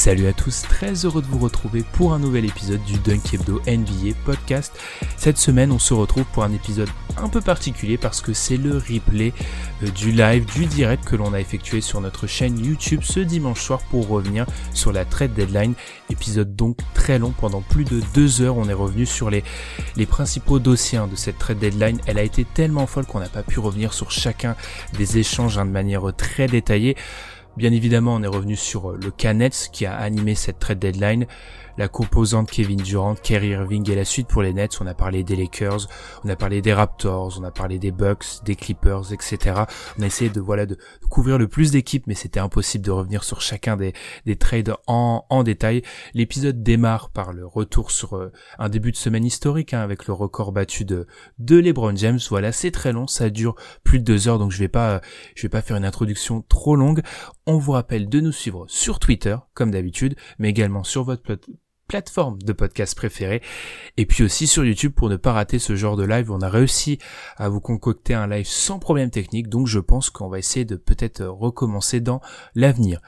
Salut à tous, très heureux de vous retrouver pour un nouvel épisode du Dunk Hebdo NBA podcast. Cette semaine, on se retrouve pour un épisode un peu particulier parce que c'est le replay euh, du live, du direct que l'on a effectué sur notre chaîne YouTube ce dimanche soir pour revenir sur la trade deadline. Épisode donc très long, pendant plus de deux heures, on est revenu sur les, principaux dossiers hein, de cette trade deadline. Elle a été tellement folle qu'on n'a pas pu revenir sur chacun des échanges hein, de manière très détaillée. Bien évidemment, on est revenu sur euh, le Canets qui a animé cette trade deadline la composante Kevin Durant, Kerry Irving et la suite pour les Nets. On a parlé des Lakers, on a parlé des Raptors, on a parlé des Bucks, des Clippers, etc. On a essayé de voilà de, couvrir le plus d'équipes, mais c'était impossible de revenir sur chacun des, des trades en, en détail. L'épisode démarre par le retour sur euh, un début de semaine historique hein, avec le record battu de de LeBron James. Voilà, c'est très long, ça dure plus de deux heures, donc je vais pas je vais pas faire une introduction trop longue. On vous rappelle de nous suivre sur Twitter comme d'habitude, mais également sur votre plateforme de podcast préférée. Et puis aussi sur YouTube pour ne pas rater ce genre de live. On a réussi à vous concocter un live sans problème technique. Donc je pense qu'on va essayer de peut-être recommencer dans l'avenir.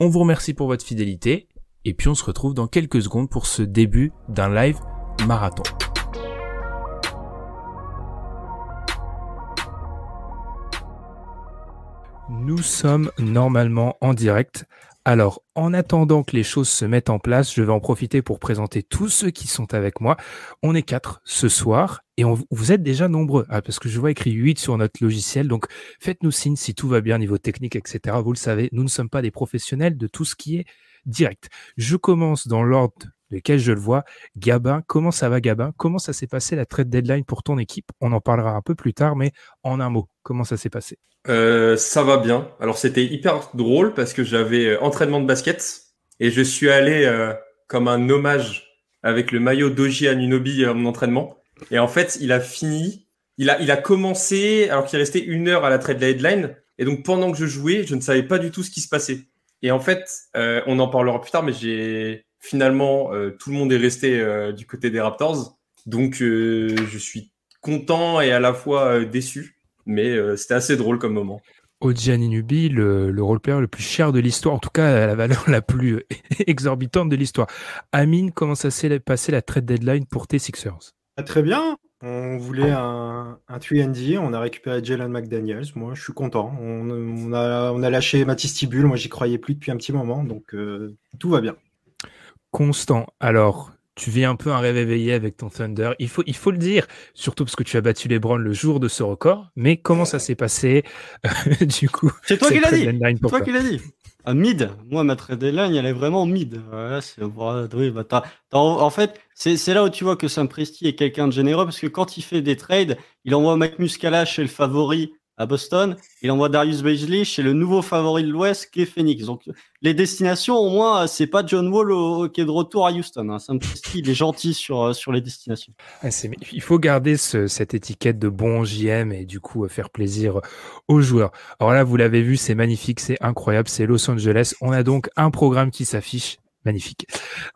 On vous remercie pour votre fidélité. Et puis on se retrouve dans quelques secondes pour ce début d'un live marathon. Nous sommes normalement en direct. Alors, en attendant que les choses se mettent en place, je vais en profiter pour présenter tous ceux qui sont avec moi. On est quatre ce soir et vous êtes déjà nombreux, hein, parce que je vois écrit 8 sur notre logiciel. Donc, faites-nous signe si tout va bien niveau technique, etc. Vous le savez, nous ne sommes pas des professionnels de tout ce qui est direct. Je commence dans l'ordre lequel je le vois. Gabin, comment ça va Gabin? Comment ça s'est passé la trade deadline pour ton équipe? On en parlera un peu plus tard, mais en un mot, comment ça s'est passé? Euh, Ça va bien. Alors c'était hyper drôle parce que j'avais euh, entraînement de basket et je suis allé euh, comme un hommage avec le maillot d'Oji Anunobi à mon entraînement. Et en fait, il a fini, il a, il a commencé alors qu'il restait une heure à la trade deadline. Et donc pendant que je jouais, je ne savais pas du tout ce qui se passait. Et en fait, on en parlera plus tard, mais j'ai finalement, tout le monde est resté du côté des Raptors. Donc, je suis content et à la fois déçu. Mais c'était assez drôle comme moment. Ojian Nubi, le, le roleplayer le plus cher de l'histoire, en tout cas la valeur la plus exorbitante de l'histoire. Amine, comment ça s'est passé la trade deadline pour tes Sixers? Ah, Très bien. On voulait un, un 3 on a récupéré Jalen McDaniels. Moi, je suis content. On, a, on a lâché Mathis Tibul. Moi, j'y croyais plus depuis un petit moment, donc tout va bien constant. Alors, tu vis un peu un rêve éveillé avec ton Thunder. Il faut, il faut le dire, surtout parce que tu as battu les Browns le jour de ce record. Mais comment ça s'est passé du coup C'est toi qui l'as dit. C'est toi qui l'as dit. À mid, moi ma trade deadline elle est vraiment mid. c'est oui, bah, en fait, c'est là où tu vois que Sam Presti est quelqu'un de généreux parce que quand il fait des trades, il envoie Mike Muscala chez le favori à Boston. Il envoie Darius Baisley chez le nouveau favori de l'Ouest qui est Phoenix. Donc les destinations, au moins, c'est pas John Wall qui est de retour à Houston. Hein. il est gentil sur, euh, sur les destinations. il faut garder cette étiquette de bon JM et du coup faire plaisir aux joueurs. Alors là, vous l'avez vu, c'est magnifique, c'est incroyable, c'est Los Angeles. On a donc un programme qui s'affiche magnifique.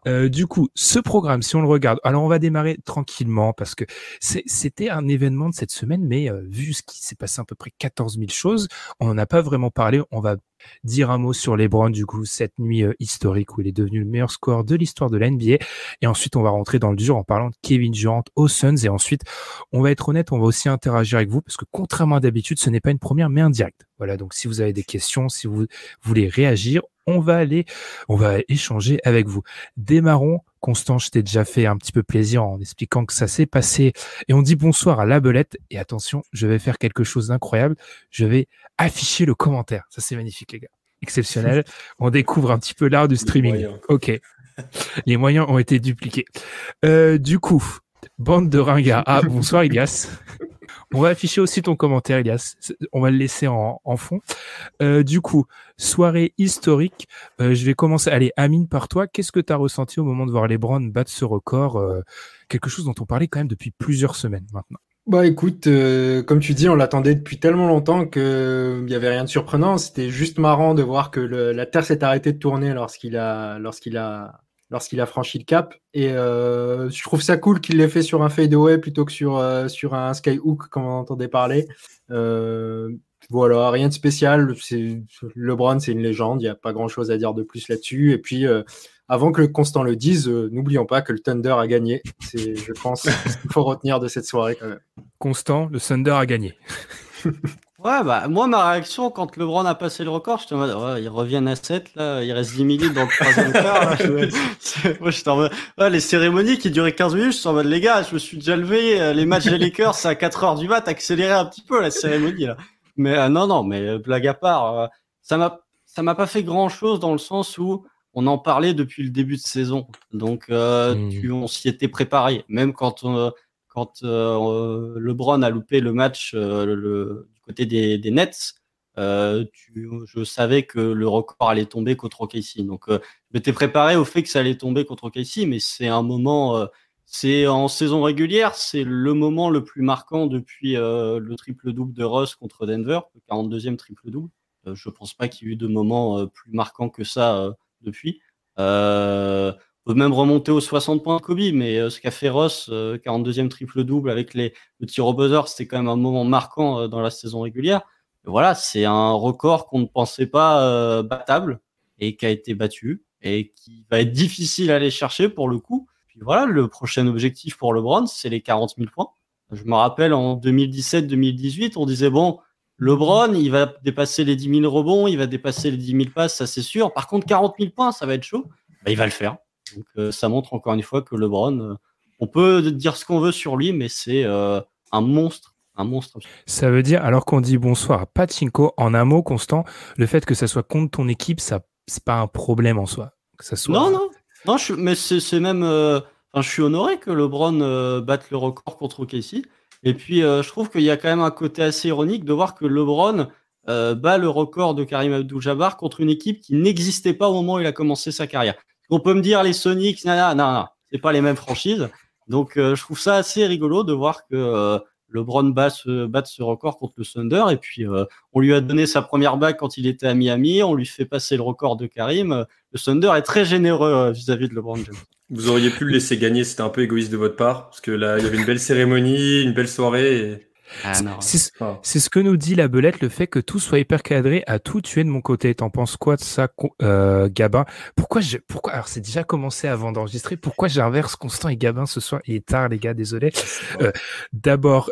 Euh, du coup, ce programme, si on le regarde, alors on va démarrer tranquillement parce que c'était un événement de cette semaine, mais euh, vu ce qui s'est passé à peu près 14 000 choses, on n'en a pas vraiment parlé. On va dire un mot sur LeBron, du coup, cette nuit euh, historique où il est devenu le meilleur score de l'histoire de la NBA. Et ensuite, on va rentrer dans le dur en parlant de Kevin Durant aux Suns. Et ensuite, on va être honnête, on va aussi interagir avec vous parce que contrairement à d'habitude, ce n'est pas une première, mais un direct. Voilà, donc si vous avez des questions, si vous voulez réagir, on va aller, on va échanger avec vous. Démarrons Constant, je t'ai déjà fait un petit peu plaisir en expliquant que ça s'est passé. Et on dit bonsoir à la belette. Et attention, je vais faire quelque chose d'incroyable. Je vais afficher le commentaire. Ça, c'est magnifique, les gars. Exceptionnel. on découvre un petit peu l'art du streaming. Ok. Les moyens ont été dupliqués. Euh, du coup, bande de ringards. Ah, bonsoir, Ilias. On va afficher aussi ton commentaire, Elias. On va le laisser en, fond. Euh, du coup, soirée historique. Euh, je vais commencer. Allez, Amine, par toi, qu'est-ce que tu as ressenti au moment de voir les Browns battre ce record euh, Quelque chose dont on parlait quand même depuis plusieurs semaines maintenant? Bah écoute, comme tu dis, on l'attendait depuis tellement longtemps qu'il n'y avait rien de surprenant. C'était juste marrant de voir que la Terre s'est arrêtée de tourner lorsqu'il a, lorsqu'il a lorsqu'il a franchi le cap. Et euh, je trouve ça cool qu'il l'ait fait sur un fadeaway plutôt que sur, euh, sur un skyhook, comme on entendait parler. Euh, voilà, rien de spécial. LeBron, c'est une légende. Il n'y a pas grand chose à dire de plus là-dessus. Et puis, avant que Constant le dise, n'oublions pas que le Thunder a gagné. C'est, je pense, ce qu'il faut retenir de cette soirée quand même. Constant, le Thunder a gagné. Ouais, bah, moi, ma réaction quand LeBron a passé le record, je te mode, ouais, ils reviennent à 7, là, il reste 10 minutes dans le troisième quart. moi, je en mode, ouais, les cérémonies qui duraient 15 minutes, je suis en mode, les gars, je me suis déjà levé, euh, les matchs des Lakers, c'est à 4 heures du mat, accéléré un petit peu la cérémonie, là. Mais euh, non, non, mais euh, blague à part, ça m'a, ça m'a pas fait grand chose dans le sens où on en parlait depuis le début de saison. Donc, mmh. tu, on s'y était préparé. Même quand, quand LeBron a loupé le match, le côté des, Nets, euh, je savais que le record allait tomber contre OKC. Donc, euh, je m'étais préparé au fait que ça allait tomber contre OKC, mais c'est un moment, euh, c'est en saison régulière, c'est le moment le plus marquant depuis le triple-double de Russ contre Denver, le 42e triple-double. je pense pas qu'il y ait eu de moment plus marquant que ça depuis. Peut même remonter aux 60 points de Kobe, mais ce qu'a fait Ross, 42e triple-double avec les, le tir au buzzer, c'était quand même un moment marquant dans la saison régulière. voilà, c'est un record qu'on ne pensait pas battable et qui a été battu et qui va être difficile à aller chercher pour le coup. Puis voilà, le prochain objectif pour LeBron, c'est les 40 000 points. Je me rappelle en 2017-2018, on disait bon, LeBron, il va dépasser les 10 000 rebonds, il va dépasser les 10 000 passes, ça c'est sûr. Par contre, 40 000 points, ça va être chaud. Bah, il va le faire. Donc euh, ça montre encore une fois que LeBron, euh, on peut dire ce qu'on veut sur lui, mais c'est euh, un monstre un monstre. Ça veut dire, alors qu'on dit bonsoir à Pachinko, en un mot constant, le fait que ça soit contre ton équipe, ça c'est pas un problème en soi. Que ça soit... Non, non, non je, mais c'est même. je suis honoré que LeBron batte le record contre OKC. Et puis, je trouve qu'il y a quand même un côté assez ironique de voir que LeBron bat le record de Karim Abdul-Jabbar contre une équipe qui n'existait pas au moment où il a commencé sa carrière. On peut me dire les Sonics, non, non, non, c'est pas les mêmes franchises. Donc, euh, je trouve ça assez rigolo de voir que euh, LeBron bat ce, bat ce record contre le Thunder. Et puis, euh, on lui a donné sa première bague quand il était à Miami. On lui fait passer le record de Karim. Le Thunder est très généreux vis-à-vis de LeBron James. Vous auriez pu le laisser gagner. C'était un peu égoïste de votre part. Parce que là, il y avait une belle cérémonie, une belle soirée. Ah, c'est ce que nous dit la belette, le fait que tout soit hyper cadré à tout tuer de mon côté. T'en penses quoi de ça, euh, Gabin? Pourquoi je, pourquoi Alors c'est déjà commencé avant d'enregistrer. Pourquoi j'inverse Constant et Gabin ce soir? Il est tard, les gars, désolé. Euh, D'abord,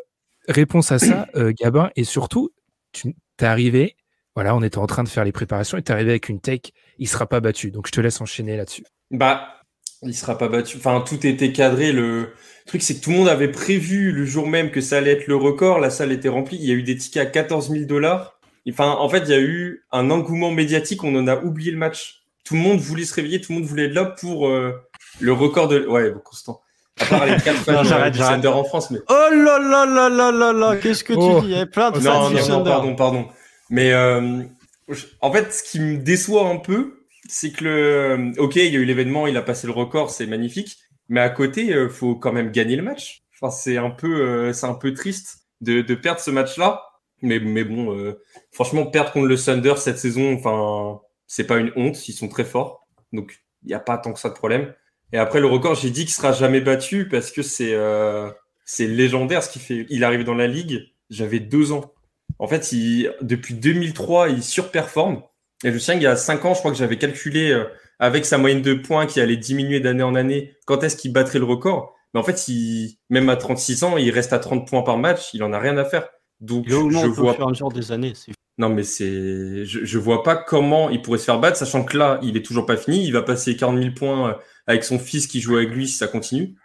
réponse à ça, euh, Gabin, et surtout, tu t'es arrivé. Voilà, on était en train de faire les préparations et t'es arrivé avec une take. Il sera pas battu, donc je te laisse enchaîner là-dessus. Bah, il sera pas battu. Enfin, tout était cadré. Le truc, c'est que tout le monde avait prévu le jour même que ça allait être le record. La salle était remplie. Il y a eu des tickets à 14 000 dollars. Enfin, en fait, il y a eu un engouement médiatique. On en a oublié le match. Tout le monde voulait se réveiller. Tout le monde voulait être là pour euh, le record de. Ouais, constant. À part les quatre fans en France, mais. Oh là là là là là là Qu'est-ce que tu oh. dis? Il y a plein de non, non, non, pardon, pardon. Mais euh, en fait, ce qui me déçoit un peu, c'est que le, ok, il y a eu l'événement, il a passé le record, c'est magnifique, mais à côté, euh, faut quand même gagner le match. Enfin, c'est un peu, euh, c'est un peu triste de, de perdre ce match-là, mais, mais bon, euh, franchement, perdre contre le Thunder cette saison, enfin, c'est pas une honte, ils sont très forts, donc il n'y a pas tant que ça de problème. Et après le record, j'ai dit qu'il sera jamais battu parce que c'est, c'est légendaire ce qu'il fait. Il arrive dans la ligue, j'avais deux ans. En fait, il, depuis 2003, il surperforme. Et je tiens qu'il y a 5 ans, je crois que j'avais calculé euh, avec sa moyenne de points qui allait diminuer d'année en année, quand est-ce qu'il battrait le record? Mais en fait, il, même à 36 ans, il reste à 30 points par match, il en a rien à faire. Donc, il je vois. Au fur et à mesure des années. Non, mais c'est, je, je vois pas comment il pourrait se faire battre, sachant que là, il est toujours pas fini. Il va passer 40 000 points euh, avec son fils qui joue avec lui si ça continue.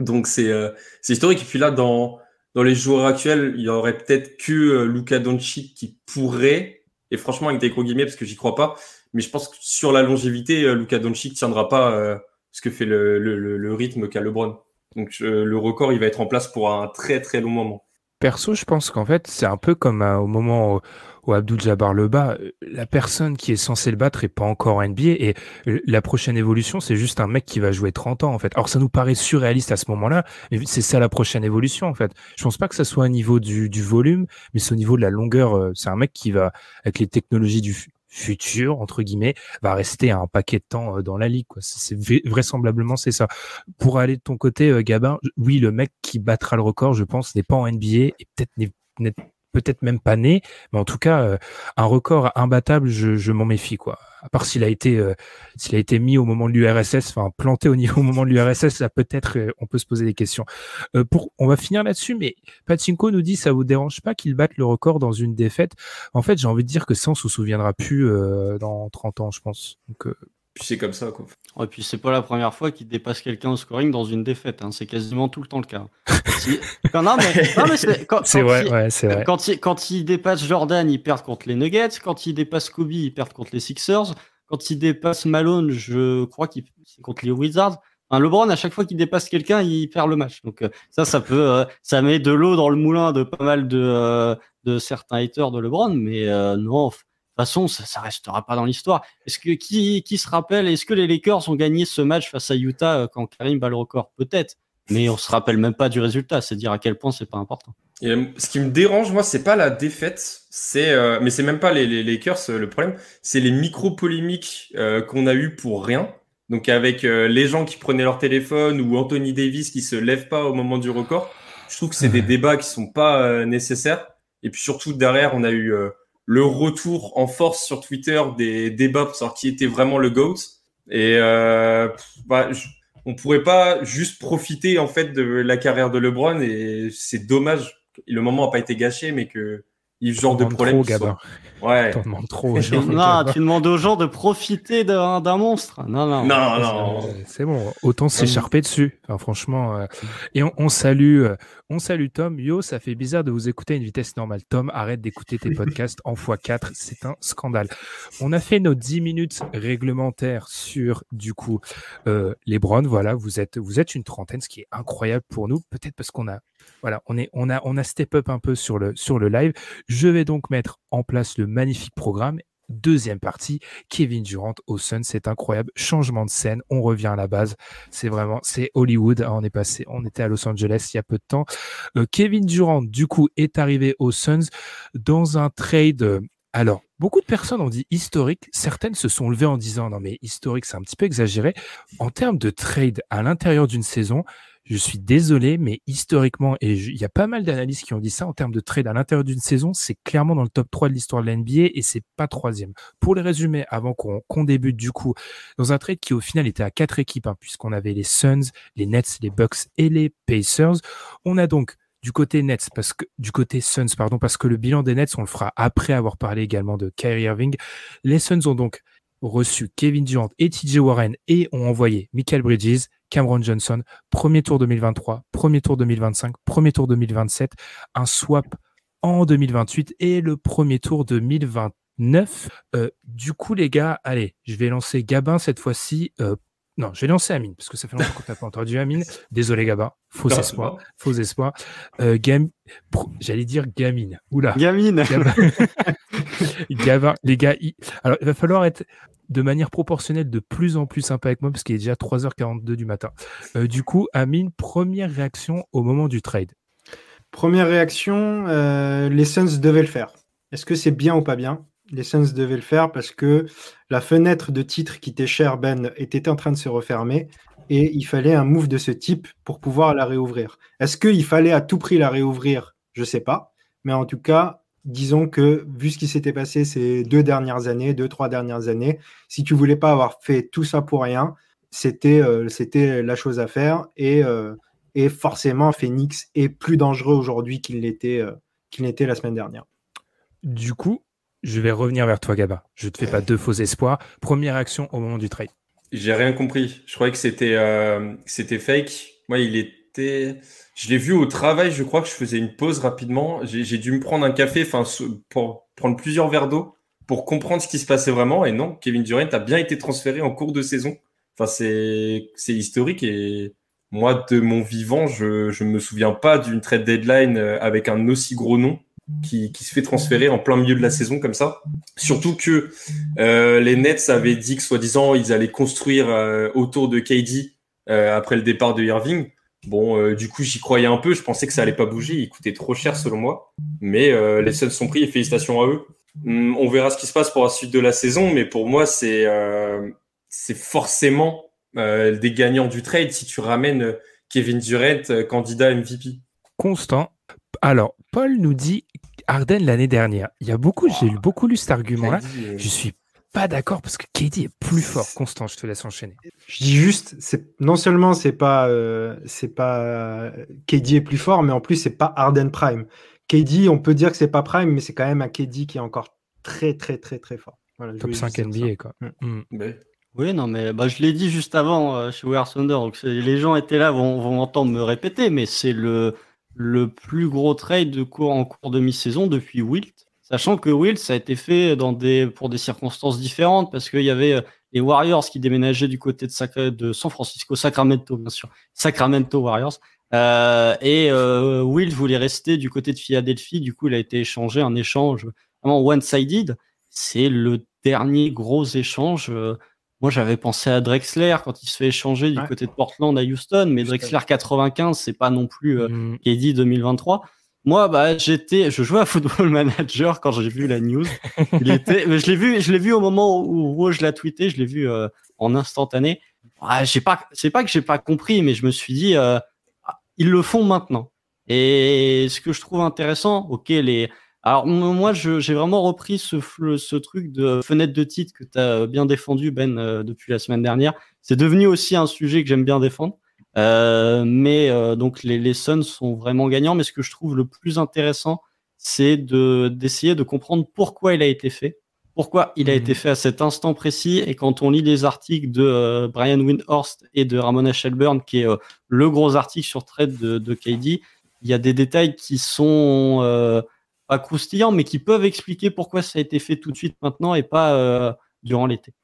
Donc c'est, euh, c'est historique. Et puis là, dans, dans les joueurs actuels, il y aurait peut-être que euh, Luka Doncic qui pourrait, et franchement avec des gros guillemets parce que j'y crois pas, mais je pense que sur la longévité, euh, Luka Doncic tiendra pas euh, ce que fait le, le, rythme qu'a LeBron. Donc le record, il va être en place pour un très très long moment. Perso, je pense qu'en fait, c'est un peu comme au moment où Abdul Jabbar le bat, la personne qui est censée le battre est pas encore en NBA et la prochaine évolution, c'est juste un mec qui va jouer 30 ans en fait. Alors ça nous paraît surréaliste à ce moment-là, mais c'est ça la prochaine évolution en fait. Je pense pas que ça soit au niveau du, volume, mais c'est au niveau de la longueur. Euh, c'est un mec qui va, avec les technologies du futur entre guillemets va rester un paquet de temps euh, dans la ligue quoi c'est vraisemblablement c'est ça pour aller de ton côté euh, Gabin oui le mec qui battra le record je pense n'est pas en NBA et peut-être n'est peut-être même pas né, mais en tout cas, euh, un record imbattable, je, m'en méfie, quoi. À part s'il a été, euh, s'il a été mis au moment de l'URSS, enfin planté au niveau au moment de l'URSS, là peut-être euh, on peut se poser des questions. on va finir là-dessus, mais Pachinko nous dit ça vous dérange pas qu'il batte le record dans une défaite? En fait, j'ai envie de dire que ça on se souviendra plus dans 30 ans, je pense. Donc puis c'est comme ça, quoi. Et puis c'est pas la première fois qu'il dépasse quelqu'un au scoring dans une défaite. Hein. C'est quasiment tout le temps le cas. non, mais, c'est quand, vrai, ouais, c'est vrai. Quand il, quand il dépasse Jordan, il perd contre les Nuggets. Quand il dépasse Kobe, il perd contre les Sixers. Quand il dépasse Malone, je crois qu'il c'est contre les Wizards. Enfin, LeBron, à chaque fois qu'il dépasse quelqu'un, il perd le match. Donc euh, ça, ça peut, euh, ça met de l'eau dans le moulin de pas mal de, euh, de certains haters de LeBron. Mais non, façon, ça, ça restera pas dans l'histoire. Est-ce que qui, qui se rappelle Est-ce que les Lakers ont gagné ce match face à Utah euh, quand Karim bat le record? Peut-être, mais on se rappelle même pas du résultat. C'est dire à quel point c'est pas important. Et, euh, ce qui me dérange, moi, c'est pas la défaite, c'est, euh, mais c'est même pas les, les, Lakers le problème, c'est les micro polémiques qu'on a eu pour rien. Donc avec les gens qui prenaient leur téléphone ou Anthony Davis qui se lève pas au moment du record, je trouve que c'est des débats qui sont pas nécessaires. Et puis surtout derrière, on a eu le retour en force sur Twitter des débats pour savoir qui était vraiment le GOAT. Et euh, bah, on pourrait pas juste profiter en fait de la carrière de LeBron et c'est dommage. Le moment n'a pas été gâché, mais que il genre de problème. Ouais. Tu demandes trop aux gens. non, tu demandes aux gens de profiter d'un monstre. Non, non. Non, non. C'est bon. Autant s'écharper dessus. Enfin, franchement. Euh, et on, salue, euh, on salue Tom. Yo, ça fait bizarre de vous écouter à une vitesse normale. Tom, arrête d'écouter tes podcasts en x4. C'est un scandale. On a fait nos 10 minutes réglementaires sur, du coup, euh, les Browns. Voilà, vous êtes, vous êtes une trentaine, ce qui est incroyable pour nous. Peut-être parce qu'on a, voilà, on est, on a, on a step up un peu sur le, sur le live. Je vais donc mettre en place le magnifique programme. Deuxième partie, Kevin Durant au Sun, c'est incroyable. Changement de scène, on revient à la base. C'est vraiment, c'est Hollywood. Hein, on est passé, on était à Los Angeles il y a peu de temps. Euh, Kevin Durant, du coup, est arrivé aux Suns dans un trade. Euh, alors, beaucoup de personnes ont dit historique. Certaines se sont levées en disant non mais historique, c'est un petit peu exagéré. En termes de trade à l'intérieur d'une saison, je suis désolé, mais historiquement, et il y a pas mal d'analystes qui ont dit ça en termes de trade à l'intérieur d'une saison, c'est clairement dans le top 3 de l'histoire de l'NBA et c'est pas troisième. Pour les résumer, avant qu'on débute du coup, dans un trade qui au final était à quatre équipes, hein, puisqu'on avait les Suns, les Nets, les Bucks et les Pacers, on a donc du côté Nets, parce que du côté Suns, pardon, parce que le bilan des Nets, on le fera après avoir parlé également de Kyrie Irving. Les Suns ont donc reçu Kevin Durant et TJ Warren et ont envoyé Michael Bridges, Cameron Johnson, premier tour 2023, premier tour 2025, premier tour 2027, un swap en 2028 et le premier tour 2029. Euh, du coup, les gars, allez, je vais lancer Gabin cette fois-ci. Euh, non, je vais lancer Amine, parce que ça fait longtemps qu'on n'a pas entendu Amine. Désolé, Gabin. Faux espoir. Faux espoir. Euh, J'allais dire gamine. Oula. Gamine. Gabin. les gars, alors il va falloir être de manière proportionnelle de plus en plus sympa avec moi parce qu'il est déjà 3h42 du matin. Euh, du coup, Amine, première réaction au moment du trade? Première réaction, euh, les Suns devaient le faire. Est-ce que c'est bien ou pas bien? Les Suns devaient le faire parce que la fenêtre de titre qui était chère, Ben, était en train de se refermer et il fallait un move de ce type pour pouvoir la réouvrir. Est-ce qu'il fallait à tout prix la réouvrir? Je ne sais pas. Mais en tout cas, disons que vu ce qui s'était passé ces deux dernières années, deux, trois dernières années, si tu voulais pas avoir fait tout ça pour rien, c'était euh, c'était la chose à faire. Et, euh, et, forcément, Phoenix est plus dangereux aujourd'hui qu'il l'était euh, qu'il l'était la semaine dernière. Du coup, Je vais revenir vers toi, Gaba. Je te fais pas deux faux espoirs. Première action au moment du trade. J'ai rien compris. Je croyais que c'était euh, c'était fake. Moi, il Je l'ai vu au travail. Je crois que je faisais une pause rapidement. J'ai dû me prendre un café, enfin, pour prendre plusieurs verres d'eau pour comprendre ce qui se passait vraiment. Et non, Kevin Durant a bien été transféré en cours de saison. Enfin, c'est historique et moi, de mon vivant, je je me souviens pas d'une trade deadline euh, avec un aussi gros nom qui, se fait transférer en plein milieu de la saison comme ça. Surtout que euh, les Nets avaient dit que soi-disant ils allaient construire euh, autour de KD après le départ de Irving. Bon, euh, du coup j'y croyais un peu. Je pensais que ça allait pas bouger. Il coûtait trop cher selon moi. Mais euh, les Suns sont pris et félicitations à eux. Hum, on verra ce qui se passe pour la suite de la saison. Mais pour moi c'est c'est forcément des gagnants du trade si tu ramènes Kevin Durant candidat MVP. Constant. Alors, Paul nous dit Arden l'année dernière. Il y a beaucoup, j'ai beaucoup lu cet argument-là. Euh, je suis pas d'accord parce que KD est plus fort. Constant, je te laisse enchaîner. Je dis juste, c'est non seulement c'est pas euh, c'est pas euh, KD est plus fort, mais en plus c'est pas Arden Prime. KD, on peut dire que c'est pas Prime, mais c'est quand même un KD qui est encore très très très très fort. Top 5 NBA quoi. Mm. Mm. Oui, non, mais bah, je l'ai dit juste avant chez Wear Thunder, donc les gens étaient là, vont, vont entendre me répéter, mais c'est le le plus gros trade de cours en cours de mi-saison depuis Wilt. Sachant que Wilt, ça a été fait dans des, pour des circonstances différentes, parce qu'il y avait euh, les Warriors qui déménageaient du côté de, de San Francisco, Sacramento, bien sûr, Sacramento Warriors. Euh, et euh, Wilt voulait rester du côté de Philadelphie, du coup, il a été échangé, un échange vraiment one-sided. C'est le dernier gros échange. Euh, moi, j'avais pensé à Drexler quand il se fait échanger du côté de Portland à Houston, mais Drexler 95, c'est pas non plus euh, mm. KD 2023. Moi, bah, j'étais, je jouais à Football Manager quand j'ai vu la news. Il était, je l'ai vu, je l'ai vu au moment où, je l'ai tweeté, je l'ai vu euh, en instantané. Ah, j'ai pas, c'est pas que j'ai pas compris, mais je me suis dit, euh, ah, ils le font maintenant. Et ce que je trouve intéressant, ok, les, alors moi, j'ai vraiment repris ce, ce, truc de fenêtre de titre que tu as bien défendu, Ben, euh, depuis la semaine dernière. C'est devenu aussi un sujet que j'aime bien défendre. Euh, mais euh, donc les, les Suns sont vraiment gagnants. Mais ce que je trouve le plus intéressant, c'est d'essayer de, comprendre pourquoi il a été fait, pourquoi il a été mhm. fait à cet instant précis. Et quand on lit les articles de Brian Windhorst et de Ramona Shelburne, qui est le gros article sur trade de, de KD, il y a des détails qui sont pas croustillants, mais qui peuvent expliquer pourquoi ça a été fait tout de suite maintenant et pas euh, durant l'été.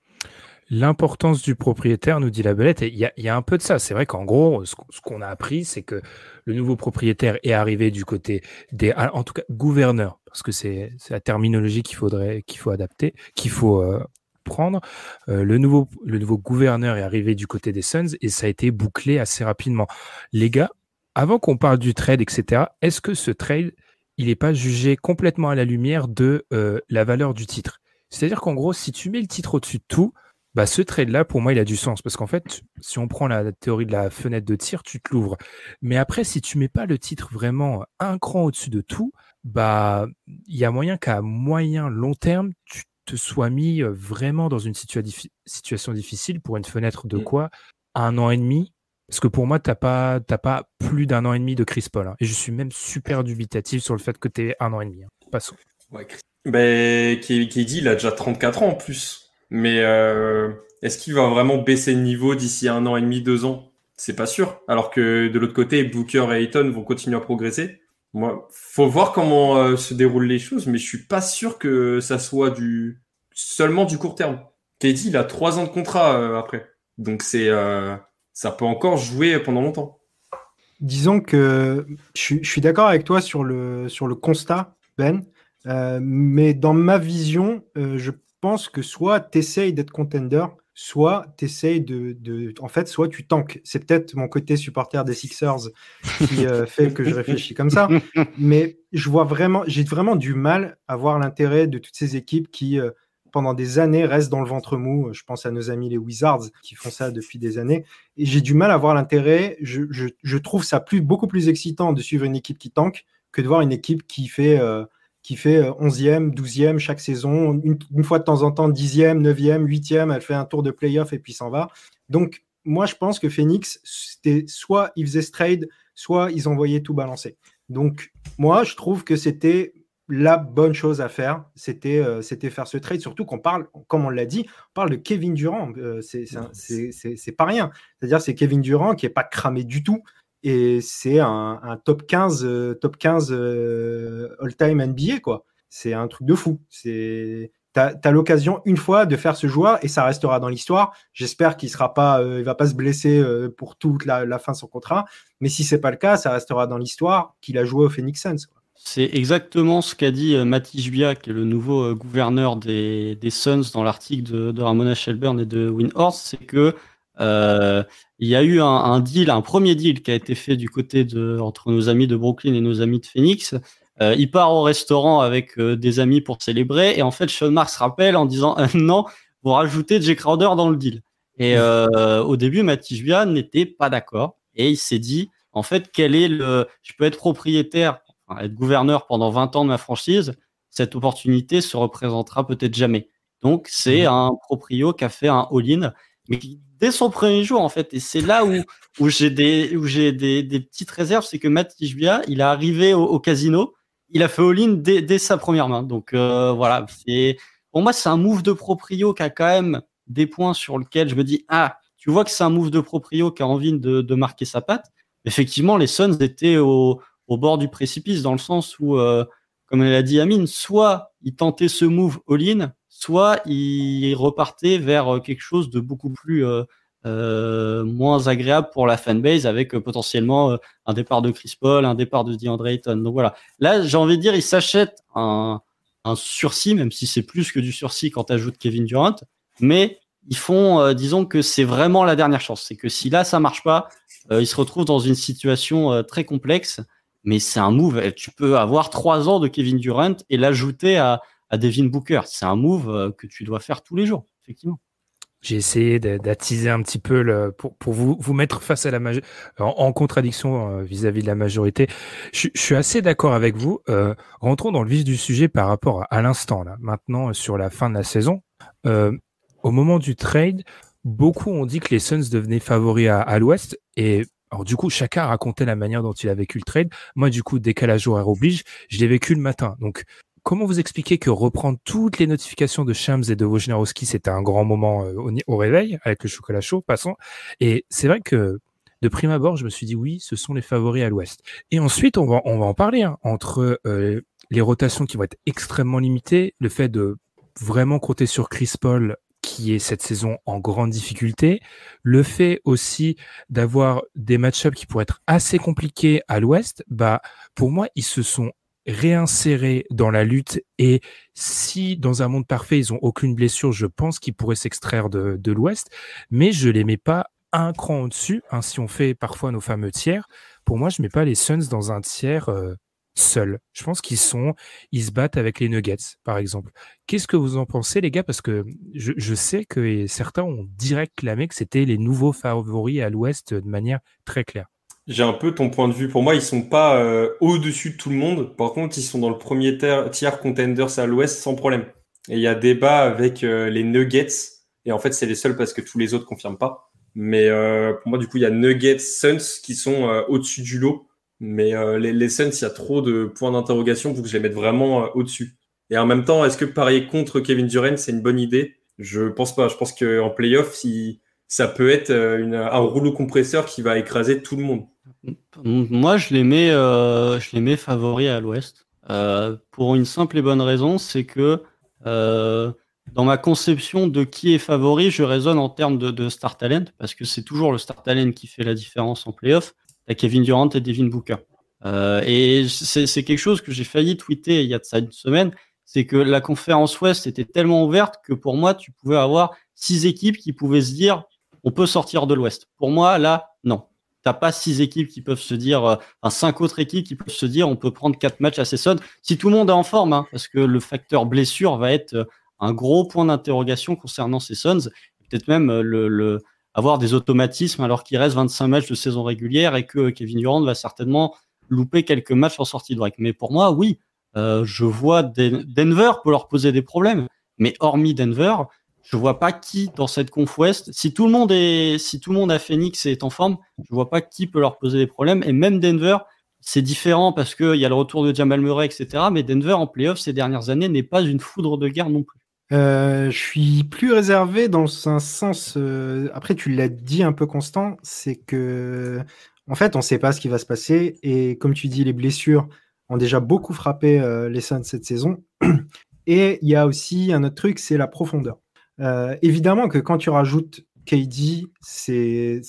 L'importance du propriétaire, nous dit la belette, et il y, a un peu de ça. C'est vrai qu'en gros, ce, qu'on a appris, c'est que le nouveau propriétaire est arrivé du côté des, en tout cas, gouverneur, parce que c'est la terminologie qu'il faudrait, qu'il faut adapter, qu'il faut euh, prendre. Euh, le, nouveau, le nouveau gouverneur est arrivé du côté des Suns et ça a été bouclé assez rapidement. Les gars, avant qu'on parle du trade, etc., est-ce que ce trade il n'est pas jugé complètement à la lumière de euh, la valeur du titre? C'est-à-dire qu'en gros, si tu mets le titre au-dessus de tout, bah, ce trade-là, pour moi, il a du sens. Parce qu'en fait, si on prend la théorie de la fenêtre de tir, tu te l'ouvres. Mais après, si tu mets pas le titre vraiment un cran au-dessus de tout, bah, il y a moyen qu'à moyen, long terme, tu te sois mis euh, vraiment dans une situation difficile pour une fenêtre de mmh. quoi? Un an et demi? Parce que pour moi, tu n'as pas, pas plus d'un an et demi de Chris Paul. Hein. Et je suis même super dubitatif sur le fait que tu es un an et demi. Hein. Passons. Ouais, ben, qui, dit, il a déjà 34 ans en plus. Mais euh, est-ce qu'il va vraiment baisser de niveau d'ici un an et demi, deux ans? C'est pas sûr. Alors que de l'autre côté, Booker et Ayton vont continuer à progresser. Moi, faut voir comment euh, se déroulent les choses, mais je suis pas sûr que ça soit seulement du court terme. KD, il a trois ans de contrat euh, après. Donc ça peut encore jouer pendant longtemps. Disons que je, suis d'accord avec toi sur le, constat, Ben, mais dans ma vision, je pense que soit tu essayes d'être contender, soit tu essayes de, de, En fait, soit tu tankes. C'est peut-être mon côté supporter des Sixers qui euh, fait que je réfléchis comme ça, mais je vois vraiment, j'ai vraiment du mal à voir l'intérêt de toutes ces équipes qui pendant des années restent dans le ventre mou. Je pense à nos amis les Wizards qui font ça depuis des années. Et j'ai du mal à voir l'intérêt. Je, trouve ça plus, beaucoup plus excitant de suivre une équipe qui tank que de voir une équipe qui fait, euh, qui fait 11e, euh, 12e chaque saison. Une, fois de temps en temps, 10e, 9e, 8e, elle fait un tour de playoff et puis s'en va. Donc, moi, je pense que Phoenix, c'était soit ils faisaient trade, soit ils envoyaient tout balancer. Donc, moi, je trouve que c'était la bonne chose à faire, c'était euh, c'était faire ce trade. Surtout qu'on parle, comme on l'a dit, on parle de Kevin Durant. Euh, c'est pas rien. C'est-à-dire, c'est Kevin Durant qui est pas cramé du tout. Et c'est un, top 15, top 15 all-time NBA, quoi. C'est un truc de fou. C'est tu as, l'occasion une fois de faire ce joueur et ça restera dans l'histoire. J'espère qu'il sera euh, va pas se blesser euh, pour toute la, fin de son contrat. Mais si c'est pas le cas, ça restera dans l'histoire qu'il a joué au Phoenix Suns. C'est exactement ce qu'a dit euh, Matisse Bia, qui est le nouveau gouverneur des, Suns dans l'article de, Ramona Shelburne et de Winhorst. C'est que il y a eu un, un, deal, un premier deal qui a été fait du côté de entre nos amis de Brooklyn et nos amis de Phoenix euh, il part au restaurant avec euh, des amis pour célébrer et en fait Sean Marks rappelle en disant euh, non, vous rajoutez Jay Crowder dans le deal. Et au début, Bian n'était pas d'accord et il s'est dit en fait quel est le, je peux être propriétaire, être gouverneur pendant 20 ans de ma franchise, cette opportunité se représentera peut-être jamais. Donc c'est mmh. un proprio qui a fait un all-in, mais dès son premier jour en fait. Et c'est là où, où j'ai des, où j'ai des, des, petites réserves, c'est que Matt Tijbia, il est arrivé au casino il a fait all-in dès, sa première main. Donc euh, voilà, c'est pour moi c'est un move de proprio qui a quand même des points sur lesquels je me dis ah tu vois que c'est un move de proprio qui a envie de, marquer sa patte. Effectivement, les Suns étaient au, bord du précipice dans le sens où, euh, comme elle a dit Amine, soit ils tentaient ce move all-in, soit ils repartaient vers quelque chose de beaucoup plus euh, euh, moins agréable pour la fanbase avec euh, potentiellement euh, un départ de Chris Paul, un départ de DeAndre Ayton. Donc voilà. Là, j'ai envie de dire, il s'achète un, un, sursis, même si c'est plus que du sursis quand tu ajoutes Kevin Durant. Mais ils font, disons que c'est vraiment la dernière chance. C'est que si là, ça marche pas, ils se retrouvent dans une situation très complexe. Mais c'est un move. Tu peux avoir trois ans de Kevin Durant et l'ajouter à, à Devin Booker. C'est un move que tu dois faire tous les jours, effectivement j'ai essayé d'attiser un petit peu le, pour, pour vous, vous mettre face à la majorité, en, contradiction euh, vis-à-vis de la majorité. Je, suis assez d'accord avec vous. Euh, rentrons dans le vif du sujet par rapport à, l'instant, là, maintenant, sur la fin de la saison. Euh, au moment du trade, beaucoup ont dit que les Suns devenaient favoris à, à l'ouest et alors du coup, chacun racontait la manière dont il a vécu le trade. Moi, du coup, décalage horaire oblige, je l'ai vécu le matin. Donc, comment vous expliquez que reprendre toutes les notifications de Shams et de Wojnarowski, c'était un grand moment euh, au, réveil avec le chocolat chaud, passons. Et c'est vrai que de prime abord, je me suis dit oui, ce sont les favoris à l'Ouest. Et ensuite, on va, on va en parler hein, entre euh, les rotations qui vont être extrêmement limitées, le fait de vraiment compter sur Chris Paul qui est cette saison en grande difficulté, le fait aussi d'avoir des match-ups qui pourraient être assez compliqués à l'Ouest, bah pour moi ils se sont réinsérer dans la lutte et si dans un monde parfait ils ont aucune blessure, je pense qu'ils pourraient s'extraire de, de l'Ouest, mais je les mets pas un cran au-dessus. Hein, si on fait parfois nos fameux tiers, pour moi je mets pas les Suns dans un tiers euh, seul. Je pense qu'ils sont, ils se battent avec les Nuggets par exemple. Qu'est-ce que vous en pensez les gars? Parce que je, je sais que certains ont direct clamé que c'était les nouveaux favoris à l'Ouest de manière très claire. J'ai un peu ton point de vue. Pour moi, ils sont pas euh, au-dessus de tout le monde. Par contre, ils sont dans le premier tiers contenders à l'ouest sans problème. Et il y a débat avec euh, les Nuggets. Et en fait, c'est les seuls parce que tous les autres confirment pas. Mais euh, pour moi, du coup, il y a Nuggets, Suns qui sont au-dessus du lot. Mais les, les, Suns, il y a trop de points d'interrogation pour que je les mette vraiment au-dessus. Et en même temps, est-ce que parier contre Kevin Durant, c'est une bonne idée? Je pense pas. Je pense qu'en playoff, si, ça peut être un rouleau compresseur qui va écraser tout le monde. Moi, je les mets, euh, je les mets favoris à l'Ouest. Euh, pour une simple et bonne raison, c'est que euh, dans ma conception de qui est favori, je raisonne en termes de, star talent, parce que c'est toujours le star talent qui fait la différence en playoff. T'as Kevin Durant et Devin Booker. et c'est quelque chose que j'ai failli tweeter il y a de ça une semaine, c'est que la conférence Ouest était tellement ouverte que pour moi, tu pouvais avoir six équipes qui pouvaient se dire on peut sortir de l'Ouest. Pour moi, là, non t'as pas six équipes qui peuvent se dire, euh, enfin cinq autres équipes qui peuvent se dire, on peut prendre quatre matchs à Sesson. Si tout le monde est en forme, hein, parce que le facteur blessure va être euh, un gros point d'interrogation concernant ces. Peut-être même euh, le, avoir des automatismes alors qu'il reste 25 matchs de saison régulière et que Kevin Durant va certainement louper quelques matchs en sortie de break. Mais pour moi, oui, je vois Denver pour leur poser des problèmes. Mais hormis Denver, je vois pas qui dans cette conf Ouest, si tout le monde est, si tout le monde a Phoenix est en forme, je vois pas qui peut leur poser des problèmes. Et même Denver, c'est différent parce qu'il y a le retour de Jamal Murray, etc. Mais Denver en playoff ces dernières années n'est pas une foudre de guerre non plus. Euh, je suis plus réservé dans un sens. Euh, après, tu l'as dit un peu constant, c'est que en fait, on ne sait pas ce qui va se passer et comme tu dis, les blessures ont déjà beaucoup frappé euh, les Suns cette saison. Et il y a aussi un autre truc, c'est la profondeur. Évidemment que quand tu rajoutes KD, c'est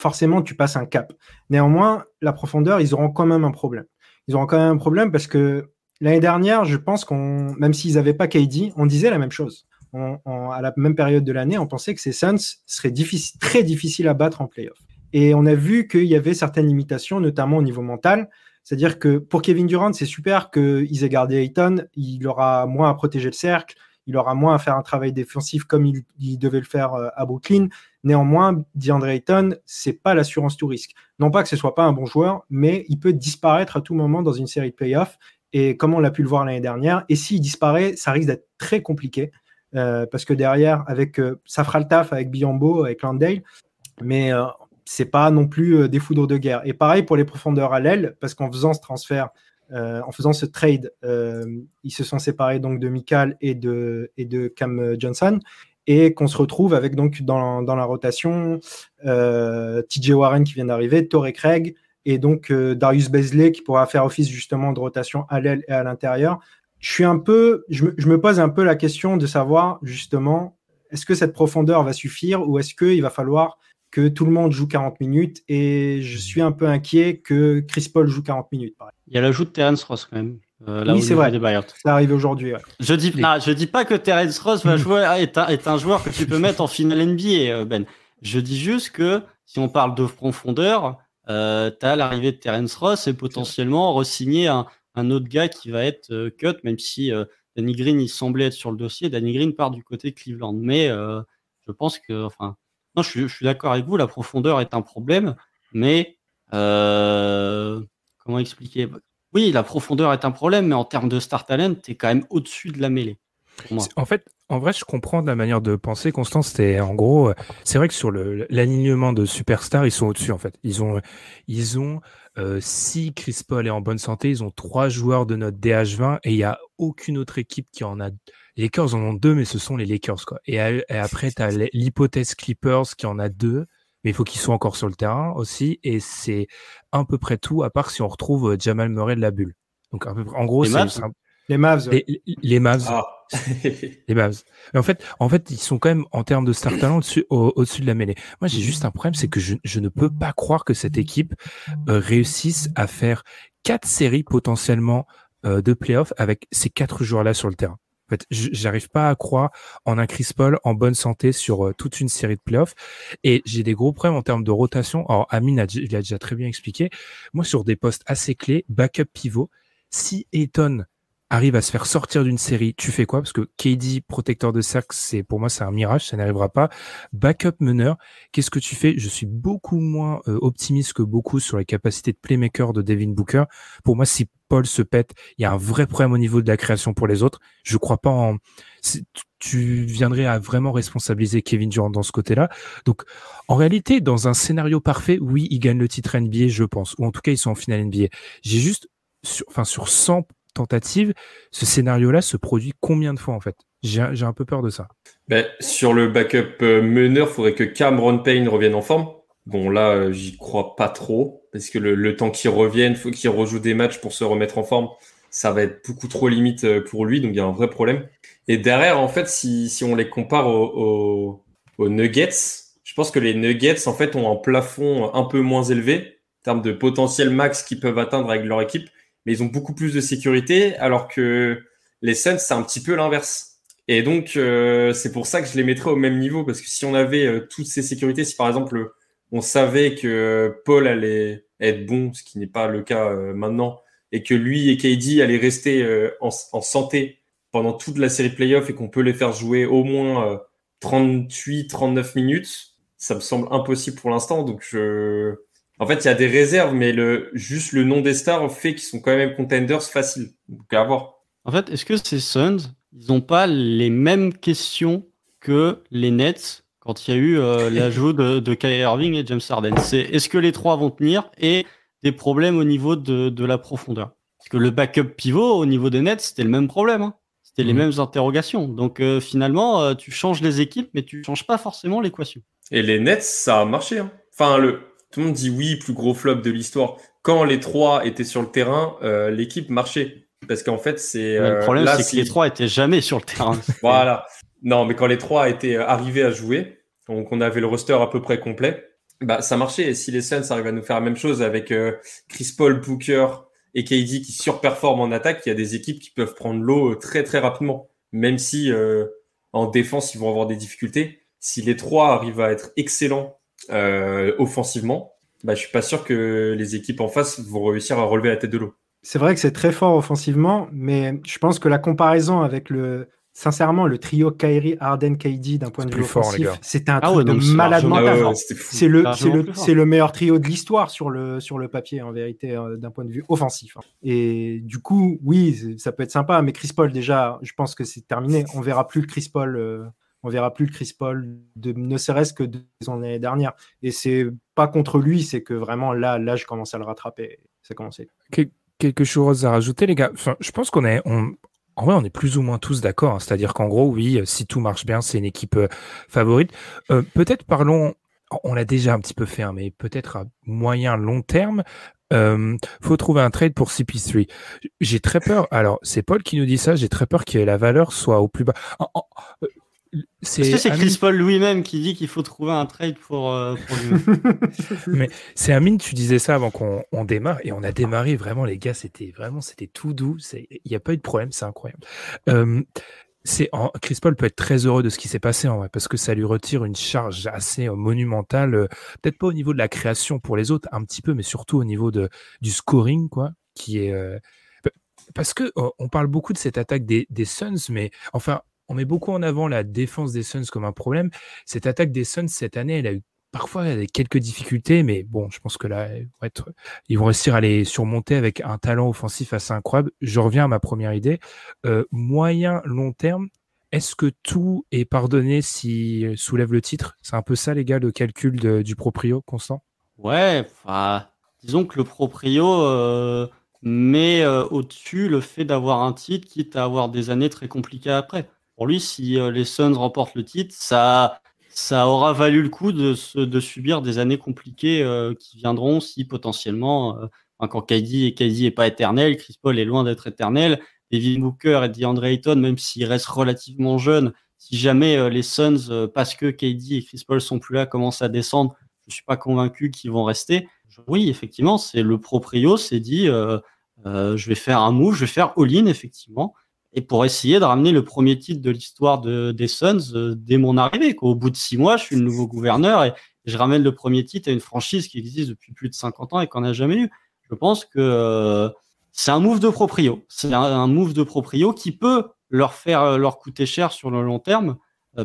forcément tu passes un cap. Néanmoins, la profondeur, ils auront quand même un problème. Ils auront quand même un problème parce que L'année dernière, je pense qu'on, même s'ils n'avaient pas KD, on disait la même chose. à la même période de l'année, on pensait que ces Suns seraient très difficiles à battre en playoff. Et on a vu qu'il y avait certaines limitations, notamment au niveau mental. C'est-à-dire que pour Kevin Durant, c'est super qu'ils aient gardé Ayton. Il aura moins à protéger le cercle. Il aura moins à faire un travail défensif comme il, devait le faire euh, à Brooklyn. Néanmoins, DeAndre Ayton, c'est pas l'assurance tout risque. Non pas que ce soit pas un bon joueur, mais il peut disparaître à tout moment dans une série de playoffs et comme on l'a pu le voir l'année dernière. Et s'il disparaît, ça risque d'être très compliqué euh, parce que derrière, avec euh, ça fera le taf avec Biombo, avec Landale, mais euh, c'est pas non plus des foudres de guerre. Et pareil pour les profondeurs à l'aile, parce qu'en faisant ce transfert, en faisant ce trade, ils se sont séparés donc de Mikal et de, et de Cam Johnson. Et qu'on se retrouve avec donc dans, dans la rotation TJ Warren qui vient d'arriver, Torrey Craig, et donc euh, Darius Bezley qui pourra faire office justement de rotation à l'aile et à l'intérieur. Je suis un peu, je me, pose un peu la question de savoir justement, est-ce que cette profondeur va suffire ou est-ce qu'il va falloir que tout le monde joue 40 minutes et je suis un peu inquiet que Chris Paul joue 40 minutes. Il y a l'ajout de Terence Ross quand même. Euh, oui, c'est vrai. Ça arrive aujourd'hui. Je dis, je dis pas que Terence Ross va jouer, est, un, est un joueur que tu peux mettre en finale NBA, euh, Ben. Je dis juste que si on parle de profondeur, euh, tu as l'arrivée de Terence Ross et potentiellement re-signer un, un, autre gars qui va être euh, cut, même si euh, Danny Green, il semblait être sur le dossier. Danny Green part du côté de Cleveland. Mais euh, je pense que, enfin, non, je suis, d'accord avec vous, la profondeur est un problème, mais comment expliquer? Oui, la profondeur est un problème, mais en termes de star talent, tu es quand même au-dessus de la mêlée. En fait, en vrai, je comprends la manière de penser. Constance, en gros, euh, c'est vrai que sur l'alignement de superstars, ils sont au-dessus en fait. Ils ont, ils ont euh, si Chris Paul est en bonne santé, ils ont trois joueurs de notre DH20 et il y a aucune autre équipe qui en a. Les Lakers en ont deux, mais ce sont les Lakers quoi. Et, après, tu as l'hypothèse Clippers qui en a deux, mais il faut qu'ils soient encore sur le terrain aussi. Et c'est à peu près tout, à part si on retrouve euh, Jamal Murray de la bulle. Donc peu, en gros, c'est les Mavs. Les, les Mavs. Ah. les Mavs. Mais en fait, en fait, ils sont quand même en termes de star talent au-dessus au, dessus de la mêlée. Moi, j'ai juste un problème, c'est que je, je, ne peux pas croire que cette équipe euh, réussisse à faire quatre séries potentiellement euh, de playoffs avec ces quatre joueurs-là sur le terrain. Fait, j'arrive pas à croire en un Chris Paul en bonne santé sur euh, toute une série de playoffs. Et j'ai des gros problèmes en termes de rotation. Alors, Amine a déjà très bien expliqué. Moi, sur des postes assez clés, backup pivot, si Eton arrive à se faire sortir d'une série, tu fais quoi? Parce que KD, protecteur de cercle, c'est pour moi c'est un mirage, ça n'arrivera pas. Backup meneur, qu'est-ce que tu fais? Je suis beaucoup moins euh, optimiste que beaucoup sur les capacités de playmaker de Devin Booker. Pour moi, si Paul se pète, il y a un vrai problème au niveau de la création pour les autres. Je crois pas en tu viendrais à vraiment responsabiliser Kevin Durant dans ce côté-là. Donc, en réalité, dans un scénario parfait, oui, ils gagnent le titre NBA, je pense, ou en tout cas, ils sont en finale NBA. J'ai juste, enfin, sur 100 tentative, ce scénario-là se produit combien de fois en fait? J'ai un peu peur de ça. Ben, sur le backup euh, meneur, il faudrait que Cameron Payne revienne en forme. Bon, là, euh, j'y crois pas trop, parce que le, temps qu'il revienne, faut qu'il rejoue des matchs pour se remettre en forme. Ça va être beaucoup trop limite euh, pour lui, donc il y a un vrai problème. Et derrière, en fait, si, si on les compare aux, aux, Nuggets, je pense que les Nuggets, en fait, ont un plafond un peu moins élevé en termes de potentiel max qu'ils peuvent atteindre avec leur équipe mais ils ont beaucoup plus de sécurité, alors que les Suns, c'est un petit peu l'inverse. Et donc, euh, c'est pour ça que je les mettrais au même niveau, parce que si on avait euh, toutes ces sécurités, si par exemple, on savait que Paul allait être bon, ce qui n'est pas le cas euh, maintenant, et que lui et KD allaient rester en, en, santé pendant toute la série playoff et qu'on peut les faire jouer au moins 38-39 minutes, ça me semble impossible pour l'instant. Donc, je, en fait, il y a des réserves, mais le, juste le nom des stars fait qu'ils sont quand même contenders faciles. Donc, à voir. En fait, est-ce que ces Suns, ils n'ont pas les mêmes questions que les Nets quand il y a eu euh, l'ajout de, de Kyrie Irving et James Harden? C'est est-ce que les trois vont tenir et des problèmes au niveau de, la profondeur? Parce que le backup pivot au niveau des nets, c'était le même problème. Hein. C'était les mmh. mêmes interrogations. Donc euh, finalement, euh, tu changes les équipes, mais tu changes pas forcément l'équation. Et les nets, ça a marché. Hein. Enfin, le, tout le monde dit oui, plus gros flop de l'histoire. Quand les trois étaient sur le terrain, euh, l'équipe marchait. Parce qu'en fait, c'est. le problème, c'est que les trois étaient jamais sur le terrain. voilà. Non, mais quand les trois étaient arrivés à jouer, donc on avait le roster à peu près complet, bah, ça marchait. Et si les Suns arrivent à nous faire la même chose avec euh, Chris Paul, Booker et KD qui surperforment en attaque, il y a des équipes qui peuvent prendre l'eau euh, très très rapidement. Même si euh, en défense, ils vont avoir des difficultés. Si les trois arrivent à être excellents offensivement, bah, je suis pas sûr que les équipes en face vont réussir à relever la tête de l'eau. C'est vrai que c'est très fort offensivement, mais je pense que la comparaison avec le, Sincèrement, le trio Kyrie, Arden, KD d'un point de vue offensif, c'était un ah truc de malade mental. c'est le, c'est le, meilleur trio de l'histoire sur le, sur le papier, en vérité, euh, d'un point de vue offensif. Hein. Et du coup, oui, ça peut être sympa, mais Chris Paul, déjà, je pense que c'est terminé. On verra plus le Chris Paul. Euh, on verra plus le Chris Paul, de, ne serait-ce que de l'année dernière. Et c'est pas contre lui, c'est que vraiment là, là, je commence à le rattraper. Ça commencé. quelque chose à rajouter, les gars? Je pense qu'on est, en vrai, on est plus ou moins tous d'accord. Hein. C'est-à-dire qu'en gros, oui, si tout marche bien, c'est une équipe euh, favorite. Euh, peut-être parlons, on l'a déjà un petit peu fait, hein, mais peut-être à moyen long terme. Euh, faut trouver un trade pour CP3. J'ai très peur. Alors, c'est Paul qui nous dit ça. J'ai très peur que la valeur soit au plus bas. C'est c'est Chris Paul lui-même qui dit qu'il faut trouver un trade pour, euh, lui. Mais c'est Amine, tu disais ça avant qu'on démarre et on a démarré vraiment les gars, c'était vraiment c'était tout doux, il n'y a pas eu de problème, c'est incroyable. Euh, c'est Chris Paul peut être très heureux de ce qui s'est passé en vrai parce que ça lui retire une charge assez euh, monumentale, peut-être pas au niveau de la création pour les autres un petit peu, mais surtout au niveau de du scoring quoi, qui est parce que on parle beaucoup de cette attaque des, des Suns, mais enfin on met beaucoup en avant la défense des Suns comme un problème. Cette attaque des Suns cette année, elle a eu parfois quelques difficultés, mais bon, je pense que là, ils vont réussir à les surmonter avec un talent offensif assez incroyable. Je reviens à ma première idée. Euh, moyen, long terme, est-ce que tout est pardonné si soulève le titre? C'est un peu ça, les gars, le calcul du proprio, Constant? Ouais, disons que le proprio euh, met euh, au-dessus le fait d'avoir un titre, quitte à avoir des années très compliquées après lui, si euh, les Suns remportent le titre, ça, ça aura valu le coup de, subir des années compliquées euh, qui viendront si potentiellement, euh, quand KD et KD n'est pas éternel, Chris Paul est loin d'être éternel, Devin Booker et DeAndre Ayton, même s'ils restent relativement jeunes, si jamais les Suns, parce que KD et Chris Paul sont plus là, commencent à descendre, je suis pas convaincu qu'ils vont rester. Oui, effectivement, c'est le proprio s'est dit, je vais faire un move, je vais faire all-in, effectivement et pour essayer de ramener le premier titre de l'histoire de, des Suns euh, dès mon arrivée. Au bout de six mois, je suis le nouveau gouverneur et, je ramène le premier titre à une franchise qui existe depuis plus de 50 ans et qu'on n'a jamais eu. Je pense que euh, c'est un move de proprio. C'est un, move de proprio qui peut leur faire euh, leur coûter cher sur le long terme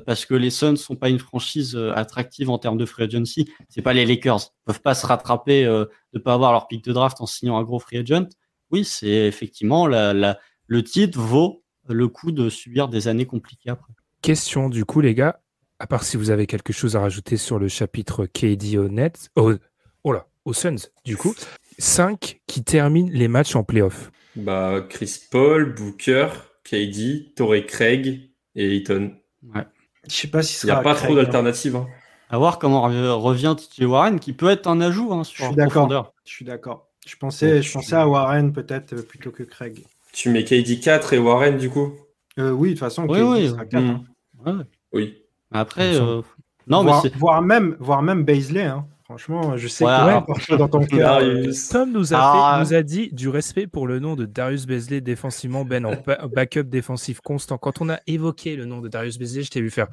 parce que les Suns sont pas une franchise attractive en termes de free agency. C'est pas les Lakers. Ils peuvent pas se rattraper de ne pas avoir leur pick de draft en signant un gros free agent. Oui, c'est effectivement la, la le titre vaut le coup de subir des années compliquées après. Question du coup, les gars, à part si vous avez quelque chose à rajouter sur le chapitre KD au net, oh, oh là, aux Suns, du coup, 5 qui terminent les matchs en playoff. Bah, Chris Paul, Booker, KD, Torrey Craig et Eaton. Ouais. Je sais pas si Il n'y a pas trop hein. d'alternatives. Hein. À voir comment revient TJ Warren, qui peut être un ajout hein, sur Je suis d'accord. Je suis d'accord. Je pensais, je pensais à Warren peut-être euh, plutôt que Craig. Tu mets KD 4 et Warren du coup? Euh, Oui, de toute façon, oui, oui. sera 4. Mmh. Hein. Oui. Après, euh, non, mais voire même, voire même Baisley. Hein. Franchement, je sais que dans ton cœur. Tom nous a, ah. nous a dit du respect pour le nom de Darius Baisley défensivement, Ben, en backup défensif constant. Quand on a évoqué le nom de Darius Baisley, je t'ai vu faire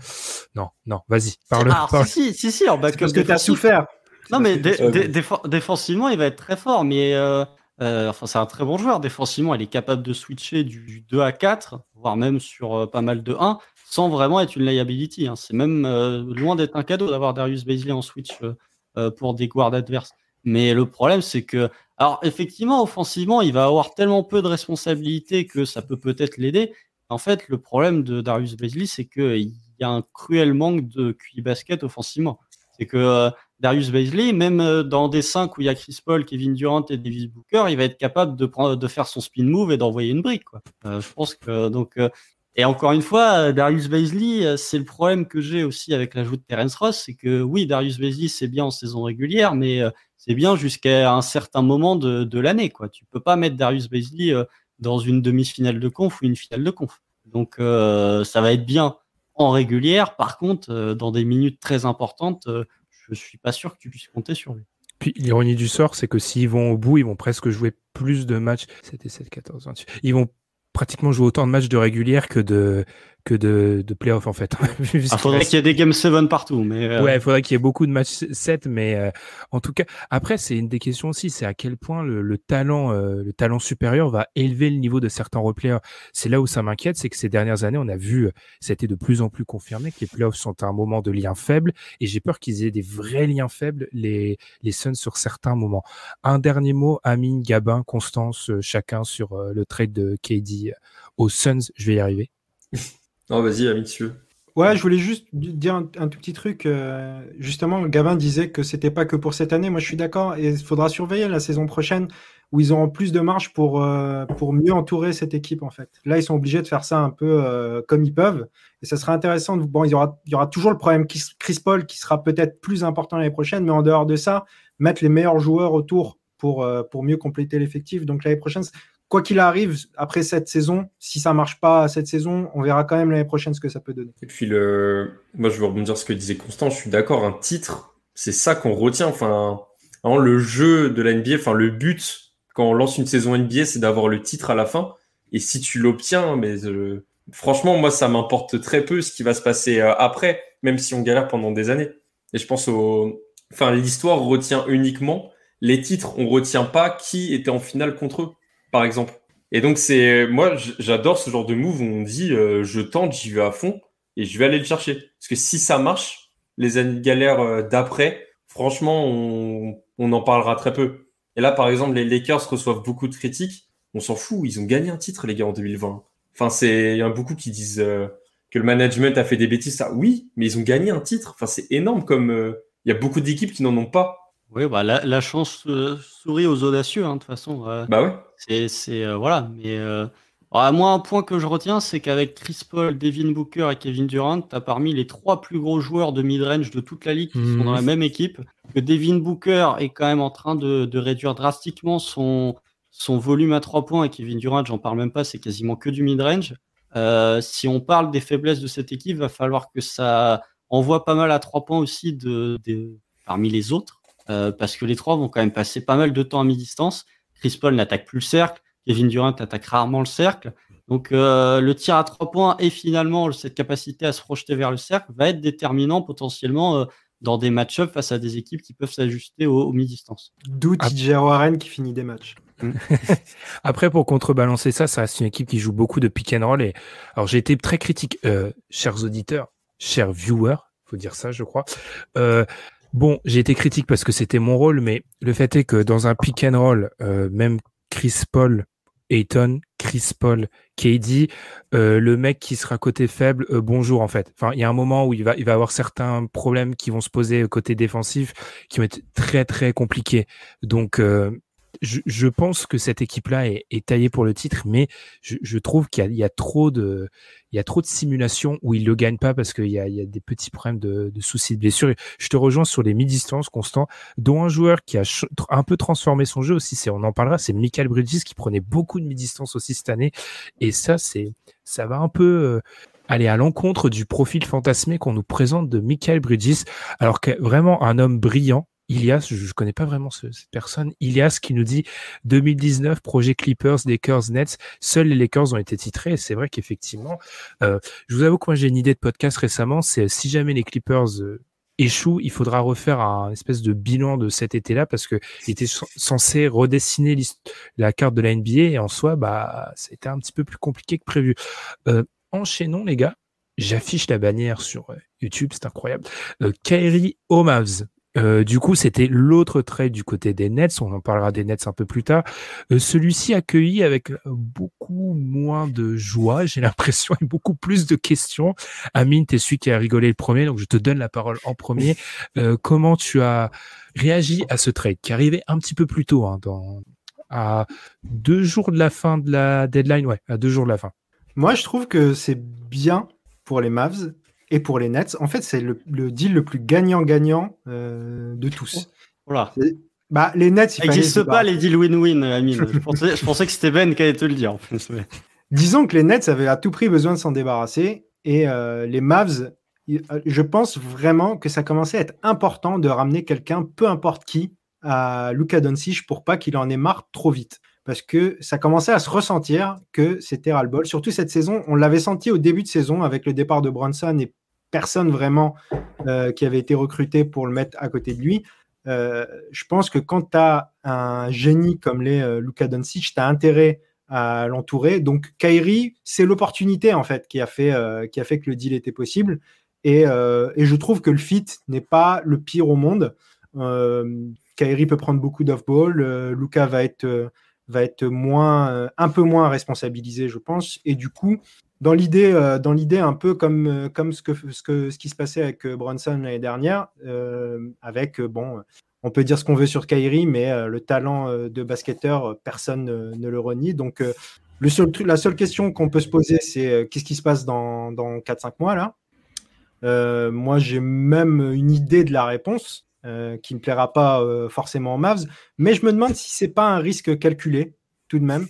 non, non, vas-y, parle. Ah, si, si, si, en backup. Parce que tu as souffert. Non, mais défensivement, il va être très fort, mais. Euh, euh, enfin, c'est un très bon joueur. Défensivement, il est capable de switcher du, 2 à 4, voire même sur euh, pas mal de 1, sans vraiment être une liability. Hein. C'est même euh, loin d'être un cadeau d'avoir Darius Baisley en switch pour des guards adverses. Mais le problème, c'est que, alors effectivement, offensivement, il va avoir tellement peu de responsabilités que ça peut peut-être l'aider. En fait, le problème de Darius Baisley, c'est qu'il y a un cruel manque de QI basket offensivement. C'est que Darius Baisley, même dans des 5 où il y a Chris Paul, Kevin Durant et Davis Booker, il va être capable de prendre, de faire son spin move et d'envoyer une brique. Quoi. je pense que donc et encore une fois, Darius Baisley, c'est le problème que j'ai aussi avec l'ajout de Terence Ross, c'est que oui, Darius Baisley, c'est bien en saison régulière, mais c'est bien jusqu'à un certain moment de, de l'année. Quoi. Tu peux pas mettre Darius Baisley dans une demi-finale de conf ou une finale de conf. Donc ça va être bien en régulière. Par contre, dans des minutes très importantes, je suis pas sûr que tu puisses compter sur lui. Puis l'ironie du sort, c'est que s'ils vont au bout, ils vont presque jouer plus de matchs. C'était 7, 14, 28. Ils vont pratiquement jouer autant de matchs de régulière que de que de, de playoff en fait. Il ah, faudrait qu'il y ait des game 7 partout, mais euh, ouais, il faudrait qu'il y ait beaucoup de matchs 7, mais euh, en tout cas, après c'est une des questions aussi, c'est à quel point le, le talent, euh, le talent supérieur va élever le niveau de certains replayers. C'est là où ça m'inquiète, c'est que ces dernières années, on a vu, c'était de plus en plus confirmé que les playoffs sont un moment de lien faible, et j'ai peur qu'ils aient des vrais liens faibles les les Suns sur certains moments. Un dernier mot, Amine, Gabin, Constance, chacun sur le trade de KD aux Suns, je vais y arriver. Non, vas-y, Amitsieux. Ouais, je voulais juste dire un, tout petit truc. Euh, justement, Gabin disait que c'était pas que pour cette année. Moi, je suis d'accord. Et il faudra surveiller la saison prochaine où ils auront plus de marge pour, euh, pour mieux entourer cette équipe, en fait. Là, ils sont obligés de faire ça un peu euh, comme ils peuvent. Et ça sera intéressant. Bon, il y aura, il y aura toujours le problème Chris Paul qui sera peut-être plus important l'année prochaine. Mais en dehors de ça, mettre les meilleurs joueurs autour pour, pour mieux compléter l'effectif. Donc l'année prochaine, quoi qu'il arrive, après cette saison, si ça marche pas cette saison, on verra quand même l'année prochaine ce que ça peut donner. Et puis, le... moi, je veux rebondir sur ce que disait Constant. Je suis d'accord, un titre, c'est ça qu'on retient. Enfin, le jeu de la NBA, enfin, le but quand on lance une saison NBA, c'est d'avoir le titre à la fin. Et si tu l'obtiens, mais euh, franchement, moi, ça m'importe très peu ce qui va se passer euh, après, même si on galère pendant des années. Et je pense au, enfin, l'histoire retient uniquement les titres. On retient pas qui était en finale contre eux par exemple. Et donc, c'est moi, j'adore ce genre de move où on dit euh, je tente, j'y vais à fond et je vais aller le chercher. Parce que si ça marche, les années de galère euh, d'après, franchement, on, en parlera très peu. Et là, par exemple, les Lakers reçoivent beaucoup de critiques. On s'en fout, ils ont gagné un titre, les gars, en 2020. Enfin, c'est, il y a beaucoup qui disent euh, que le management a fait des bêtises. Ça, oui, mais ils ont gagné un titre. Enfin, c'est énorme comme il y a beaucoup d'équipes qui n'en ont pas. Oui, bah, la, chance sourit aux audacieux, hein, de toute façon. bah ouais. C'est, euh, voilà, mais euh, moi, un point que je retiens, c'est qu'avec Chris Paul, Devin Booker et Kevin Durant, tu as parmi les trois plus gros joueurs de mid-range de toute la ligue qui sont dans la mhm. même équipe. Que Devin Booker est quand même en train de, réduire drastiquement son, son volume à trois points et Kevin Durant, j'en parle même pas, c'est quasiment que du mid-range. Euh, si on parle des faiblesses de cette équipe, va falloir que ça envoie pas mal à trois points aussi de, parmi les autres, parce que les trois vont quand même passer pas mal de temps à mi-distance. Chris Paul n'attaque plus le cercle. Kevin Durant attaque rarement le cercle. Donc euh, le tir à trois points et finalement cette capacité à se projeter vers le cercle va être déterminant potentiellement euh, dans des match-ups face à des équipes qui peuvent s'ajuster au, mi-distance. D'où. TJ Warren qui finit des matchs. Mm. Après, pour contrebalancer ça, ça reste une équipe qui joue beaucoup de pick and roll. Et alors, j'ai été très critique, euh, chers auditeurs, chers viewers, faut dire ça, je crois. Bon, j'ai été critique parce que c'était mon rôle, mais le fait est que dans un pick and roll, euh, même Chris Paul, Ayton, Chris Paul, KD, euh, le mec qui sera côté faible, euh, bonjour en fait. Enfin, il y a un moment où il va, il va avoir certains problèmes qui vont se poser côté défensif, qui vont être très très compliqués. Donc, je, pense que cette équipe-là est, taillée pour le titre, mais je, trouve qu'il y, a trop de, il y a trop de simulations où il le gagne pas parce qu'il y a, des petits problèmes de, soucis de blessure. Je te rejoins sur les mi-distances, Constant, dont un joueur qui a un peu transformé son jeu aussi, c'est, on en parlera, c'est Michael Bridges qui prenait beaucoup de mi-distance aussi cette année. Et ça, c'est, ça va un peu, euh, aller à l'encontre du profil fantasmé qu'on nous présente de Michael Bridges, alors que vraiment un homme brillant, Ilias, je ne connais pas vraiment cette personne, Ilias qui nous dit 2019, projet Clippers, Lakers, Nets, seuls les Lakers ont été titrés. C'est vrai qu'effectivement, euh, je vous avoue que moi j'ai une idée de podcast récemment, c'est si jamais les Clippers euh, échouent, il faudra refaire un espèce de bilan de cet été-là parce que il était censé redessiner la carte de la NBA et en soi, bah, c'était un petit peu plus compliqué que prévu. Euh, enchaînons les gars. J'affiche la bannière sur YouTube, c'est incroyable. Kairi Omavs, euh, du coup, c'était l'autre trait du côté des Nets. On en parlera des Nets un peu plus tard. Euh, celui-ci accueilli avec beaucoup moins de joie, j'ai l'impression, et beaucoup plus de questions. Amine, tu es celui qui a rigolé le premier, donc je te donne la parole en premier. Euh, comment tu as réagi à ce trade qui arrivait un petit peu plus tôt, hein, dans, à deux jours de la fin de la deadline, ouais, à deux jours de la fin Moi, je trouve que c'est bien pour les Mavs et pour les Nets. En fait, c'est le, deal le plus gagnant-gagnant euh, de tous. Voilà. Bah, les Nets, il n'existe pas les deals win-win, Amine. je, pensais, que c'était Ben qui allait te le dire. En Disons que les Nets avaient à tout prix besoin de s'en débarrasser et euh, les Mavs, je pense vraiment que ça commençait à être important de ramener quelqu'un, peu importe qui, à Luka Doncic pour pas qu'il en ait marre trop vite. Parce que ça commençait à se ressentir que c'était ras-le-bol. Surtout cette saison, on l'avait senti au début de saison avec le départ de Bronson et personne vraiment euh, qui avait été recruté pour le mettre à côté de lui. Euh, je pense que quand tu as un génie comme les euh, Luka Doncic, tu as intérêt à l'entourer. Donc Kyrie, c'est l'opportunité en fait qui a fait euh, qui a fait que le deal était possible. Et, et je trouve que le fit n'est pas le pire au monde. Kyrie peut prendre beaucoup d'off-ball. Luka va être va être moins un peu moins responsabilisé, je pense. Et du coup, dans l'idée, dans l'idée un peu comme, comme ce, que, ce, que, ce qui se passait avec Bronson l'année dernière, avec bon, on peut dire ce qu'on veut sur Kyrie, mais euh, le talent euh, de basketteur, euh, personne ne, le renie. Donc, le seul, la seule question qu'on peut se poser, c'est qu'est-ce qui se passe dans, dans 4-5 mois là? Moi, j'ai même une idée de la réponse qui ne plaira pas forcément en Mavs, mais je me demande si c'est pas un risque calculé tout de même,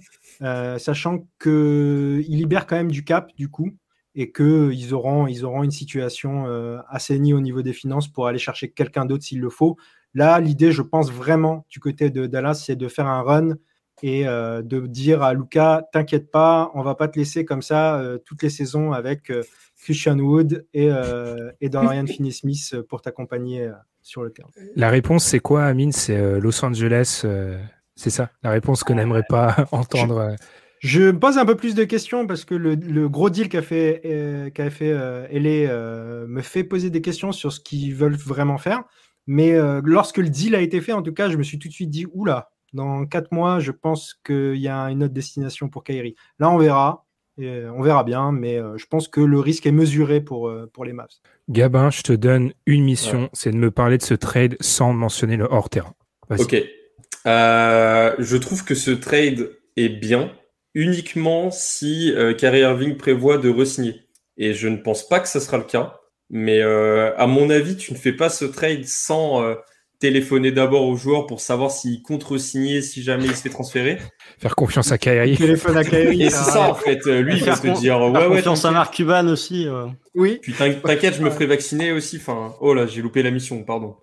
sachant qu'il libère quand même du cap du coup et qu'ils auront, une situation assainie au niveau des finances pour aller chercher quelqu'un d'autre s'il le faut. Là, l'idée, je pense vraiment du côté de Dallas, c'est de faire un run et euh, de dire à Luca, t'inquiète pas, on va pas te laisser comme ça euh, toutes les saisons avec euh, Christian Wood et, et Dorian Finney-Smith pour t'accompagner sur le terrain. La réponse, c'est quoi, Amine? C'est Los Angeles, c'est ça? La réponse qu'on n'aimerait pas entendre je me pose un peu plus de questions parce que le, gros deal qu'a fait, qu'a fait me fait poser des questions sur ce qu'ils veulent vraiment faire. Mais euh, lorsque le deal a été fait, en tout cas, je me suis tout de suite dit, oula, dans quatre mois, je pense qu'il y a une autre destination pour Kyrie. Là, on verra. Et on verra bien, mais euh, je pense que le risque est mesuré pour, euh, pour les Mavs. Gabin, je te donne une mission, c'est de me parler de ce trade sans mentionner le hors-terrain. Ok. je trouve que ce trade est bien uniquement si Kyrie Irving prévoit de re-signer. Et je ne pense pas que ce sera le cas. Mais euh, à mon avis, tu ne fais pas ce trade sans euh, téléphoner d'abord au joueur pour savoir s'il contre-signer si jamais il se fait transférer. Faire confiance à Kyrie. Téléphone à Kyrie. Et c'est ça en fait. Lui, il va te dire ouais ouais. Confiance à Marc Cuban aussi. Oui. Puis t'inquiète, je me ferai vacciner aussi. Enfin, oh là, j'ai loupé la mission, pardon.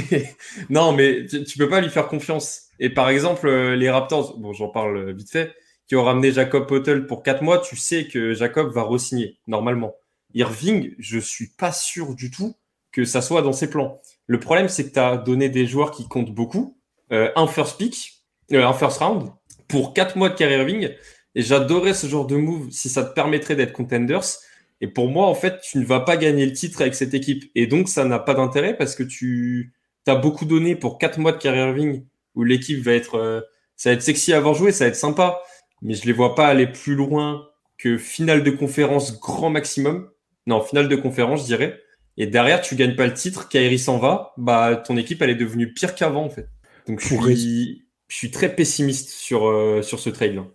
non, mais tu, tu, peux pas lui faire confiance. Et par exemple, euh, les Raptors, bon, j'en parle vite fait, qui ont ramené Jacob Potel pour 4 mois, tu sais que Jacob va re-signer normalement. Irving, je suis pas sûr du tout que ça soit dans ses plans. Le problème, c'est que tu donné des joueurs qui comptent beaucoup, euh, un first pick, euh, un first round, pour quatre mois de carrière Irving. Et j'adorais ce genre de move si ça te permettrait d'être contenders. Et pour moi, en fait, tu ne vas pas gagner le titre avec cette équipe. Et donc, ça n'a pas d'intérêt parce que tu as beaucoup donné pour quatre mois de carrière Irving où l'équipe va être, euh, ça va être sexy à avoir joué, ça va être sympa. Mais je les vois pas aller plus loin que finale de conférence grand maximum. Non, finale de conférence, je dirais. Et derrière, tu gagnes pas le titre, Kairi s'en va, bah ton équipe elle est devenue pire qu'avant en fait. Donc je suis, je suis très pessimiste sur, euh, sur ce trade. là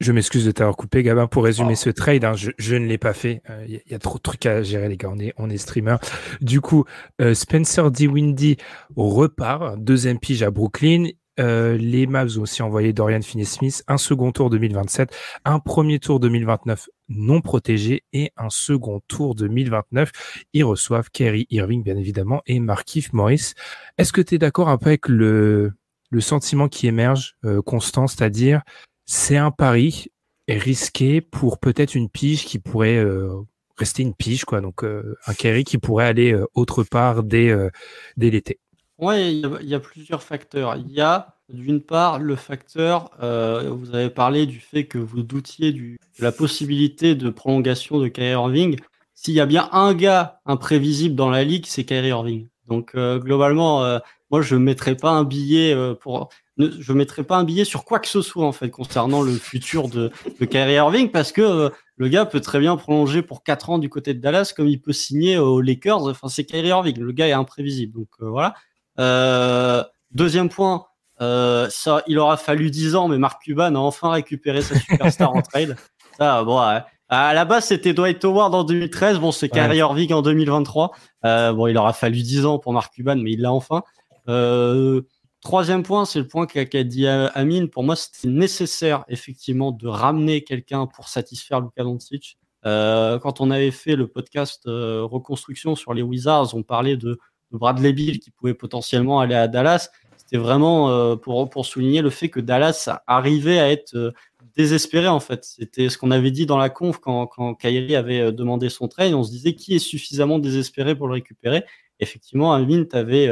Je m'excuse de t'avoir coupé, Gabin. Pour résumer ce trade, hein, je, je, ne l'ai pas fait. Il euh, y, a trop de trucs à gérer, les gars. On est, on est streamer. Du coup, euh, Spencer D. Windy repart. Deuxième pige à Brooklyn. Euh, les Mavs ont aussi envoyé Dorian Finney-Smith, un second tour 2027, un premier tour 2029 non protégé et un second tour 2029. Ils reçoivent Kerry Irving, bien évidemment, et Markif Morris. Est-ce que tu es d'accord un peu avec le, sentiment qui émerge euh, constant, c'est-à-dire c'est un pari risqué pour peut-être une pige qui pourrait euh, rester une pige, quoi. Donc un Kerry qui pourrait aller autre part dès l'été? Oui, il y, a plusieurs facteurs. Il y a d'une part le facteur, euh, vous avez parlé du fait que vous doutiez de la possibilité de prolongation de Kyrie Irving. S'il y a bien un gars imprévisible dans la ligue, c'est Kyrie Irving. Donc euh, globalement, euh, moi je ne mettrais pas un billet pour je mettrai pas un billet sur quoi que ce soit en fait concernant le futur de, de Kyrie Irving parce que le gars peut très bien prolonger pour 4 ans du côté de Dallas comme il peut signer aux Lakers. Enfin, c'est Kyrie Irving. Le gars est imprévisible. Donc voilà. Euh, deuxième point, euh, ça, il aura fallu 10 ans, mais Mark Cuban a enfin récupéré sa superstar en trade. Ça, bon, à la base, c'était Dwight Howard en 2013. Bon, c'est Kyrie Irving en 2023. Euh, bon, il aura fallu 10 ans pour Mark Cuban, mais il l'a enfin. Euh, troisième point, c'est le point qu'a dit Amine. Pour moi, c'était nécessaire, effectivement, de ramener quelqu'un pour satisfaire Luka Doncic. Euh, quand on avait fait le podcast reconstruction sur les Wizards, on parlait de, de, Bradley Bill qui pouvait potentiellement aller à Dallas. C'était vraiment euh, pour, pour souligner le fait que Dallas arrivait à être euh, désespéré en fait. C'était ce qu'on avait dit dans la conf quand, quand Kyrie avait euh, demandé son trade. On se disait qui est suffisamment désespéré pour le récupérer? Effectivement, Alvin t'avait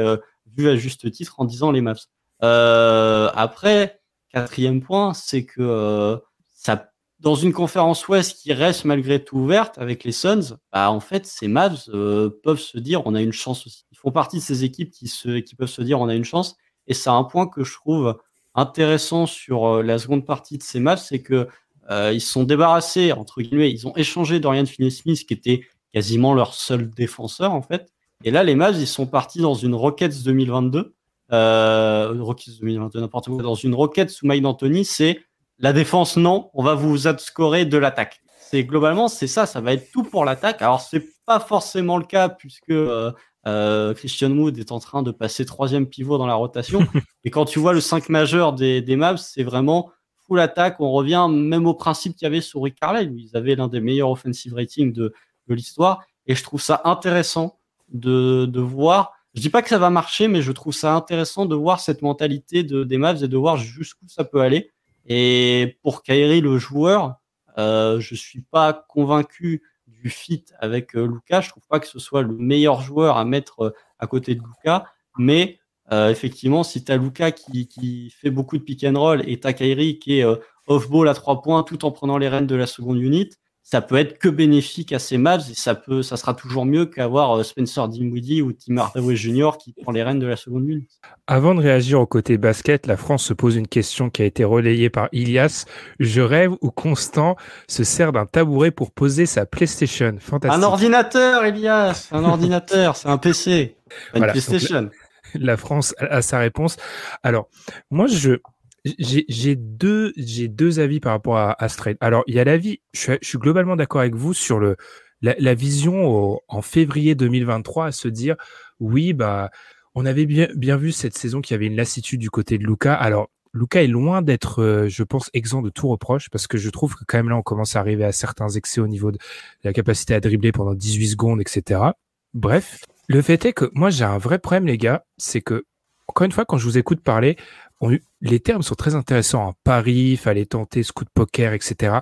vu à juste titre en disant les Mavs. Euh, après, quatrième point, c'est que dans une conférence Ouest qui reste malgré tout ouverte avec les Suns, bah, en fait, ces Mavs euh, peuvent se dire on a une chance aussi. Ils font partie de ces équipes qui, peuvent se dire on a une chance. Et c'est un point que je trouve intéressant sur euh, la seconde partie de ces matchs, c'est que euh, sont débarrassés, entre guillemets, ils ont échangé Dorian Finney-Smith, qui était quasiment leur seul défenseur, en fait. Et là, les Mavs, ils sont partis dans une Rockets 2022, euh, Rockets 2022, n'importe quoi, dans une Rockets sous Mike D'Antoni, c'est la défense, non, on va vous outscorer de l'attaque. C'est globalement, c'est ça, ça va être tout pour l'attaque. Alors, c'est pas forcément le cas, puisque euh, euh, Christian Wood est en train de passer troisième pivot dans la rotation. et quand tu vois le 5 majeur des, des Mavs, c'est vraiment full attaque. On revient même au principe qu'il y avait sur Rick Carlisle, où ils avaient l'un des meilleurs offensive ratings de, de l'histoire. Et je trouve ça intéressant de, de voir. Je dis pas que ça va marcher, mais je trouve ça intéressant de voir cette mentalité de, des Mavs et de voir jusqu'où ça peut aller. Et pour Kyrie, le joueur, euh, je suis pas convaincu du fit avec euh, Luca. Je trouve pas que ce soit le meilleur joueur à mettre euh, à côté de Luca, mais euh, effectivement, si tu as Luca qui, qui, fait beaucoup de pick and roll et tu as Kyrie qui est euh, off-ball à trois points tout en prenant les rênes de la seconde unit, ça peut être que bénéfique à ces Mavs et ça peut, ça sera toujours mieux qu'avoir euh, Spencer Dinwiddie ou Tim Hardaway Jr. qui prend les rênes de la seconde unit. Avant de réagir au côté basket, la France se pose une question qui a été relayée par Ilias. Je rêve où Constant se sert d'un tabouret pour poser sa PlayStation? Fantastique. Un ordinateur, Elias, un ordinateur, c'est un PC, une PlayStation. La France a sa réponse. Alors, moi, je, j'ai deux, deux avis par rapport à, à ce trade. Alors, il y a l'avis, je, je suis globalement d'accord avec vous sur le, la, la vision au, en février 2023 à se dire, oui, bah, on avait bien, bien vu cette saison qu'il y avait une lassitude du côté de Luca. Alors, Luca est loin d'être, euh, je pense, exempt de tout reproche parce que je trouve que quand même là, on commence à arriver à certains excès au niveau de la capacité à dribbler pendant 18 secondes, etc. Bref, le fait est que moi, j'ai un vrai problème, les gars, c'est que, encore une fois, quand je vous écoute parler, les termes sont très intéressants. Hein. Paris, fallait tenter, scout poker, etc.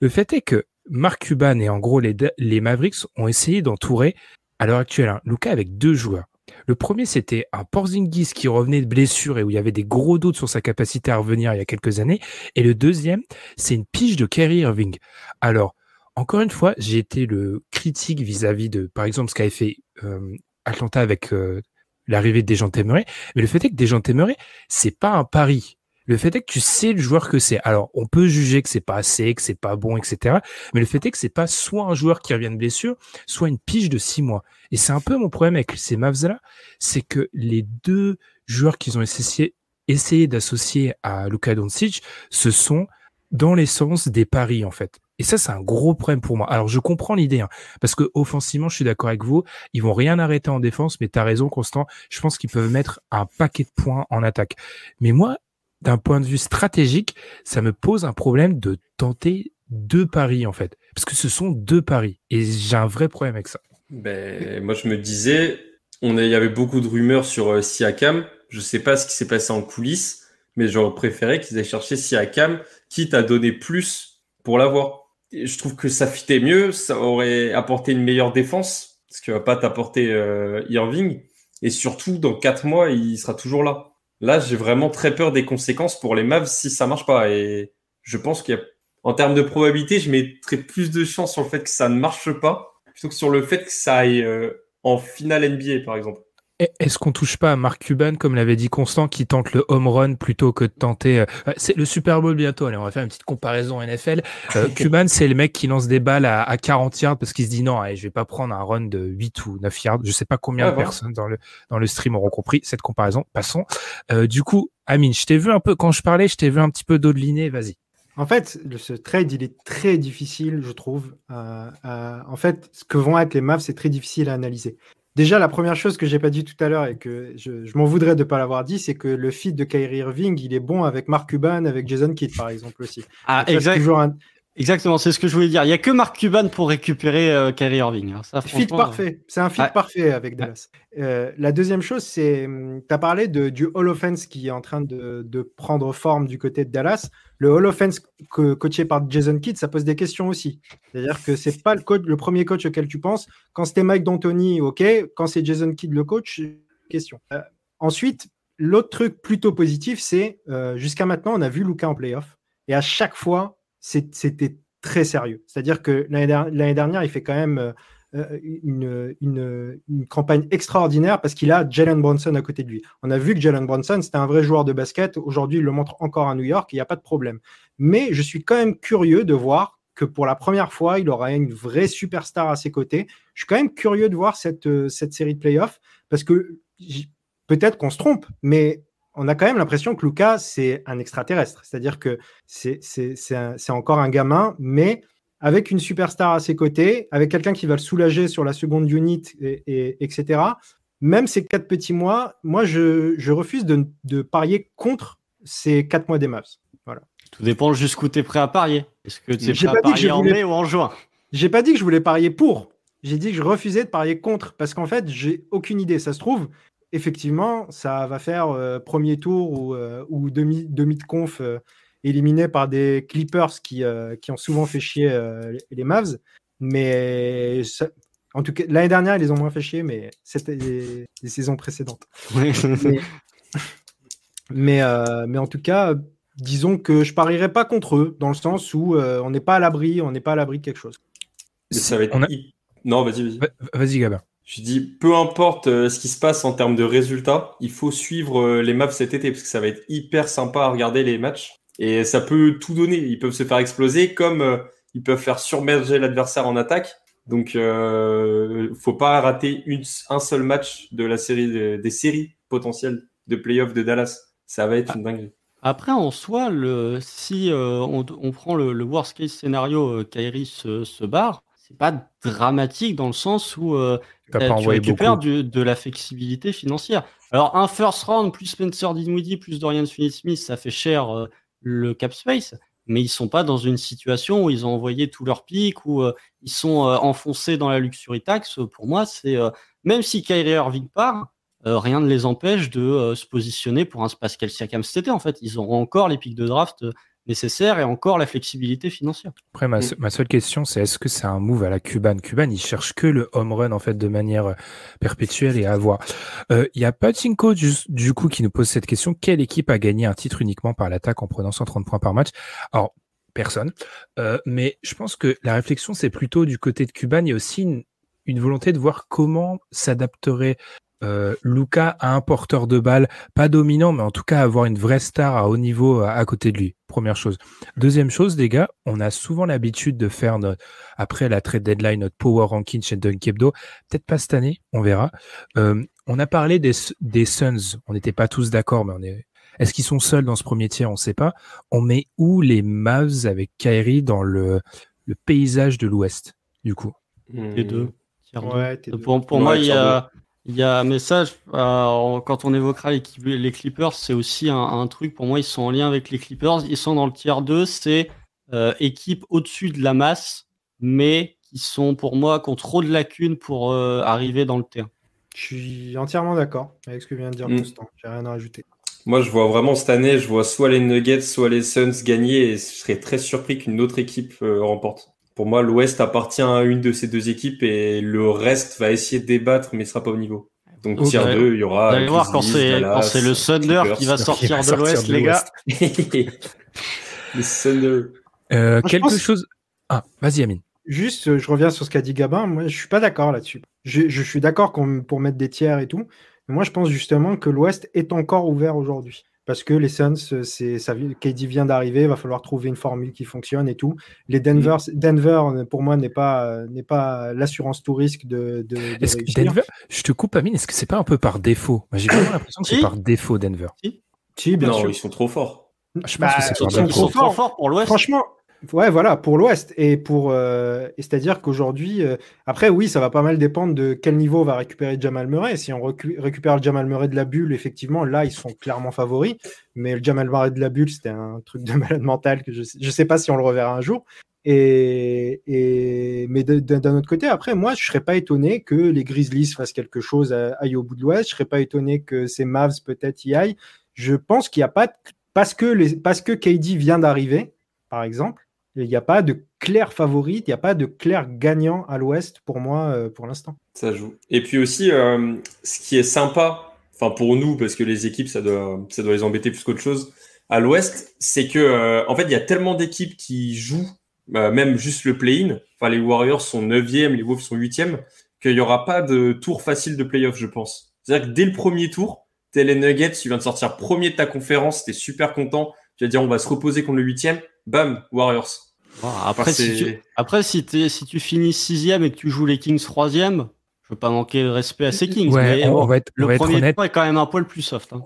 Le fait est que Mark Cuban et en gros les, Mavericks ont essayé d'entourer à l'heure actuelle hein, Luca avec deux joueurs. Le premier, c'était un Porzingis qui revenait de blessure et où il y avait des gros doutes sur sa capacité à revenir il y a quelques années. Et le deuxième, c'est une pige de Kerry Irving. Alors, encore une fois, j'ai été le critique vis-à-vis de, par exemple, ce qu'avait fait euh, Atlanta avec euh, l'arrivée de Dejan Temeray. Mais le fait est que Dejan Temeray, c'est pas un pari. Le fait est que tu sais le joueur que c'est. Alors, on peut juger que c'est pas assez, que c'est pas bon, etc. Mais le fait est que c'est pas soit un joueur qui revient de blessure, soit une pige de six mois. Et c'est un peu mon problème avec ces Mavs-là, c'est que les deux joueurs qu'ils ont essayé, essayé d'associer à Luka Doncic, ce sont dans l'essence des paris, en fait. Et ça, c'est un gros problème pour moi. Alors, je comprends l'idée, hein, parce que offensivement, je suis d'accord avec vous. Ils vont rien arrêter en défense, mais tu as raison, Constant. Je pense qu'ils peuvent mettre un paquet de points en attaque. Mais moi, d'un point de vue stratégique, ça me pose un problème de tenter deux paris, en fait. Parce que ce sont deux paris. Et j'ai un vrai problème avec ça. Ben, moi, je me disais, on il y avait beaucoup de rumeurs sur euh, Siakam. Je sais pas ce qui s'est passé en coulisses, mais j'aurais préféré qu'ils aient cherché Siakam, quitte à donner plus pour l'avoir je trouve que ça fitait mieux, ça aurait apporté une meilleure défense, ce qui va pas t'apporter euh, Irving. Et surtout, dans quatre mois, il sera toujours là. Là, j'ai vraiment très peur des conséquences pour les Mavs si ça marche pas. Et je pense qu'il y a, en termes de probabilité, je mettrais plus de chance sur le fait que ça ne marche pas plutôt que sur le fait que ça aille euh, en finale NBA, par exemple. Est-ce qu'on touche pas à Mark Cuban, comme l'avait dit Constant, qui tente le home run plutôt que de tenter. Euh, c'est le Super Bowl bientôt. Allez, on va faire une petite comparaison NFL. Euh, Cuban, c'est le mec qui lance des balles à, à 40 yards parce qu'il se dit non, allez, je vais pas prendre un run de 8 ou 9 yards. Je sais pas combien ah de personnes dans le, dans le stream auront compris cette comparaison. Passons. Euh, du coup, Amine, je t'ai vu un peu, quand je parlais, je t'ai vu un petit peu d'Odeliné. Vas-y. En fait, ce trade, il est très difficile, je trouve. en fait, ce que vont être les Mavs, c'est très difficile à analyser. Déjà, la première chose que j'ai pas dit tout à l'heure et que je, m'en voudrais de pas l'avoir dit, c'est que le fit de Kyrie Irving, il est bon avec Mark Cuban, avec Jason Kidd, par exemple aussi. Ah, Exactement, c'est ce que je voulais dire. Il y a que Mark Cuban pour récupérer euh, Kyrie Irving. Hein. Ça, fit parfait. C'est un fit parfait avec Dallas. Euh, la deuxième chose, c'est, hum, tu as parlé de, du Hall Offense qui est en train de, de, prendre forme du côté de Dallas. Le Hall Offense que, coaché par Jason Kidd, ça pose des questions aussi. C'est-à-dire que c'est pas le, coach, le premier coach auquel tu penses. Quand c'était Mike D'Antoni, ok. Quand c'est Jason Kidd le coach, question. Euh, ensuite, l'autre truc plutôt positif, c'est jusqu'à maintenant, on a vu Luca en playoff. Et à chaque fois, c'était très sérieux. C'est-à-dire que l'année dernière, il fait quand même euh, euh, une, campagne extraordinaire parce qu'il a Jalen Bronson à côté de lui. On a vu que Jalen Bronson, c'était un vrai joueur de basket. Aujourd'hui, il le montre encore à New York, il n'y a pas de problème. Mais je suis quand même curieux de voir que pour la première fois, il aura une vraie superstar à ses côtés. Je suis quand même curieux de voir cette, euh, cette série de playoffs parce que peut-être qu'on se trompe, mais on a quand même l'impression que Lucas, c'est un extraterrestre. C'est-à-dire que c'est encore un gamin, mais avec une superstar à ses côtés, avec quelqu'un qui va le soulager sur la seconde unit, et, etc. Même ces quatre petits mois, moi, je, refuse de, parier contre ces quatre mois des Mavs. Voilà. Tout dépend jusqu'où tu es prêt à parier. Est-ce que tu es prêt à parier en mai ou en juin? J'ai pas dit que je voulais parier pour. J'ai dit que je refusais de parier contre parce qu'en fait, j'ai aucune idée. Ça se trouve, effectivement, ça va faire euh, premier tour ou, euh, demi, demi de conf euh, éliminé par des Clippers qui, qui ont souvent fait chier les, Mavs. Mais en tout cas, l'année dernière, ils les ont moins fait chier, mais c'était les, saisons précédentes. mais, mais, en tout cas, disons que je parierais pas contre eux, dans le sens où on n'est pas à l'abri, on n'est pas à l'abri de quelque chose. Ça va être... Non, vas-y, vas-y. Vas-y, Gabin. Je dis, peu importe euh, ce qui se passe en termes de résultats, il faut suivre euh, les maps cet été parce que ça va être hyper sympa à regarder les matchs et ça peut tout donner. Ils peuvent se faire exploser comme euh, ils peuvent faire surmerger l'adversaire en attaque. Donc, euh, faut pas rater un seul match de la série des séries potentielles de playoffs de Dallas. Ça va être une dinguerie. Après, en soi, si on, prend le, worst case scénario, Kyrie se, se barre, c'est pas dramatique dans le sens où tu récupères de la flexibilité financière. Alors, un first round plus Spencer Dinwiddie plus Dorian Finney-Smith, ça fait cher euh, le cap space, mais ils sont pas dans une situation où ils ont envoyé tous leurs pics, ou euh, ils sont enfoncés dans la luxury tax. Pour moi, c'est même si Kyrie Irving part, rien ne les empêche de se positionner pour un Pascal Siakam cet été. En fait, ils auront encore les pics de draft nécessaire et encore la flexibilité financière. Après, ma, seule question, c'est est-ce que c'est un move à la Cuban Cuban, il cherche que le home run en fait de manière euh, perpétuelle et à voir. Euh, il y a Patinko du, du coup qui nous pose cette question quelle équipe a gagné un titre uniquement par l'attaque en prenant 130 points par match? Alors personne, euh, mais je pense que la réflexion c'est plutôt du côté de Cuban. Il y a aussi une, une volonté de voir comment s'adapterait euh, Luca a un porteur de balle, pas dominant, mais en tout cas avoir une vraie star à haut niveau à, côté de lui. Première chose. Deuxième chose, les gars, on a souvent l'habitude de faire notre, après la trade deadline notre power ranking chez Dunkebdo. Peut-être pas cette année, on verra. Euh, on a parlé des, des Suns. On n'était pas tous d'accord, mais on est. Est-ce qu'ils sont seuls dans ce premier tiers? On ne sait pas. On met où les Mavs avec Kyrie dans le, le paysage de l'Ouest, du coup? Les deux. pour, pour moi, il y a. Il y a un message, euh, quand on évoquera les, les Clippers, c'est aussi un, truc, pour moi, ils sont en lien avec les Clippers. Ils sont dans le tiers 2, c'est euh, équipe au-dessus de la masse, mais qui sont, pour moi, qui ont trop de lacunes pour euh, arriver dans le terrain. Je suis entièrement d'accord avec ce que vient de dire mm. Constant. J'ai rien à rajouter. Moi, je vois vraiment cette année, je vois soit les Nuggets, soit les Suns gagner, et je serais très surpris qu'une autre équipe remporte. Pour moi, l'Ouest appartient à une de ces deux équipes et le reste va essayer de débattre, mais ne sera pas au niveau. Donc, tier 2, il y aura. Vous allez voir quand c'est, le Thunder qui va sortir de l'Ouest, les gars. le Thunder. Euh, quelque chose. Ah, vas-y, Amine. Juste, je reviens sur ce qu'a dit Gabin. Moi, je suis pas d'accord là-dessus. Je, suis d'accord pour mettre des tiers et tout. moi, je pense justement que l'Ouest est encore ouvert aujourd'hui. Parce que les Suns, c'est, ça, KD vient d'arriver, il va falloir trouver une formule qui fonctionne et tout. Les Denver, mm. Denver pour moi, n'est pas, n'est pas l'assurance tout risque de, de, Denver, je te coupe, Amine, est-ce que c'est pas un peu par défaut? J'ai vraiment l'impression que c'est par défaut, Denver. Si, bien sûr. ils sont trop forts. Je pense que c'est ils sont trop forts pour l'Ouest. Franchement, Ouais, voilà, pour l'Ouest. Et pour, euh, c'est-à-dire qu'aujourd'hui, euh, après, oui, ça va pas mal dépendre de quel niveau va récupérer Jamal Murray. Si on récupère le Jamal Murray de la bulle, effectivement, là, ils sont clairement favoris. Mais le Jamal Murray de la bulle, c'était un truc de malade mental que je, je sais pas si on le reverra un jour. Et, et mais d'un autre côté, après, moi, je serais pas étonné que les Grizzlies fassent quelque chose, aillent au bout de l'Ouest. Je serais pas étonné que ces Mavs peut-être y aillent. Je pense qu'il n'y a pas parce que les, parce que KD vient d'arriver, par exemple il n'y a pas de clair favori, il n'y a pas de clair gagnant à l'Ouest pour moi euh, pour l'instant. Ça joue. Et puis aussi, euh, ce qui est sympa, enfin pour nous, parce que les équipes, ça doit, ça doit les embêter plus qu'autre chose, à l'Ouest, c'est que euh, en fait, il y a tellement d'équipes qui jouent, même juste le play-in. Enfin, les Warriors sont 9e, les Wolves sont 8e, qu'il n'y aura pas de tour facile de play-off, je pense. C'est-à-dire que dès le premier tour, t'es les Nuggets, tu viens de sortir premier de ta conférence, t'es super content, tu vas dire on va se reposer contre le 8e, bam, Warriors après, si tu, après, si, si tu finis sixième et que tu joues les Kings troisième, je veux pas manquer de respect à ces Kings. mais on, va être, le premier tour est quand même un poil plus soft. Hein.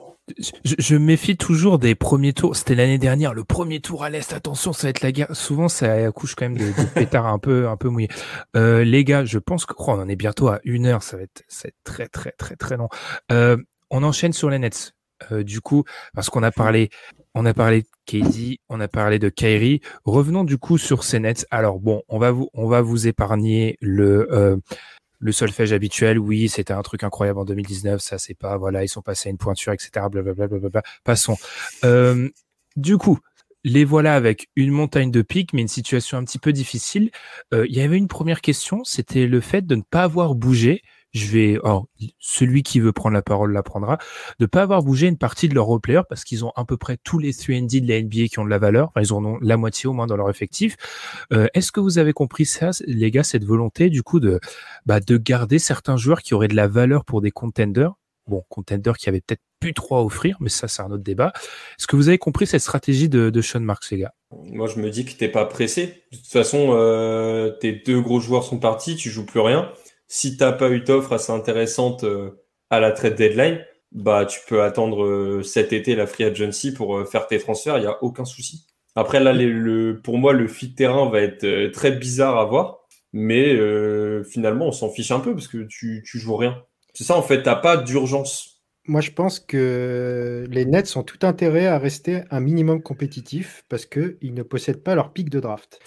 Je, méfie toujours des premiers tours. C'était l'année dernière, le premier tour à l'est. Attention, ça va être la guerre. Souvent, ça accouche quand même de, de pétards un peu, un peu mouillés. Euh, les gars, je pense que oh, on en est bientôt à une heure. Ça va être, très, très, très, très long. Euh, on enchaîne sur les Nets. Euh, du coup, parce qu'on a parlé on a parlé de KD, on a parlé de Kyrie. Revenons du coup sur ces nets. Alors bon, on va vous, on va vous épargner le, euh, le solfège habituel. Oui, c'était un truc incroyable en 2019. Ça, c'est pas, voilà, ils sont passés à une pointure, etc. Blablabla. Passons. Euh, du coup, les voilà avec une montagne de pics, mais une situation un petit peu difficile. Euh, il y avait une première question, c'était le fait de ne pas avoir bougé je vais, or, celui qui veut prendre la parole la prendra, de pas avoir bougé une partie de leurs role parce qu'ils ont à peu près tous les 3D de la NBA qui ont de la valeur. Ils en ont la moitié au moins dans leur effectif. Euh, Est-ce que vous avez compris ça, les gars, cette volonté du coup de, bah, de garder certains joueurs qui auraient de la valeur pour des contenders? Bon, contenders qui avaient peut-être plus trop à offrir, mais ça, c'est un autre débat. Est-ce que vous avez compris cette stratégie de, de Sean Marks, les gars? Moi, je me dis que t'es pas pressé. De toute façon, euh, tes deux gros joueurs sont partis, tu joues plus rien si t'as pas eu d'offre assez intéressante euh, à la trade deadline, bah tu peux attendre euh, cet été la free agency pour euh, faire tes transferts, il y a aucun souci. Après là, le, pour moi, le fit terrain va être très bizarre à voir, mais finalement, on s'en fiche un peu parce que tu, tu joues rien. C'est ça en fait, t'as pas d'urgence moi, je pense que les Nets ont tout intérêt à rester un minimum compétitif parce qu'ils ne possèdent pas leur pic de draft.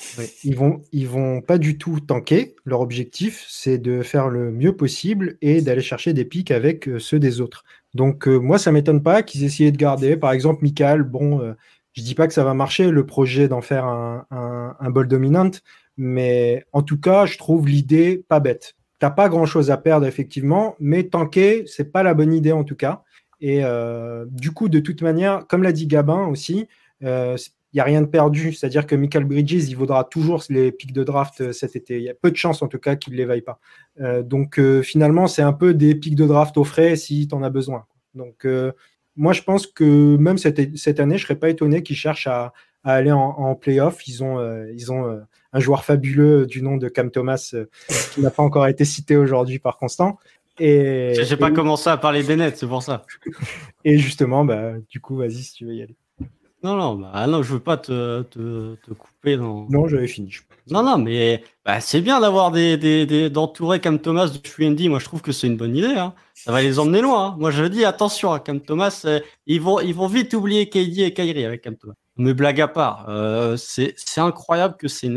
Ils vont, ils vont pas du tout tanker. Leur objectif, c'est de faire le mieux possible et d'aller chercher des pics avec euh, ceux des autres. Donc, euh, moi, ça m'étonne pas qu'ils essayaient de garder. Par exemple, Michael, bon, je euh, je dis pas que ça va marcher, le projet d'en faire un, un, un ball dominante, mais en tout cas, je trouve l'idée pas bête t'as pas grand chose à perdre effectivement, mais tanker, c'est pas la bonne idée en tout cas. Et euh, du coup, de toute manière, comme l'a dit Gabin aussi, il euh, n'y a rien de perdu. C'est-à-dire que Michael Bridges, il vaudra toujours les pics de draft euh, cet été. Il y a peu de chances en tout cas qu'il ne les vaille pas. donc finalement, c'est un peu des pics de draft au frais si tu en as besoin. Donc moi, je pense que même cette, année, je ne serais pas étonné qu'ils cherchent à, aller en, en playoff. Ils ont, ils ont un joueur fabuleux du nom de Cam Thomas euh, qui n'a pas encore été cité aujourd'hui par Constant. Et j'ai pas commencé à parler des nets, c'est pour ça. et justement, bah, du coup, vas-y si tu veux y aller. Non, non, bah, non, je veux pas te, te, te couper. Dans... Non, j'avais fini. Non, non, mais bah, c'est bien d'avoir des, des, d'entourer Cam Thomas de 3 Moi, je trouve que c'est une bonne idée. Hein. Ça va les emmener loin. Hein. Moi, je dis attention à Cam Thomas. ils vont, ils vont vite oublier KD et Kyrie avec Cam Thomas. Mais blague à part, euh, c'est incroyable que ces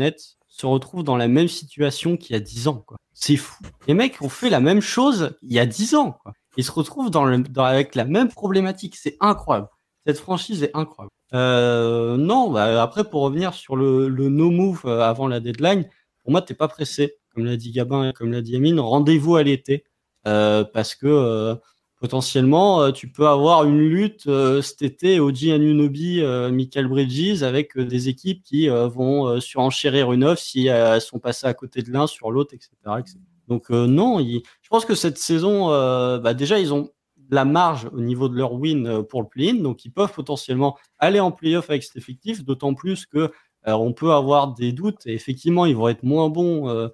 se retrouvent dans la même situation qu'il y a 10 ans. C'est fou. Les mecs ont fait la même chose il y a 10 ans. Quoi. Ils se retrouvent avec la même problématique. C'est incroyable. Cette franchise est incroyable. Euh, non, bah, après, pour revenir sur le, no-move euh, avant la deadline, pour moi, t'es pas pressé. Comme l'a dit Gabin et comme l'a dit Amine, rendez-vous à l'été. Parce que potentiellement, euh, tu peux avoir une lutte euh, cet été OG Anunobi, euh, Michael Bridges, avec des équipes qui vont surenchérir une offre si elles sont passées à côté de l'un sur l'autre, etc., Donc non, je pense que cette saison, bah, déjà, ils ont la marge au niveau de leur win pour le play-in, donc ils peuvent potentiellement aller en playoff avec cet effectif, d'autant plus que on peut avoir des doutes, et effectivement, ils vont être moins bons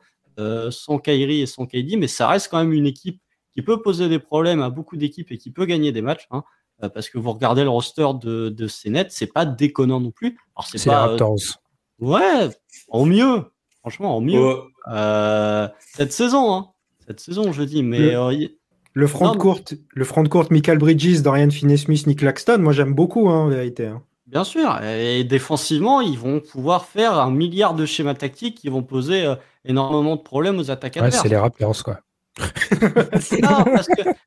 sans Kyrie et sans KD, mais ça reste quand même une équipe qui peut poser des problèmes à beaucoup d'équipes et qui peut gagner des matchs. Hein. Euh, parce que vous regardez le roster de, de CNET, c'est pas déconnant non plus. c'est pas. Les Raptors. ouais, en mieux. Franchement, en mieux. Euh, cette saison, hein. Cette saison, je dis. Mais. Le, euh, front de courte, le front de courte, Michael Bridges, Dorian Finney-Smith, Nick Laxton, moi j'aime beaucoup, hein, en vérité. Hein. Bien sûr. Et défensivement, ils vont pouvoir faire un milliard de schémas tactiques qui vont poser énormément de problèmes aux attaques ouais, C'est les Raptors, quoi. non,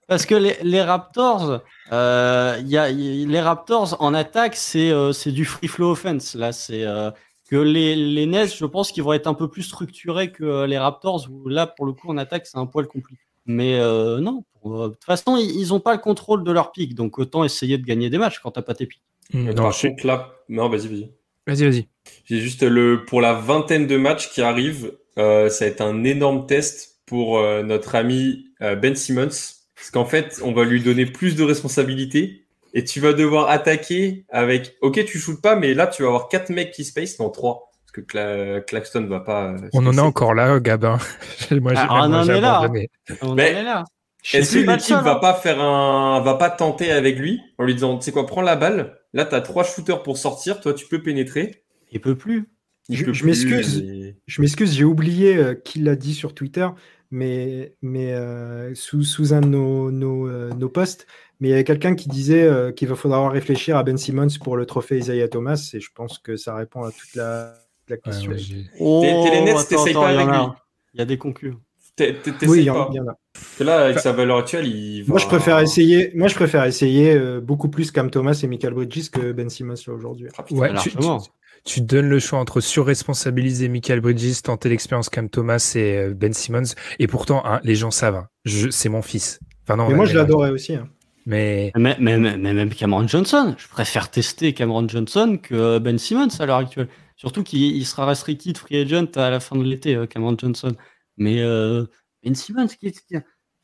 parce que, les, Raptors, euh, y a, les Raptors en attaque, c'est euh, du free flow offense. Là, c'est euh, que les, les Nets, je pense qu'ils vont être un peu plus structurés que les Raptors. Où là, pour le coup, en attaque, c'est un poil compliqué. Mais euh, non, de toute façon, ils n'ont pas le contrôle de leur pic, donc autant essayer de gagner des matchs quand t'as pas tes pics. Mmh, contre, là, non, vas-y, vas-y. Vas-y, vas-y. J'ai juste le pour la vingtaine de matchs qui arrivent, ça va être un énorme test pour euh, notre ami euh, Ben Simmons. Parce qu'en fait, on va lui donner plus de responsabilités et tu vas devoir attaquer avec, ok, tu shootes pas, mais là, tu vas avoir quatre mecs qui space, non, trois. Parce que Cla Claxton va pas. Euh, on en est encore là, Gabin. moi, ah, on, en est là. on en est là. Est-ce que l'équipe va hein. pas faire un, va pas tenter avec lui en lui disant, tu sais quoi, prends la balle. Là, tu as trois shooters pour sortir. Toi, tu peux pénétrer. Il peut plus. je, m'excuse. Je m'excuse. J'ai oublié qui l'a dit sur Twitter mais, mais euh, sous, sous, un de nos, nos, euh, nos, posts. Mais il y avait quelqu'un qui disait euh, qu'il va falloir réfléchir à Ben Simmons pour le trophée Isaiah Thomas, et je pense que ça répond à toute la, la question. oh, Il y a des concurrents. Oui, il y, en, a. Là, avec sa valeur actuelle, il va... Moi, je préfère essayer, moi, je préfère essayer beaucoup plus Cam Thomas et Michael Bridges que Ben Simmons aujourd'hui. Ouais, tu donnes le choix entre surresponsabiliser Michael Bridges, tenter l'expérience Cam Thomas et euh, Ben Simmons. Et pourtant, hein, les gens savent. Hein. c'est mon fils. Enfin, non, mais moi, je l'adorais aussi. Hein. Mais... Mais, mais, même Cameron Johnson, je préfère tester Cameron Johnson que Ben Simmons à l'heure actuelle. Surtout qu'il sera restricted free agent à la fin de l'été, euh, Cameron Johnson. Mais euh, Ben Simmons, qui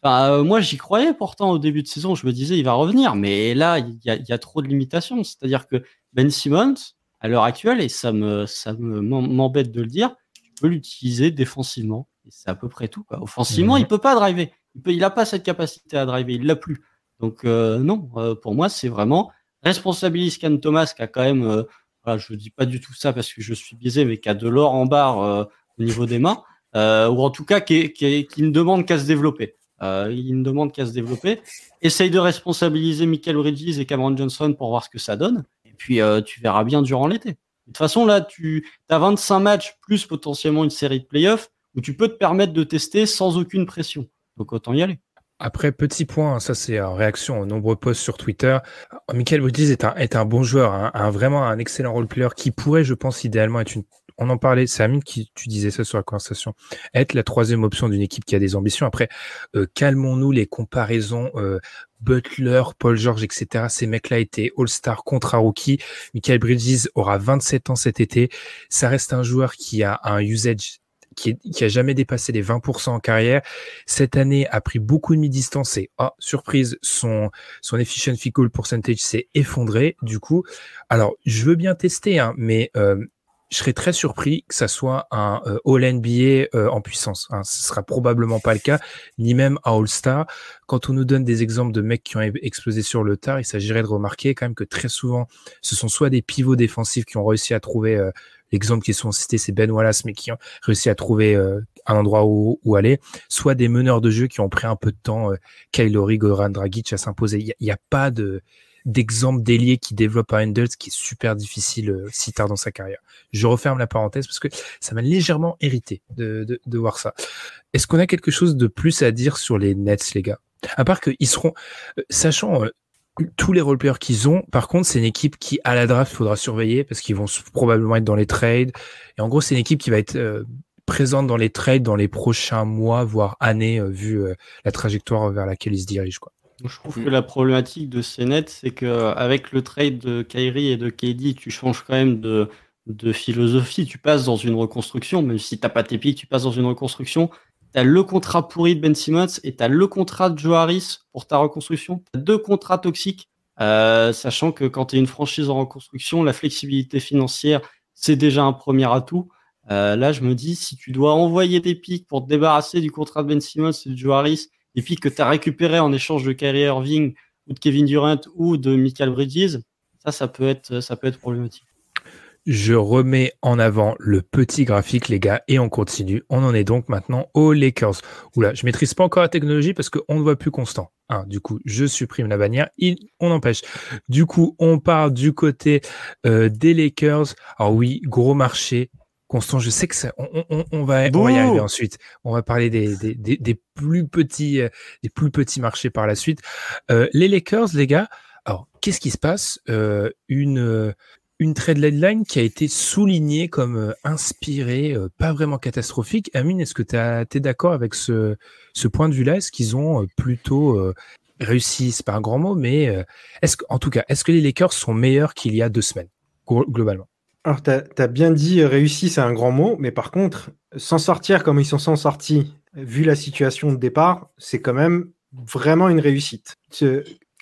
enfin, moi j'y croyais pourtant au début de saison, je me disais il va revenir, mais là il y a, trop de limitations. C'est-à-dire que Ben Simmons, à l'heure actuelle, et ça me ça m'embête de le dire, tu peux l'utiliser défensivement. Et c'est à peu près tout. Quoi. Offensivement, il peut pas driver. Il peut, il a pas cette capacité à driver. Il l'a plus. Donc euh, non, euh, pour moi, c'est vraiment responsabilise Can Thomas qui a quand même, euh, voilà, je dis pas du tout ça parce que je suis biaisé, mais qui a de l'or en barre au niveau des mains, ou en tout cas qui, qui, qui ne demande qu'à se développer. il ne demande qu'à se développer. Essaye de responsabiliser Michael Bridges et Cameron Johnson pour voir ce que ça donne puis euh, tu verras bien durant l'été. De toute façon, là, tu as 25 matchs plus potentiellement une série de playoffs où tu peux te permettre de tester sans aucune pression. Donc autant y aller. Après, petit point, ça c'est en réaction aux nombreux posts sur Twitter. Michael Bridges est un, bon joueur, hein, un, vraiment un excellent role player qui pourrait, je pense, idéalement être une. On en parlait, c'est Amine qui tu disais ça sur la conversation, être la troisième option d'une équipe qui a des ambitions. Après, euh, calmons-nous les comparaisons euh, Butler, Paul George, etc. Ces mecs-là étaient All-Star contre un rookie. Michael Bridges aura 27 ans cet été. Ça reste un joueur qui a un usage qui, qui a jamais dépassé les 20% en carrière. Cette année a pris beaucoup de mi-distance et, oh, surprise, son, son efficient field percentage s'est effondré. Du coup, alors, je veux bien tester, hein, mais euh, je serais très surpris que ça soit un euh, All NBA euh, en puissance. Hein. Ce sera probablement pas le cas, ni même un All Star. Quand on nous donne des exemples de mecs qui ont explosé sur le tard, il s'agirait de remarquer quand même que très souvent, ce sont soit des pivots défensifs qui ont réussi à trouver euh, l'exemple qui est souvent cité, c'est Ben Wallace, mais qui ont réussi à trouver un endroit où, aller, soit des meneurs de jeu qui ont pris un peu de temps, Kylori, Goran Dragic à s'imposer. Il n'y a, pas de d'exemples d'ailier qui développe un handle, qui est super difficile euh, si tard dans sa carrière. Je referme la parenthèse parce que ça m'a légèrement hérité de, de, de voir ça. Est-ce qu'on a quelque chose de plus à dire sur les Nets, les gars? À part qu'ils seront, euh, sachant euh, tous les roleplayers qu'ils ont, par contre, c'est une équipe qui, à la draft, faudra surveiller parce qu'ils vont probablement être dans les trades. Et en gros, c'est une équipe qui va être présente dans les trades dans les prochains mois, voire années, vu la trajectoire vers laquelle ils se dirigent. Quoi. Je trouve mm. que la problématique de CNET, c'est qu'avec le trade de Kyrie et de KD, tu changes quand même de, de philosophie. Tu passes dans une reconstruction, même si tu n'as pas tes pics, tu passes dans une reconstruction. tu as le contrat pourri de Ben Simmons et tu as le contrat de Joe Harris pour ta reconstruction. Tu as deux contrats toxiques, euh, sachant que quand tu es une franchise en reconstruction, la flexibilité financière, c'est déjà un premier atout. Euh, là, je me dis, si tu dois envoyer des pics pour te débarrasser du contrat de Ben Simmons et de Joe Harris, des pics que tu as récupérés en échange de Kyrie Irving ou de Kevin Durant ou de Michael Bridges, ça, ça peut être, ça peut être problématique. Je remets en avant le petit graphique, les gars, et on continue. On en est donc maintenant aux Lakers. Oula, je maîtrise pas encore la technologie parce qu'on ne voit plus constant. Hein, du coup, je supprime la bannière. Il, on empêche. Du coup, on part du côté euh, des Lakers. Alors oui, gros marché. Constant, je sais que ça, on, va, y arriver ensuite. On va parler des, des, plus petits, euh, des plus petits marchés par la suite. Euh, les Lakers, les gars. Alors, qu'est-ce qui se passe? Une une trade deadline qui a été soulignée comme euh, inspirée, euh, pas vraiment catastrophique. Amine, est-ce que tu es d'accord avec ce, ce point de vue-là? Est-ce qu'ils ont euh, plutôt réussi? C'est pas un grand mot, mais est-ce en tout cas, est-ce que les Lakers sont meilleurs qu'il y a deux semaines, globalement? Alors, tu as, bien dit réussi, c'est un grand mot, mais par contre, s'en sortir comme ils sont s'en sortis, vu la situation de départ, c'est quand même vraiment une réussite.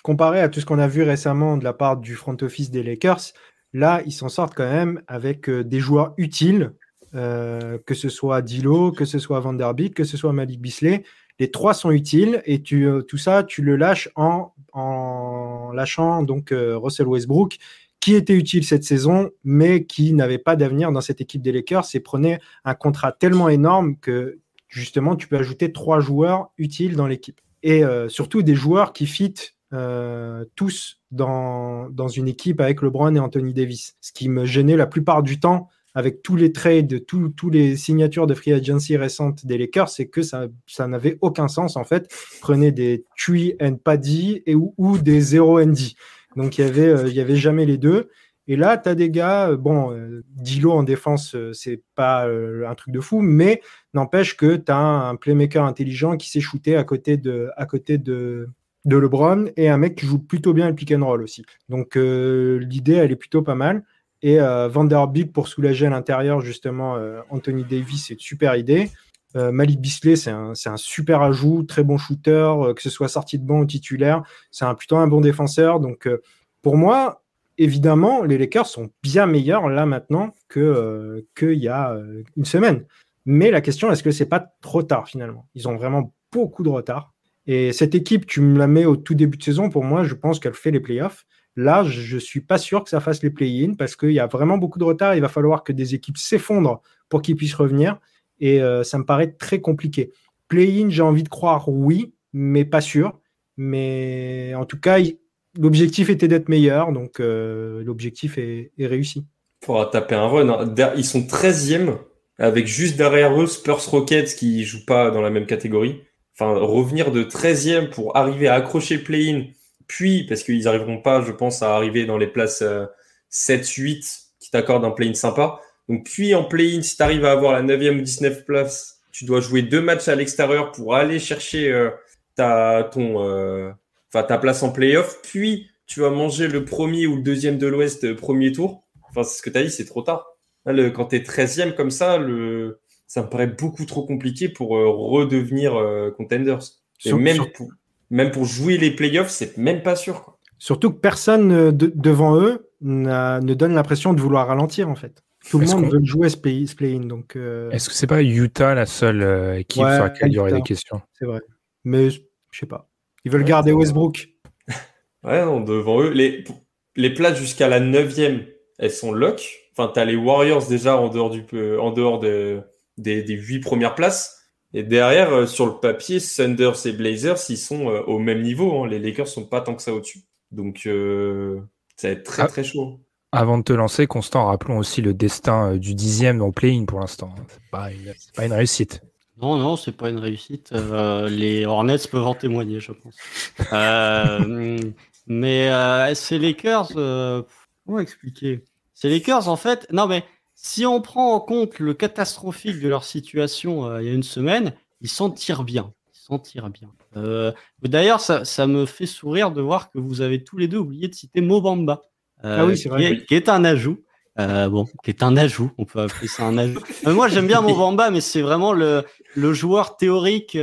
Comparé à tout ce qu'on a vu récemment de la part du front office des Lakers, Là, ils s'en sortent quand même avec euh, des joueurs utiles, euh, que ce soit Dilo, que ce soit Vanderbilt, que ce soit Malik Bisley. Les trois sont utiles et tu, euh, tout ça, tu le lâches en, en lâchant donc Russell Westbrook, qui était utile cette saison, mais qui n'avait pas d'avenir dans cette équipe des Lakers et prenait un contrat tellement énorme que justement, tu peux ajouter trois joueurs utiles dans l'équipe. Et surtout des joueurs qui fitent euh, tous dans, dans une équipe avec LeBron et Anthony Davis. Ce qui me gênait la plupart du temps avec tous les trades, tous les signatures de free agency récentes des Lakers, c'est que ça, ça n'avait aucun sens en fait. Prenez des Tree and Paddy et, ou, des Zero and D. Donc il y avait, euh, il y avait jamais les deux. Et là, tu as des gars, euh, bon, Dilo en défense, c'est pas un truc de fou, mais n'empêche que tu as un, playmaker intelligent qui s'est shooté à côté de, à côté de, de LeBron et un mec qui joue plutôt bien le pick and roll aussi. Donc euh, l'idée, elle est plutôt pas mal. Et euh, Vanderbilt pour soulager à l'intérieur, justement, euh, Anthony Davis, c'est une super idée. Malik Bisley, c'est un, super ajout, très bon shooter, que ce soit sorti de banc ou titulaire. C'est un, plutôt un bon défenseur. Donc pour moi, évidemment, les Lakers sont bien meilleurs là maintenant qu'il y a une semaine. Mais la question, est-ce que c'est pas trop tard finalement? Ils ont vraiment beaucoup de retard. Et cette équipe, tu me la mets au tout début de saison, pour moi, je pense qu'elle fait les playoffs. Là, je ne suis pas sûr que ça fasse les play-in parce qu'il y a vraiment beaucoup de retard. Il va falloir que des équipes s'effondrent pour qu'ils puissent revenir. Et euh, ça me paraît très compliqué. Play-in, j'ai envie de croire oui, mais pas sûr. Mais en tout cas, l'objectif était d'être meilleur. Donc euh, l'objectif est, réussi. Il faudra taper un run. Hein. Ils sont 13e avec juste derrière eux Spurs Rockets qui ne jouent pas dans la même catégorie enfin, revenir de 13e pour arriver à accrocher play-in, puis, parce qu'ils n'arriveront pas, je pense, à arriver dans les places 7-8 euh, qui t'accordent un play-in sympa. Donc, puis en play-in, si tu arrives à avoir la 9e ou 19e place, tu dois jouer deux matchs à l'extérieur pour aller chercher euh, ta, ton, euh, ta place en play-off. Puis, tu vas manger le premier ou le deuxième de l'Ouest premier tour. Enfin, c'est ce que tu as dit, c'est trop tard. quand tu es 13e comme ça, le, ça me paraît beaucoup trop compliqué pour euh, redevenir euh, contenders. Et même, pour, même pour jouer les playoffs, c'est même pas sûr. Surtout que personne euh, devant eux ne donne l'impression de vouloir ralentir en fait. Tout le monde veut jouer ce, play-in. Donc, Est-ce que c'est pas Utah la seule équipe sur laquelle il y aurait des questions? C'est vrai. Mais je sais pas. Ils veulent garder Westbrook. ouais, non, devant eux. Les, les places jusqu'à la 9 elles sont lock. Enfin, tu as les Warriors déjà en dehors, du, en dehors de, des, huit premières places. Et derrière, euh, sur le papier, Sanders et Blazers, ils sont euh, au même niveau. Hein. Les Lakers sont pas tant que ça au-dessus. Donc, euh, ça va être très, ah. très chaud. Avant de te lancer, Constant, rappelons aussi le destin du dixième dans play-in pour l'instant. C'est pas, pas une réussite. Non, non, c'est pas une réussite. les Hornets peuvent en témoigner, je pense. mais c'est Lakers. comment expliquer? C'est Lakers, en fait. Non, mais si on prend en compte le catastrophique de leur situation euh, il y a une semaine, ils s'en tirent bien. Ils s'en tirent bien. Euh, D'ailleurs, ça, me fait sourire de voir que vous avez tous les deux oublié de citer Mobamba, euh, ah oui, qui, vrai. Est, qui, est, un ajout. Euh, bon, qui est un ajout, on peut appeler ça un ajout. moi, j'aime bien Mobamba, mais c'est vraiment le, le joueur théorique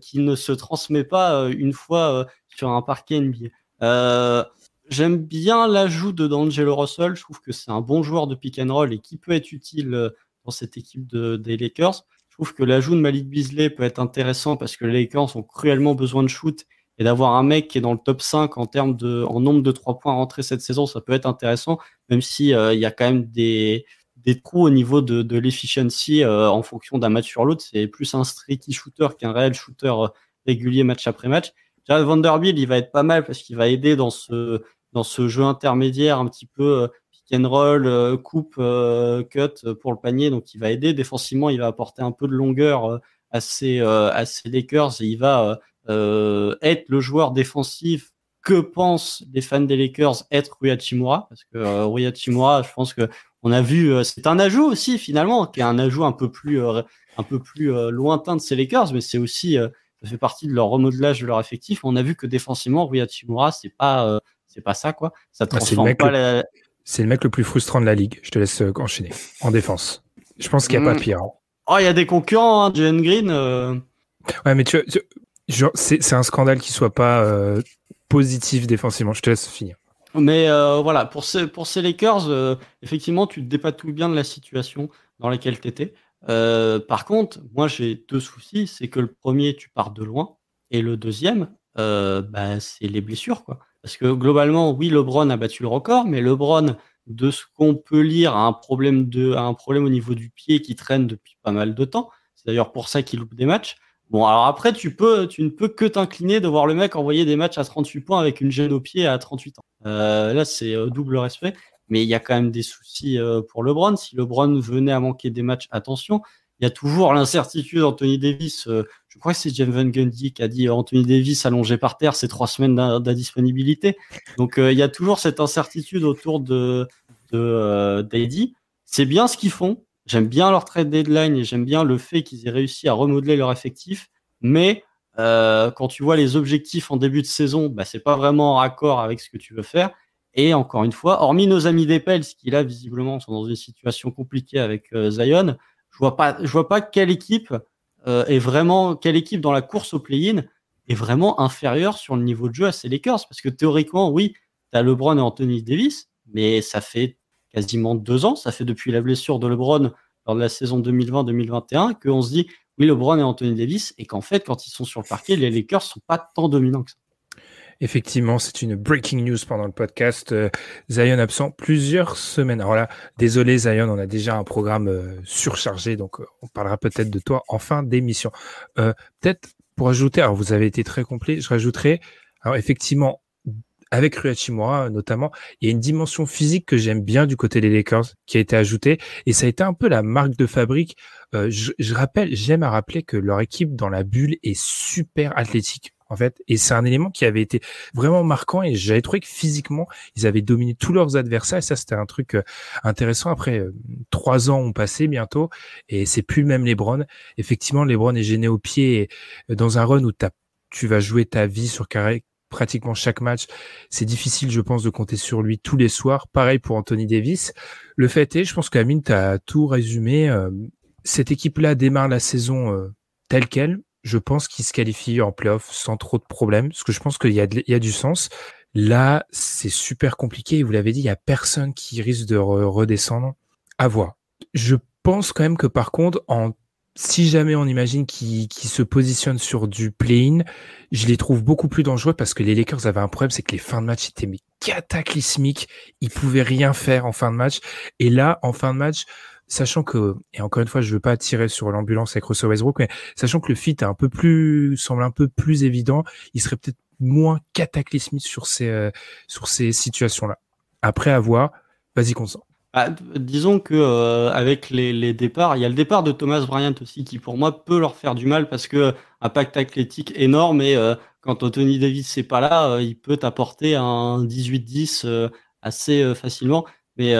qui ne se transmet pas une fois sur un parquet NBA. J'aime bien l'ajout de D'Angelo Russell. Je trouve que c'est un bon joueur de pick and roll et qui peut être utile dans cette équipe de, des Lakers. Je trouve que l'ajout de Malik Beasley peut être intéressant parce que les Lakers ont cruellement besoin de shoot et d'avoir un mec qui est dans le top 5 en termes de en nombre de trois points rentrés cette saison, ça peut être intéressant, même si euh, il y a quand même des, des trous au niveau de, de l'efficiency euh, en fonction d'un match sur l'autre. C'est plus un streaky shooter qu'un réel shooter euh, régulier match après match. Jared Vanderbilt, il va être pas mal parce qu'il va aider dans ce dans ce jeu intermédiaire un petit peu pick and roll, coupe, cut pour le panier. Donc il va aider défensivement, il va apporter un peu de longueur à ses, à ses Lakers et il va euh, être le joueur défensif que pensent les fans des Lakers être Rui Hachimura parce que euh, Rui Hachimura, je pense que on a vu, euh, c'est un ajout aussi finalement, qui est un ajout un peu plus, euh, un peu plus lointain de ces Lakers, mais c'est aussi, ça fait partie de leur remodelage de leur effectif. On a vu que défensivement, Rui Hachimura, c'est pas, c'est pas ça quoi. Ça ah, transforme pas la... C'est le mec le plus frustrant de la ligue. Je te laisse enchaîner en défense. Je pense qu'il n'y a pas mm. pire. Hein. Oh, il y a des concurrents, hein, Jalen Green. Ouais, mais tu, tu c'est un scandale qu'il soit pas euh, positif défensivement. Je te laisse finir. Mais euh, voilà, pour ces, pour Lakers, euh, effectivement, tu te dépatouilles bien de la situation dans laquelle tu étais. par contre, moi, j'ai deux soucis. C'est que le premier, tu pars de loin. Et le deuxième, bah, c'est les blessures. Quoi. Parce que globalement, oui, LeBron a battu le record, mais LeBron, de ce qu'on peut lire, a un problème au niveau du pied qui traîne depuis pas mal de temps. C'est d'ailleurs pour ça qu'il loupe des matchs. Bon, alors après, tu, peux, tu ne peux que t'incliner de voir le mec envoyer des matchs à 38 points avec une gêne au pied à 38 ans. Euh, là, c'est euh, double respect. Mais il y a quand même des soucis euh, pour LeBron. Si LeBron venait à manquer des matchs, attention. Il y a toujours l'incertitude Anthony Davis. je crois que c'est James Van Gundy qui a dit Anthony Davis allongé par terre, c'est trois semaines d'indisponibilité. Donc il y a toujours cette incertitude autour de, de C'est bien ce qu'ils font. J'aime bien leur trade deadline et j'aime bien le fait qu'ils aient réussi à remodeler leur effectif. Mais euh, quand tu vois les objectifs en début de saison, bah, c'est pas vraiment en raccord avec ce que tu veux faire. Et encore une fois, hormis nos amis des Pels qui là visiblement sont dans une situation compliquée avec euh, Zion, je vois pas, je vois pas quelle équipe euh, est vraiment, quelle équipe dans la course au play-in est vraiment inférieure sur le niveau de jeu à ces Lakers. Parce que théoriquement, oui, tu as LeBron et Anthony Davis, mais ça fait quasiment deux ans. Ça fait depuis la blessure de LeBron lors de la saison 2020-2021 qu'on se dit oui, LeBron et Anthony Davis, et qu'en fait, quand ils sont sur le parquet, les Lakers sont pas tant dominants que ça. Effectivement, c'est une breaking news pendant le podcast. Euh, Zion absent plusieurs semaines. Alors là, désolé Zion, on a déjà un programme euh, surchargé, donc euh, on parlera peut-être de toi en fin d'émission. peut-être pour ajouter, alors vous avez été très complet, je rajouterai, alors effectivement, avec Rui notamment, il y a une dimension physique que j'aime bien du côté des Lakers qui a été ajoutée et ça a été un peu la marque de fabrique. Euh, je, rappelle, j'aime à rappeler que leur équipe dans la bulle est super athlétique en fait et c'est un élément qui avait été vraiment marquant et j'avais trouvé que physiquement ils avaient dominé tous leurs adversaires et ça c'était un truc euh, intéressant. Après euh, trois ans ont passé bientôt et c'est plus même LeBron. Effectivement, LeBron est gêné au pied dans un run où tu vas jouer ta vie sur carré pratiquement chaque match. C'est difficile, je pense, de compter sur lui tous les soirs. Pareil pour Anthony Davis. Le fait est, je pense qu'Amine, tu tout résumé. Euh, cette équipe-là démarre la saison euh, telle qu'elle. Je pense qu'il se qualifie en playoff sans trop de problèmes, parce que je pense qu'il y, a y a du sens. Là, c'est super compliqué. Vous l'avez dit, il y a personne qui risque de redescendre. À voir. Je pense quand même que par contre, en si jamais on imagine qu'ils se positionnent sur du play-in, je les trouve beaucoup plus dangereux parce que les Lakers avaient un problème, c'est que les fins de match étaient cataclysmiques. Ils pouvaient rien faire en fin de match. Et là, en fin de match, sachant que, et encore une fois, je veux pas tirer sur l'ambulance avec Russell Westbrook, mais sachant que le fit semble un peu plus évident, il serait peut-être moins cataclysmique sur ces, euh, situations-là. Après avoir, vas-y, consent. Bah, disons que euh, avec les, départs, il y a le départ de Thomas Bryant aussi qui pour moi peut leur faire du mal parce que un pacte athlétique énorme et euh, quand Anthony Davis n'est pas là, euh, il peut apporter un 18-10 assez facilement. Mais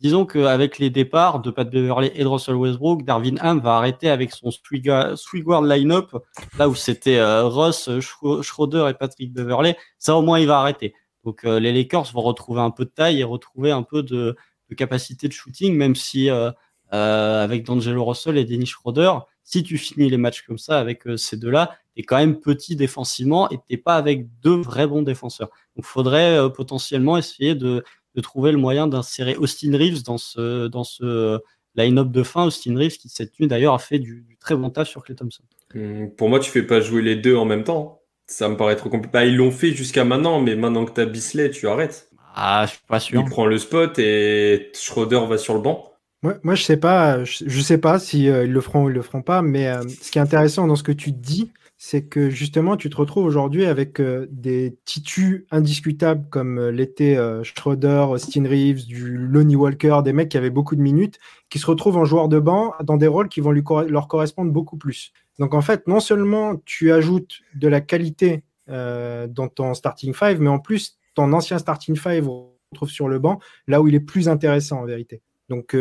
disons qu'avec les départs de Pat Beverley et de Russell Westbrook, Darvin Ham va arrêter avec son Swigard line-up, là où c'était Ross, Schroeder et Patrick Beverley. Ça au moins il va arrêter. Donc les Lakers vont retrouver un peu de taille et retrouver un peu de de capacité de shooting, même si euh, euh, avec D'Angelo Russell et Dennis Schroeder, si tu finis les matchs comme ça avec ces deux-là, tu es quand même petit défensivement et t'es pas avec deux vrais bons défenseurs. Donc, faudrait potentiellement essayer de, trouver le moyen d'insérer Austin Reeves dans ce, dans ce line-up de fin. Austin Reeves, qui cette nuit d'ailleurs a fait du, très bon taf sur Clay Thompson. Hmm, pour moi, tu fais pas jouer les deux en même temps. Ça me paraît trop compliqué. Bah, ils l'ont fait jusqu'à maintenant, mais maintenant que tu as Bisley, tu arrêtes. Ah, je suis pas sûr. Il prend le spot et Schroeder va sur le banc. Moi, moi je sais pas, je, sais pas si euh, ils le feront ou ils le feront pas, mais euh, ce qui est intéressant dans ce que tu dis, c'est que justement, tu te retrouves aujourd'hui avec euh, des titus indiscutables comme euh, l'était euh, Schroeder, Austin Reeves, du Lonnie Walker, des mecs qui avaient beaucoup de minutes, qui se retrouvent en joueur de banc dans des rôles qui vont lui leur correspondre beaucoup plus. Donc en fait, non seulement tu ajoutes de la qualité dans ton starting five, mais en plus, ton ancien starting five retrouve sur le banc, là où il est plus intéressant en vérité. Donc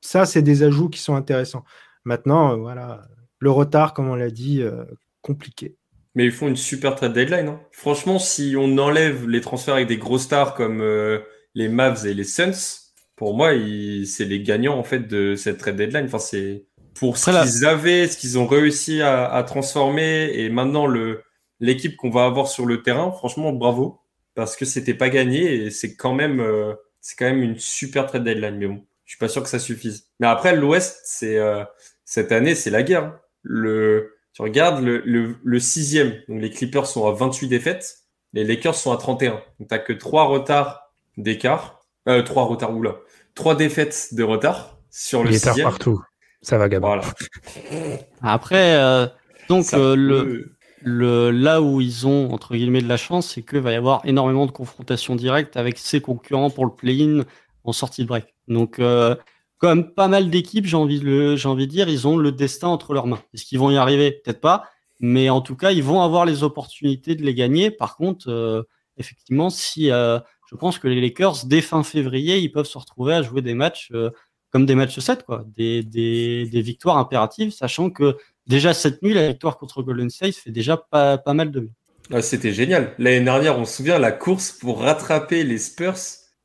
ça, c'est des ajouts qui sont intéressants. Maintenant, voilà, le retard, comme on l'a dit, compliqué. Mais ils font une super trade deadline. Hein. Franchement, si on enlève les transferts avec des gros stars comme euh, les Mavs et les Suns, pour moi, c'est les gagnants en fait de cette trade deadline. Enfin, c'est pour ce qu'ils avaient, ce qu'ils ont réussi à, transformer, et maintenant le l'équipe qu'on va avoir sur le terrain. Franchement, bravo, parce que c'était pas gagné et c'est quand même euh, c'est quand même une super trade deadline. Mais bon, je suis pas sûr que ça suffise. Mais après, l'Ouest, c'est euh, cette année, c'est la guerre. Hein. Le tu regardes le, sixième, donc les Clippers sont à 28 défaites, les Lakers sont à 31. Donc tu n'as que trois retards d'écart. Euh, trois retards, oula. Trois défaites de retard sur le sixième. partout. Ça va, Gabin. Après, euh, donc, euh, le, le, là où ils ont, entre guillemets, de la chance, c'est qu'il va y avoir énormément de confrontations directes avec ses concurrents pour le play-in en sortie de break. Donc, euh, comme pas mal d'équipes, j'ai envie, de, envie de dire, ils ont le destin entre leurs mains. Est-ce qu'ils vont y arriver? Peut-être pas. Mais en tout cas, ils vont avoir les opportunités de les gagner. Par contre, euh, effectivement, si euh, je pense que les Lakers, dès fin février, ils peuvent se retrouver à jouer des matchs euh, comme des matchs 7, quoi, des, des, victoires impératives, sachant que déjà cette nuit, la victoire contre Golden State fait déjà pas, pas mal de bien. Ah, c'était génial. L'année dernière, on se souvient, la course pour rattraper les Spurs.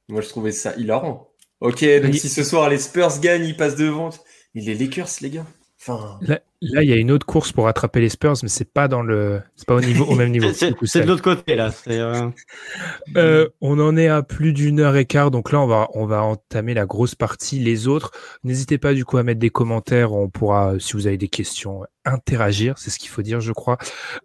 Moi, je trouvais ça hilarant. Ok, donc si ce soir les Spurs gagnent, ils passent devant. Mais les Lakers, les gars. Enfin... Là, il y a une autre course pour attraper les Spurs, mais c'est pas dans le, c'est pas au niveau, au même niveau. c'est de l'autre côté là. Euh, euh... on en est à plus d'une heure et quart, donc là on va, on va entamer la grosse partie. Les autres, n'hésitez pas du coup à mettre des commentaires. On pourra, si vous avez des questions, interagir. C'est ce qu'il faut dire, je crois.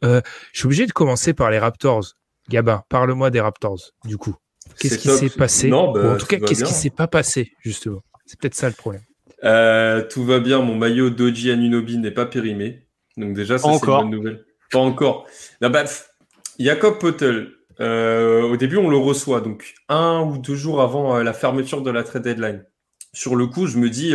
Euh, je suis obligé de commencer par les Raptors. Gabin, parle-moi des Raptors, du coup. Qu'est-ce qui s'est passé bah, En tout cas, qu'est-ce qui s'est pas passé, justement? C'est peut-être ça le problème. Euh, tout va bien, mon maillot Doji Anunobi n'est pas périmé. Donc déjà, ça c'est une bonne nouvelle. Pas encore. Bah, Jacob Potel, euh, au début on le reçoit, donc un ou deux jours avant euh, la fermeture de la trade deadline. Sur le coup, je me dis,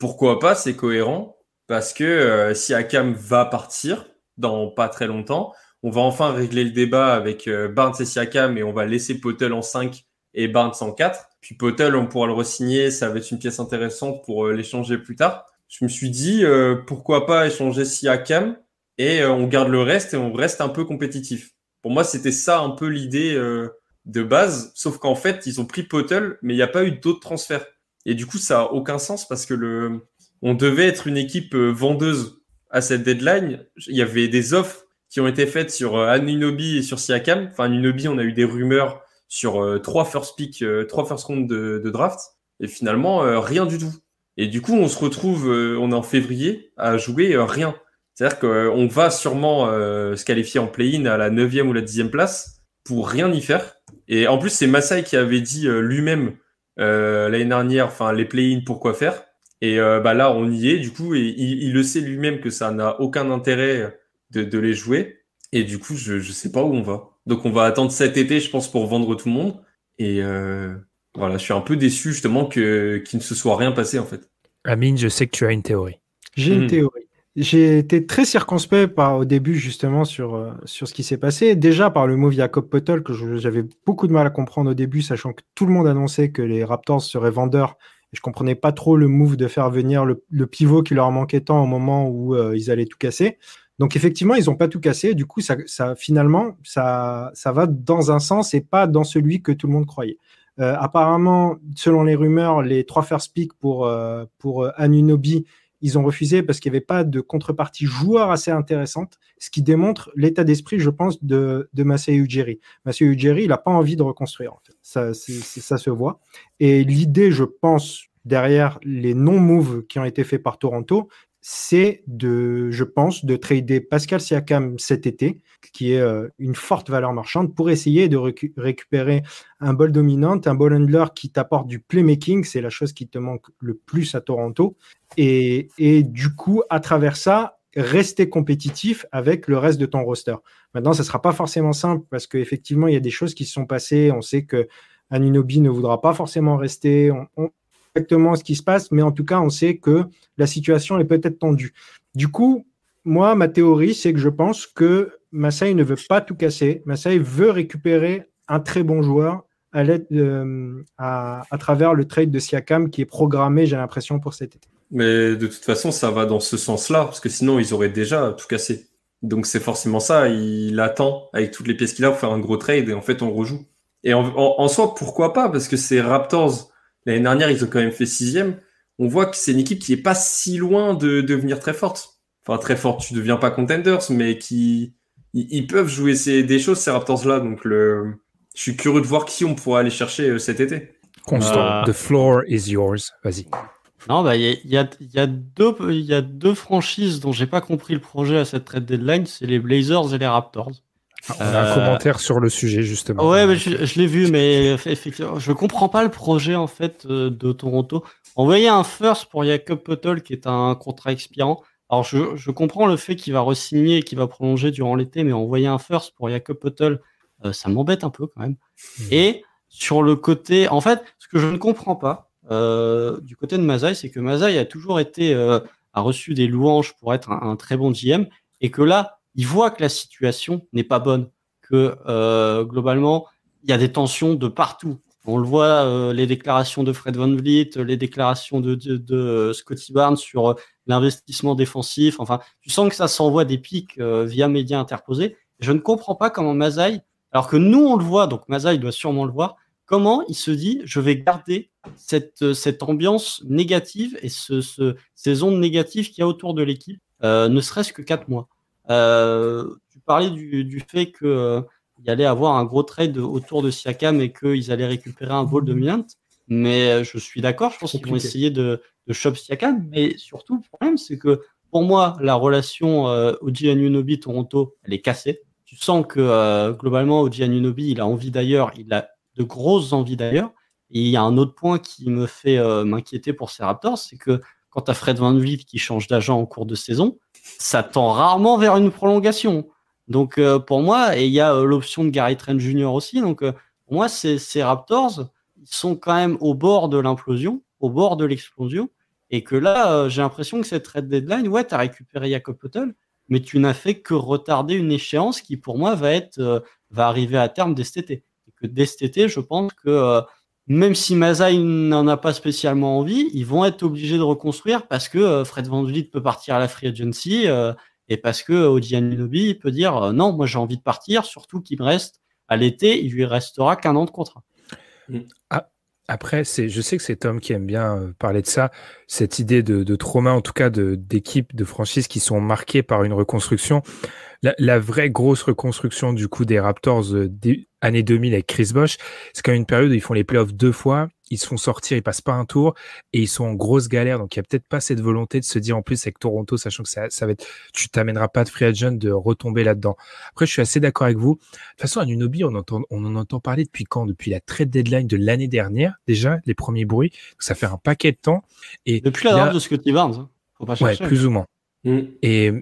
pourquoi pas, c'est cohérent, parce que si Akam va partir dans pas très longtemps, on va enfin régler le débat avec Barnes et Siakam et on va laisser Potel en 5 et Barnes en 4. Puis Potel, on pourra le re-signer, ça va être une pièce intéressante pour euh, l'échanger plus tard. Je me suis dit, euh, pourquoi pas échanger Siakam et on garde le reste et on reste un peu compétitif. Pour moi, c'était ça un peu l'idée de base, sauf qu'en fait, ils ont pris Potel, mais il n'y a pas eu d'autres transferts. Et du coup, ça a aucun sens parce que le, on devait être une équipe vendeuse à cette deadline. Il y avait des offres qui ont été faites sur euh, Anunobi et sur Siakam. Enfin, Anunobi, on a eu des rumeurs sur euh, trois first pick, euh, trois first round de, draft, et finalement rien du tout. Et du coup, on se retrouve, on est en février, à jouer rien. C'est-à-dire qu'on va sûrement se qualifier en play-in à la 9e ou la 10e place pour rien y faire. Et en plus, c'est Masai qui avait dit lui-même l'année dernière, enfin les play-in, pourquoi faire. Et bah là, on y est, du coup, et il le sait lui-même que ça n'a aucun intérêt de, les jouer. Et du coup, je ne sais pas où on va. Donc on va attendre cet été, je pense, pour vendre tout le monde. Et euh, voilà, je suis un peu déçu justement que qu'il ne se soit rien passé en fait. Amine, je sais que tu as une théorie. J'ai une hmm. théorie. J'ai été très circonspect par, au début justement sur, euh, sur ce qui s'est passé. Déjà par le move Jacob Potel que j'avais beaucoup de mal à comprendre au début, sachant que tout le monde annonçait que les Raptors seraient vendeurs. Et je comprenais pas trop le move de faire venir le, pivot qui leur manquait tant au moment où euh, ils allaient tout casser. Donc effectivement, ils n'ont pas tout cassé. Du coup, ça, finalement, ça, ça va dans un sens et pas dans celui que tout le monde croyait. Euh, apparemment, selon les rumeurs, les trois first pick pour, euh, pour euh, Anunobi, ils ont refusé parce qu'il n'y avait pas de contrepartie joueur assez intéressante, ce qui démontre l'état d'esprit, je pense, de, de Masai Ujiri. Masai Ujiri, il n'a pas envie de reconstruire. Ça, ça se voit. Et l'idée, je pense, derrière les non-moves qui ont été faits par Toronto, c'est de, je pense, de trader Pascal Siakam cet été, qui est euh, une forte valeur marchande, pour essayer de récupérer un ball dominant, un ball handler qui t'apporte du playmaking, c'est la chose qui te manque le plus à Toronto. Et, et du coup, à travers ça, rester compétitif avec le reste de ton roster. Maintenant, ça ne sera pas forcément simple parce qu'effectivement, il y a des choses qui se sont passées. On sait que Anunobi ne voudra pas forcément rester. Exactement ce qui se passe, mais en tout cas, on sait que la situation est peut-être tendue. Du coup, moi, ma théorie, c'est que je pense que Masai ne veut pas tout casser. Masai veut récupérer un très bon joueur à, à, à, travers le trade de Siakam qui est programmé, j'ai l'impression, pour cet été. Mais de toute façon, ça va dans ce sens-là, parce que sinon, ils auraient déjà tout cassé. Donc c'est forcément ça, il attend, avec toutes les pièces qu'il a, pour faire un gros trade, et en fait, on rejoue. Et en, en soi, pourquoi pas? Parce que c'est Raptors L'année dernière, ils ont quand même fait sixième. On voit que c'est une équipe qui est pas si loin de devenir très forte. Enfin, très forte, tu deviens pas contenders, mais qui ils, peuvent jouer ces, des choses, ces Raptors-là. Donc, le... je suis curieux de voir qui on pourra aller chercher euh, cet été. Constant, euh, the floor is yours. Vas-y. Non, bah, il y, a, y, a, y, a deux, y a deux franchises dont j'ai pas compris le projet à cette trade deadline, c'est les Blazers et les Raptors. On a un euh, commentaire sur le sujet justement. Ouais, mais je, l'ai vu, mais effectivement, je comprends pas le projet en fait euh, de Toronto. Envoyer un first pour Jacob Pottel qui est un contrat expirant. Alors je, je comprends le fait qu'il va resigner et qu'il va prolonger durant l'été, mais envoyer un first pour Jacob Pottel, euh, ça m'embête un peu quand même. Mmh. Et sur le côté, en fait, ce que je ne comprends pas euh, du côté de Mazai, c'est que Mazai a toujours été a reçu des louanges pour être un, un très bon GM et que là, il voit que la situation n'est pas bonne, que euh, globalement, il y a des tensions de partout. On le voit, euh, les déclarations de Fred Van Vliet, les déclarations de, de Scotty Barnes sur euh, l'investissement défensif. Enfin, tu sens que ça s'envoie des pics via médias interposés. Je ne comprends pas comment Mazai, alors que nous on le voit, donc Mazai doit sûrement le voir, comment il se dit je vais garder cette, ambiance négative et ce, ces ondes négatives qu'il y a autour de l'équipe, ne serait-ce que quatre mois. Euh, tu parlais du, du fait qu'il euh, y allait avoir un gros trade autour de Siakam et qu'ils allaient récupérer un vol dominant. Mais euh, je suis d'accord, je pense qu'ils vont essayer de, de shop Siakam. Mais surtout, le problème, c'est que pour moi, la relation euh, Oji Anunobi Toronto, elle est cassée. Tu sens que euh, globalement, Oji Anunobi, il a envie d'ailleurs, il a de grosses envies d'ailleurs. Et il y a un autre point qui me fait m'inquiéter pour ces Raptors, c'est que quand tu as Fred Van Vliet qui change d'agent en cours de saison, ça tend rarement vers une prolongation. Donc euh, pour moi, et il y a euh, l'option de Gary Trent Jr. aussi. Donc euh, pour moi, ces, ces Raptors, ils sont quand même au bord de l'implosion, au bord de l'explosion. Et que là, j'ai l'impression que cette red deadline, ouais, tu as récupéré Jacob Potel, mais tu n'as fait que retarder une échéance qui, pour moi, va être va arriver à terme dès cet été. Et que dès cet été, je pense que même si Mazai n'en a pas spécialement envie, ils vont être obligés de reconstruire parce que euh, Fred Van peut partir à la free agency euh, et parce que Oji Anunoby peut dire euh, non, moi j'ai envie de partir, surtout qu'il me reste à l'été, il lui restera qu'un an de contrat. Mm. Ah, après, c'est, je sais que c'est Tom qui aime bien parler de ça, cette idée de, de trauma, en tout cas de, d'équipes, de franchises qui sont marquées par une reconstruction. La, la vraie grosse reconstruction du coup des Raptors des années 2000 avec Chris Bosch, c'est quand même une période où ils font les playoffs deux fois, ils se font sortir, ils passent pas un tour et ils sont en grosse galère. Donc il y a peut-être pas cette volonté de se dire en plus avec Toronto, sachant que ça, ça va être, tu t'amèneras pas de free agent de retomber là-dedans. Après, je suis assez d'accord avec vous. De toute façon, à Nunobi, on entend, on en entend parler depuis quand? Depuis la trade deadline de l'année dernière, déjà, les premiers bruits. ça fait un paquet de temps. Et depuis la draft de Scotty Barnes, hein. Faut pas chercher. Ouais, plus ou moins. Mm. Et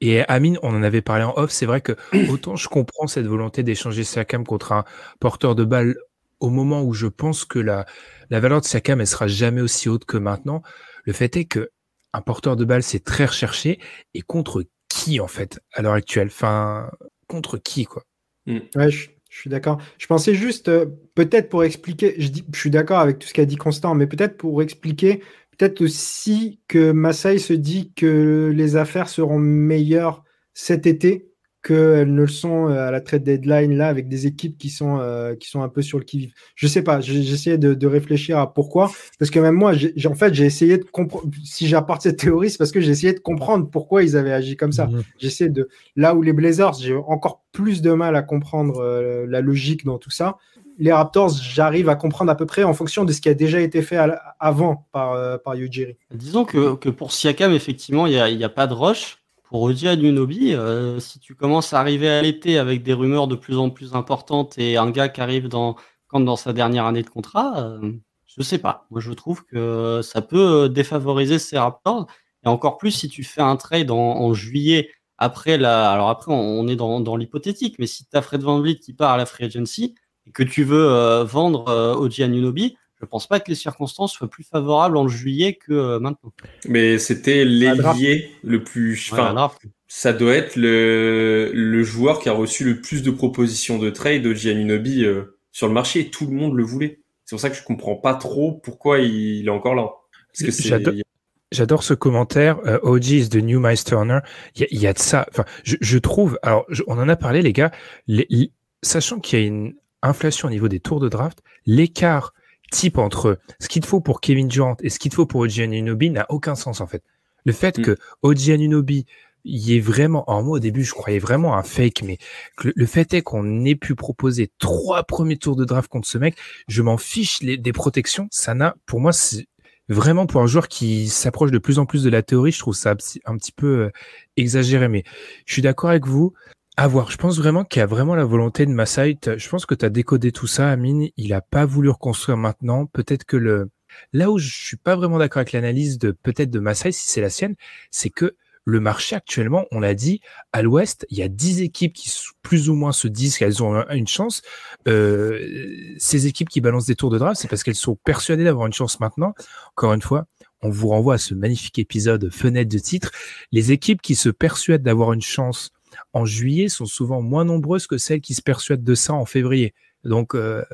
et Amine, on en avait parlé en off, c'est vrai que autant je comprends cette volonté d'échanger Siakam contre un porteur de balle au moment où je pense que la, la valeur de Siakam, elle sera jamais aussi haute que maintenant. Le fait est que un porteur de balle, c'est très recherché. Et contre qui, en fait, à l'heure actuelle? Enfin, contre qui, quoi? Mm. Ouais, je, suis d'accord. Je pensais juste, euh, peut-être pour expliquer, je, dis, je suis d'accord avec tout ce qu'a dit Constant, mais peut-être pour expliquer peut-être aussi que Masai se dit que les affaires seront meilleures cet été qu'elles ne le sont euh, à la trade deadline là avec des équipes qui sont euh, qui sont un peu sur le qui vive. Je sais pas, j'essayais de, de, réfléchir à pourquoi parce que même moi j'ai en fait j'ai essayé de comprendre si j'apporte cette théorie c'est parce que j'ai essayé de comprendre pourquoi ils avaient agi comme ça. Mmh. J'essaie de là où les Blazers, j'ai encore plus de mal à comprendre euh, la logique dans tout ça. Les Raptors, j'arrive à comprendre à peu près en fonction de ce qui a déjà été fait avant par, par Ujiri. Disons que, que pour Siakam, effectivement, il n'y a, y a pas de rush. Pour Oji Anunobi, euh, si tu commences à arriver à l'été avec des rumeurs de plus en plus importantes et un gars qui arrive dans, quand dans sa dernière année de contrat, euh, je sais pas. Moi, je trouve que ça peut défavoriser ces Raptors. Et encore plus si tu fais un trade en, juillet après la. Alors après, on, est dans, dans l'hypothétique, mais si tu as Fred Van Vliet qui part à la free agency et que tu veux euh, vendre euh, Oji Anunobi, je pense pas que les circonstances soient plus favorables en juillet que euh, maintenant. Mais c'était l'ailier le plus. Enfin, ça doit être le, le joueur qui a reçu le plus de propositions de trade de Giannunobi euh, sur le marché. Tout le monde le voulait. C'est pour ça que je comprends pas trop pourquoi il, est encore là. J'adore ce commentaire. Uh, OG is the new Miles Turner. Il y, y, a de ça. Enfin, je, je trouve. Alors, on en a parlé, les gars. Les, sachant qu'il y a une inflation au niveau des tours de draft, l'écart type entre ce qu'il te faut pour Kevin Durant et ce qu'il te faut pour OG Anunobi n'a aucun sens en fait. Le fait mm. que OG Anunobi y est vraiment, en moi au début je croyais vraiment un fake, mais le, fait est qu'on ait pu proposer trois premiers tours de draft contre ce mec, je m'en fiche les, des protections, ça n'a, pour moi c'est vraiment pour un joueur qui s'approche de plus en plus de la théorie, je trouve ça un petit peu euh, exagéré, mais je suis d'accord avec vous. À voir. Je pense vraiment qu'il y a vraiment la volonté de Massai. Je pense que tu as décodé tout ça, Amine. Il a pas voulu reconstruire maintenant. Peut-être que le, là où je suis pas vraiment d'accord avec l'analyse de peut-être de Massai, si c'est la sienne, c'est que le marché actuellement, on l'a dit, à l'Ouest, il y a 10 équipes qui plus ou moins se disent qu'elles ont une chance. Euh, ces équipes qui balancent des tours de draft, c'est parce qu'elles sont persuadées d'avoir une chance maintenant. Encore une fois, on vous renvoie à ce magnifique épisode fenêtre de titre. Les équipes qui se persuadent d'avoir une chance en juillet sont souvent moins nombreuses que celles qui se persuadent de ça en février. Donc euh,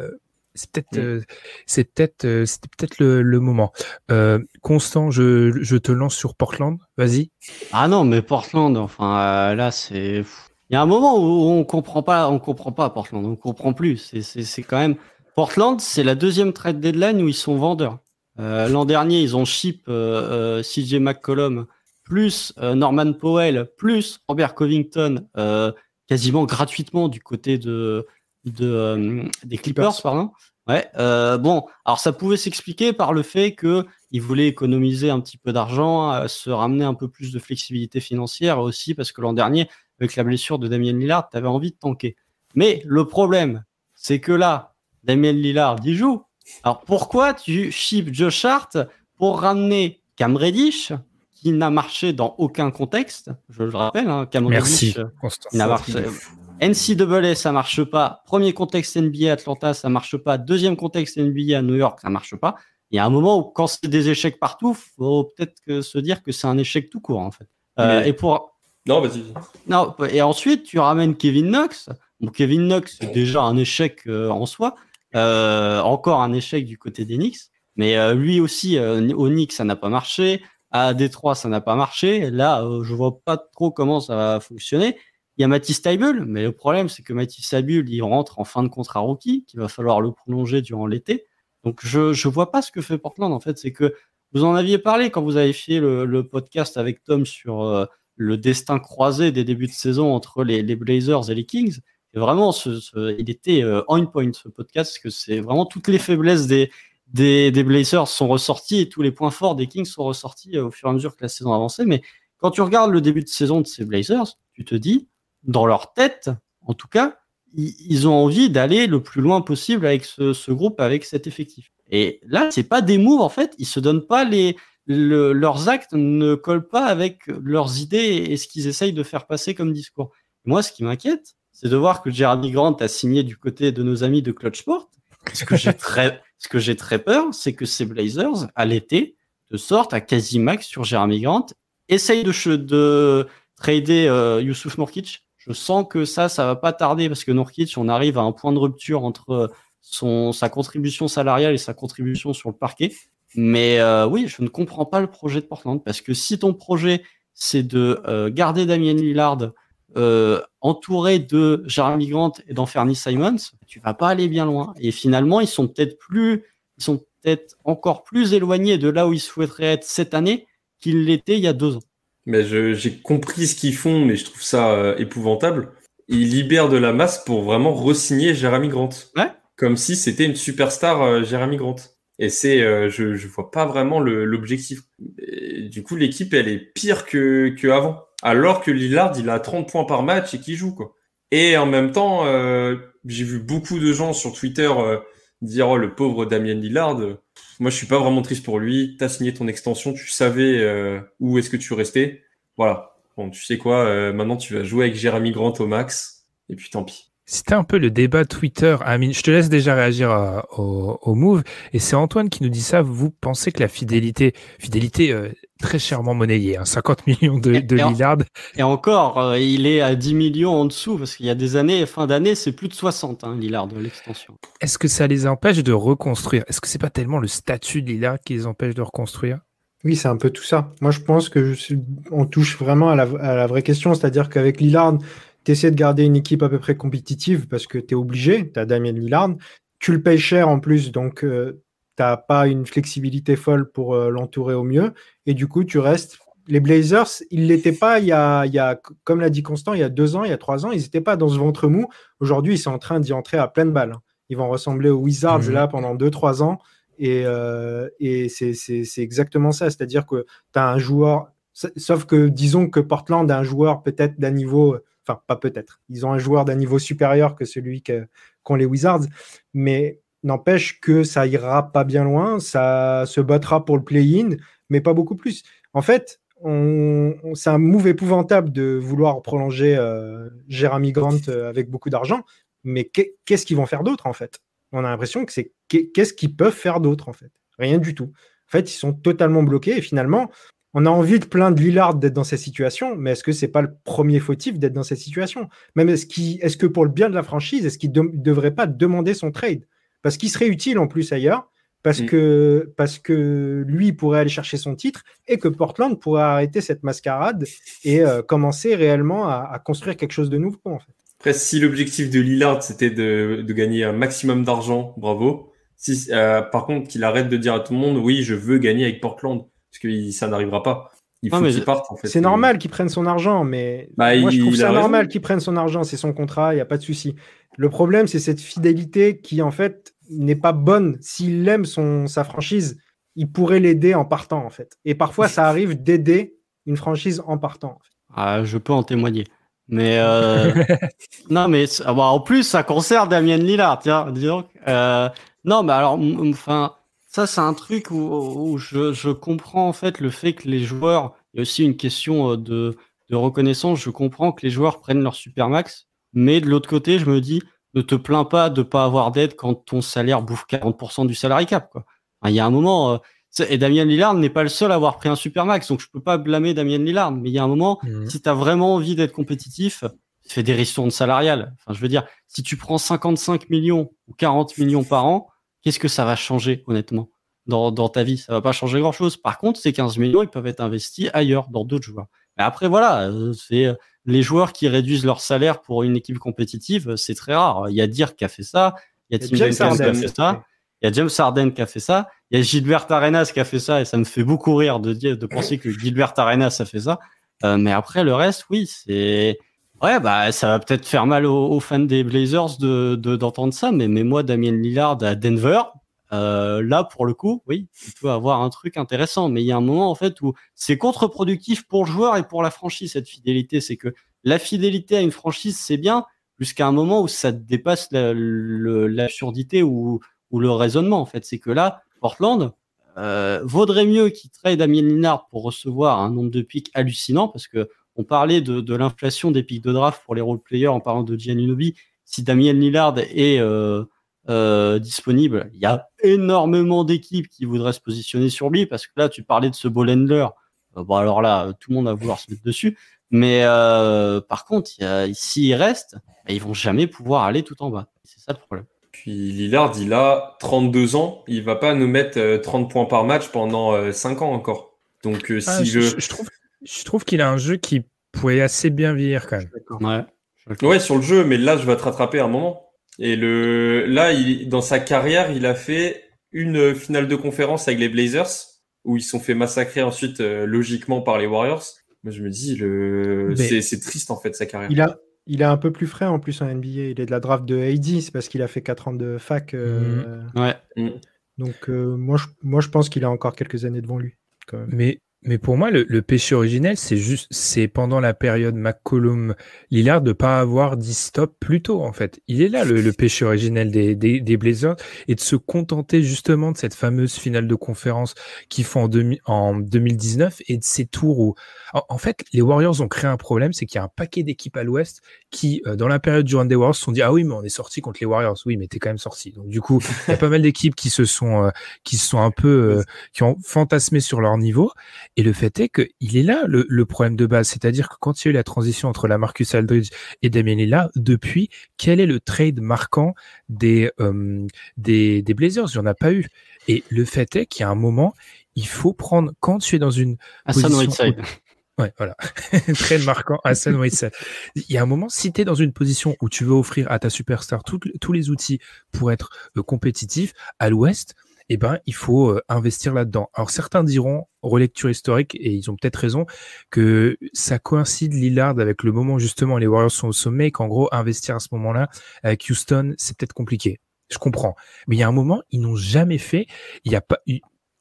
c'est peut-être euh, c'est peut-être euh, c'était peut-être le, moment. Constant, je, je, te lance sur Portland. Vas-y. Ah non, mais Portland, enfin là c'est il y a un moment où on comprend pas, on comprend pas Portland, on comprend plus. C'est quand même Portland, c'est la deuxième trade deadline où ils sont vendeurs. L'an dernier, ils ont ship CJ McCollum plus euh, Norman Powell, plus Robert Covington, euh, quasiment gratuitement du côté de, de euh, des Clippers, pardon. Ouais. bon, alors ça pouvait s'expliquer par le fait que voulaient économiser un petit peu d'argent, se ramener un peu plus de flexibilité financière aussi parce que l'an dernier, avec la blessure de Damien Lillard, tu avais envie de tanker. Mais le problème, c'est que là, Damien Lillard y joue. Alors pourquoi tu ship Josh Hart pour ramener Cam Reddish qui n'a marché dans aucun contexte. Je le rappelle, hein, Merci. Euh, il n'a marché. NCAA, ça marche pas. Premier contexte NBA Atlanta, ça marche pas. Deuxième contexte NBA à New York, ça marche pas. Il y a un moment où, quand c'est des échecs partout, faut peut-être se dire que c'est un échec tout court, en fait. Euh, et pour. Non, vas-y. Non, et ensuite, tu ramènes Kevin Knox. Bon, Kevin Knox, c'est déjà un échec euh, en soi. encore un échec du côté des Knicks. Mais lui aussi, au Knicks, ça n'a pas marché. À Détroit, ça n'a pas marché. Là, euh, je vois pas trop comment ça va fonctionner. Il y a Matisse Taibul, mais le problème, c'est que Matisse Taibul, il rentre en fin de contrat rookie, qu'il va falloir le prolonger durant l'été. Donc, je je vois pas ce que fait Portland, en fait. C'est que vous en aviez parlé quand vous avez fait le, podcast avec Tom sur euh, le destin croisé des débuts de saison entre les, Blazers et les Kings. Et vraiment, il était euh, on point, ce podcast, parce que c'est vraiment toutes les faiblesses des, des, Blazers sont ressortis et tous les points forts des Kings sont ressortis euh, au fur et à mesure que la saison avançait. Mais quand tu regardes le début de saison de ces Blazers, tu te dis, dans leur tête, en tout cas, ils, ont envie d'aller le plus loin possible avec ce, groupe, avec cet effectif. Et là, c'est pas des moves en fait. Ils se donnent pas les, leurs actes ne collent pas avec leurs idées et ce qu'ils essayent de faire passer comme discours. Moi, ce qui m'inquiète, c'est de voir que Jeremy Grant a signé du côté de nos amis de Clutch Sport. Ce que j'ai très, ce que j'ai très peur, c'est que ces Blazers, à l'été, de sorte à quasi max sur Jeremy Grant, essayent de, de trader euh, Youssouf Nourkic. Je sens que ça, ça va pas tarder parce que Nourkic, on arrive à un point de rupture entre son, sa contribution salariale et sa contribution sur le parquet. Mais euh, oui, je ne comprends pas le projet de Portland parce que si ton projet c'est de euh, garder Damien Lillard entouré de Jeremy Grant et d'Anferny Simons, tu vas pas aller bien loin. Et finalement, ils sont peut-être plus, ils sont peut-être encore plus éloignés de là où ils souhaiteraient être cette année qu'ils l'étaient il y a deux ans. Mais j'ai compris ce qu'ils font, mais je trouve ça épouvantable. Ils libèrent de la masse pour vraiment re-signer Jeremy Grant. Ouais. Comme si c'était une superstar Jeremy Grant. Et c'est, euh, je, je vois pas vraiment l'objectif. Du coup, l'équipe, elle est pire que, que avant. Alors que Lillard, il a 30 points par match et qu'il joue, quoi. Et en même temps, euh, j'ai vu beaucoup de gens sur Twitter euh, dire oh, le pauvre Damien Lillard. Moi, je suis pas vraiment triste pour lui. T'as signé ton extension, tu savais où est-ce que tu restais. Voilà. Bon, tu sais quoi, maintenant tu vas jouer avec Jérémy Grant au max. Et puis tant pis. C'était un peu le débat Twitter. Amine, je te laisse déjà réagir euh, au, move. Et c'est Antoine qui nous dit ça. Vous pensez que la fidélité, fidélité euh, très chèrement monnayée, 50 hein, millions de, de Lillard. Et encore, euh, il est à 10 millions en dessous parce qu'il y a des années, fin d'année, c'est plus de 60 hein, Lillard de l'extension. Est-ce que ça les empêche de reconstruire? Est-ce que c'est pas tellement le statut de Lillard qui les empêche de reconstruire? Oui, c'est un peu tout ça. Moi, je pense que je on touche vraiment à la, à la vraie question, c'est-à-dire qu'avec Lillard, tu essaies de garder une équipe à peu près compétitive parce que tu es obligé, tu as Damien Lillard, tu le payes cher en plus, donc euh, tu n'as pas une flexibilité folle pour euh, l'entourer au mieux, et du coup tu restes. Les Blazers, ils l'étaient pas il y, a, il y a, comme l'a dit Constant, il y a deux ans, il y a trois ans, ils n'étaient pas dans ce ventre mou. Aujourd'hui, ils sont en train d'y entrer à pleine balle. Hein. Ils vont ressembler aux Wizards mhm. là pendant deux, trois ans. Et, euh, et c'est exactement ça. C'est-à-dire que tu as un joueur, sauf que disons que Portland a un joueur peut-être d'un niveau Enfin, pas peut-être. Ils ont un joueur d'un niveau supérieur que celui qu'ont les Wizards. Mais n'empêche que ça ira pas bien loin. Ça se battra pour le play-in, mais pas beaucoup plus. En fait, c'est un move épouvantable de vouloir prolonger euh, Jeremy Grant euh, avec beaucoup d'argent. Mais qu'est-ce qu'ils vont faire d'autre, en fait? On a l'impression que c'est qu'est-ce qu'ils peuvent faire d'autre, en fait? Rien du tout. En fait, ils sont totalement bloqués et finalement, on a envie de plaindre Lillard d'être dans cette situation, mais est-ce que c'est pas le premier fautif d'être dans cette situation? Même est-ce, est que pour le bien de la franchise, est-ce qu'il ne devrait pas demander son trade? Parce qu'il serait utile en plus ailleurs, parce, mm. que, parce que lui pourrait aller chercher son titre et que Portland pourrait arrêter cette mascarade et euh, commencer réellement à, construire quelque chose de nouveau. En fait. Après, si l'objectif de Lillard c'était de, gagner un maximum d'argent, bravo. Si, euh, par contre, qu'il arrête de dire à tout le monde, oui, je veux gagner avec Portland parce que ça n'arrivera pas. Il faut qu'il parte en fait. C'est normal qu'il prenne son argent, mais bah, moi je trouve ça normal qu'il prenne son argent, c'est son contrat, il n'y a pas de souci. Le problème, c'est cette fidélité qui en fait n'est pas bonne. S'il aime son, sa franchise, il pourrait l'aider en partant en fait. Et parfois, ça arrive d'aider une franchise en partant. ah, je peux en témoigner. Mais euh, non, mais ah, bah, en plus, ça concerne Damien Lillard, tiens, dis donc. Euh, non, mais alors, enfin, ça, c'est un truc où, je, comprends en fait le fait que les joueurs, il y a aussi une question euh, de, reconnaissance, je comprends que les joueurs prennent leur supermax, mais de l'autre côté, je me dis, ne te plains pas de ne pas avoir d'aide quand ton salaire bouffe 40% du salarié cap. Quoi. il y a un moment, euh, et Damien Lillard n'est pas le seul à avoir pris un supermax, donc je peux pas blâmer Damien Lillard, mais il y a un moment, mmh. si tu as vraiment envie d'être compétitif, fais des ristournes salariales. Enfin, je veux dire, si tu prends 55 millions ou 40 millions par an, qu'est-ce que ça va changer honnêtement? Dans, dans ta vie Ça va pas changer grand-chose. Par contre, ces 15 millions, ils peuvent être investis ailleurs, dans d'autres joueurs. Mais après, voilà, euh, c'est euh, les joueurs qui réduisent leur salaire pour une équipe compétitive, euh, c'est très rare. Il y a Dirk qui a fait ça, il y a Tim Duncan qui a fait ça, il y a James Harden qui a fait ça, il y a Gilbert Arenas qui a fait ça, et ça me fait beaucoup rire de penser que Gilbert Arenas a fait ça. mais après, le reste, oui, c'est Ouais, bah, ça va peut-être faire mal aux, fans des Blazers de, d'entendre ça, mais, mais moi, Damien Lillard à Denver, euh, là, pour le coup, oui, tu peux avoir un truc intéressant, mais il y a un moment en fait où c'est contre-productif pour le joueur et pour la franchise cette fidélité. C'est que la fidélité à une franchise, c'est bien, jusqu'à un moment où ça dépasse l'absurdité ou, ou, le raisonnement. En fait, c'est que là, Portland euh, vaudrait mieux qu'il trade Damien Lillard pour recevoir un nombre de pics hallucinant, parce que on parlait de, l'inflation des pics de draft pour les role players en parlant de Giannunobi. Si Damien Lillard est euh, euh, disponible, il y a énormément d'équipes qui voudraient se positionner sur lui parce que là, tu parlais de ce ball euh, bon, alors là, tout le monde va vouloir se mettre dessus. Mais euh, par contre, s'il reste, bah, ils vont jamais pouvoir aller tout en bas. C'est ça le problème. Puis Lillard, il a 32 ans. Il va pas nous mettre 30 points par match pendant 5 ans encore. Donc, si ah, je, je, trouve je trouve qu'il a un jeu qui pourrait assez bien vieillir quand même. Ouais. sur le jeu, mais là, je vais te rattraper un moment. Et le, là, il, dans sa carrière, il a fait une finale de conférence avec les Blazers, où ils sont fait massacrer ensuite, euh, logiquement, par les Warriors. Moi, je me dis, le, c'est triste, en fait, sa carrière. Il a, il est un peu plus frais en plus en NBA. Il est de la draft de AD, c'est parce qu'il a fait 4 ans de fac. Euh, mhm. Ouais. Mm. Donc, euh, moi, je, moi, je pense qu'il a encore quelques années devant lui. Mais mais pour moi, le, péché originel, c'est juste, c'est pendant la période McCollum Lillard de pas avoir dit stop plus tôt, en fait. Il est là, le, péché originel des, des, Blazers, et de se contenter justement de cette fameuse finale de conférence qu'ils font en, en 2019 et de ces tours où, en, fait, les Warriors ont créé un problème, c'est qu'il y a un paquet d'équipes à l'ouest qui, euh, dans la période du run des Warriors, se sont dit, ah oui, mais on est sorti contre les Warriors. Oui, mais t'es quand même sorti. Donc, du coup, il y a pas mal d'équipes qui se sont, euh, qui se sont un peu, euh, qui ont fantasmé sur leur niveau. Et le fait est qu'il est là le, problème de base, c'est-à-dire que quand il y a eu la transition entre la Marcus Aldridge et Damien Lillard, depuis, quel est le trade marquant des, euh, des, Blazers? Il n'y en a pas eu. Et le fait est qu'il y a un moment, il faut prendre, quand tu es dans une Hassan Whiteside. Ouais, voilà. Trade marquant, Hassan Whiteside. Il y a un moment, si tu es dans une position où tu veux offrir à ta superstar tous les outils pour être euh, compétitif, à l'Ouest, eh ben, il faut euh, investir là-dedans. Alors certains diront, relecture historique, et ils ont peut-être raison, que ça coïncide Lillard avec le moment justement les Warriors sont au sommet, qu'en gros, investir à ce moment-là avec Houston, c'est peut-être compliqué. Je comprends. Mais il y a un moment, ils n'ont jamais fait, il n'y a pas,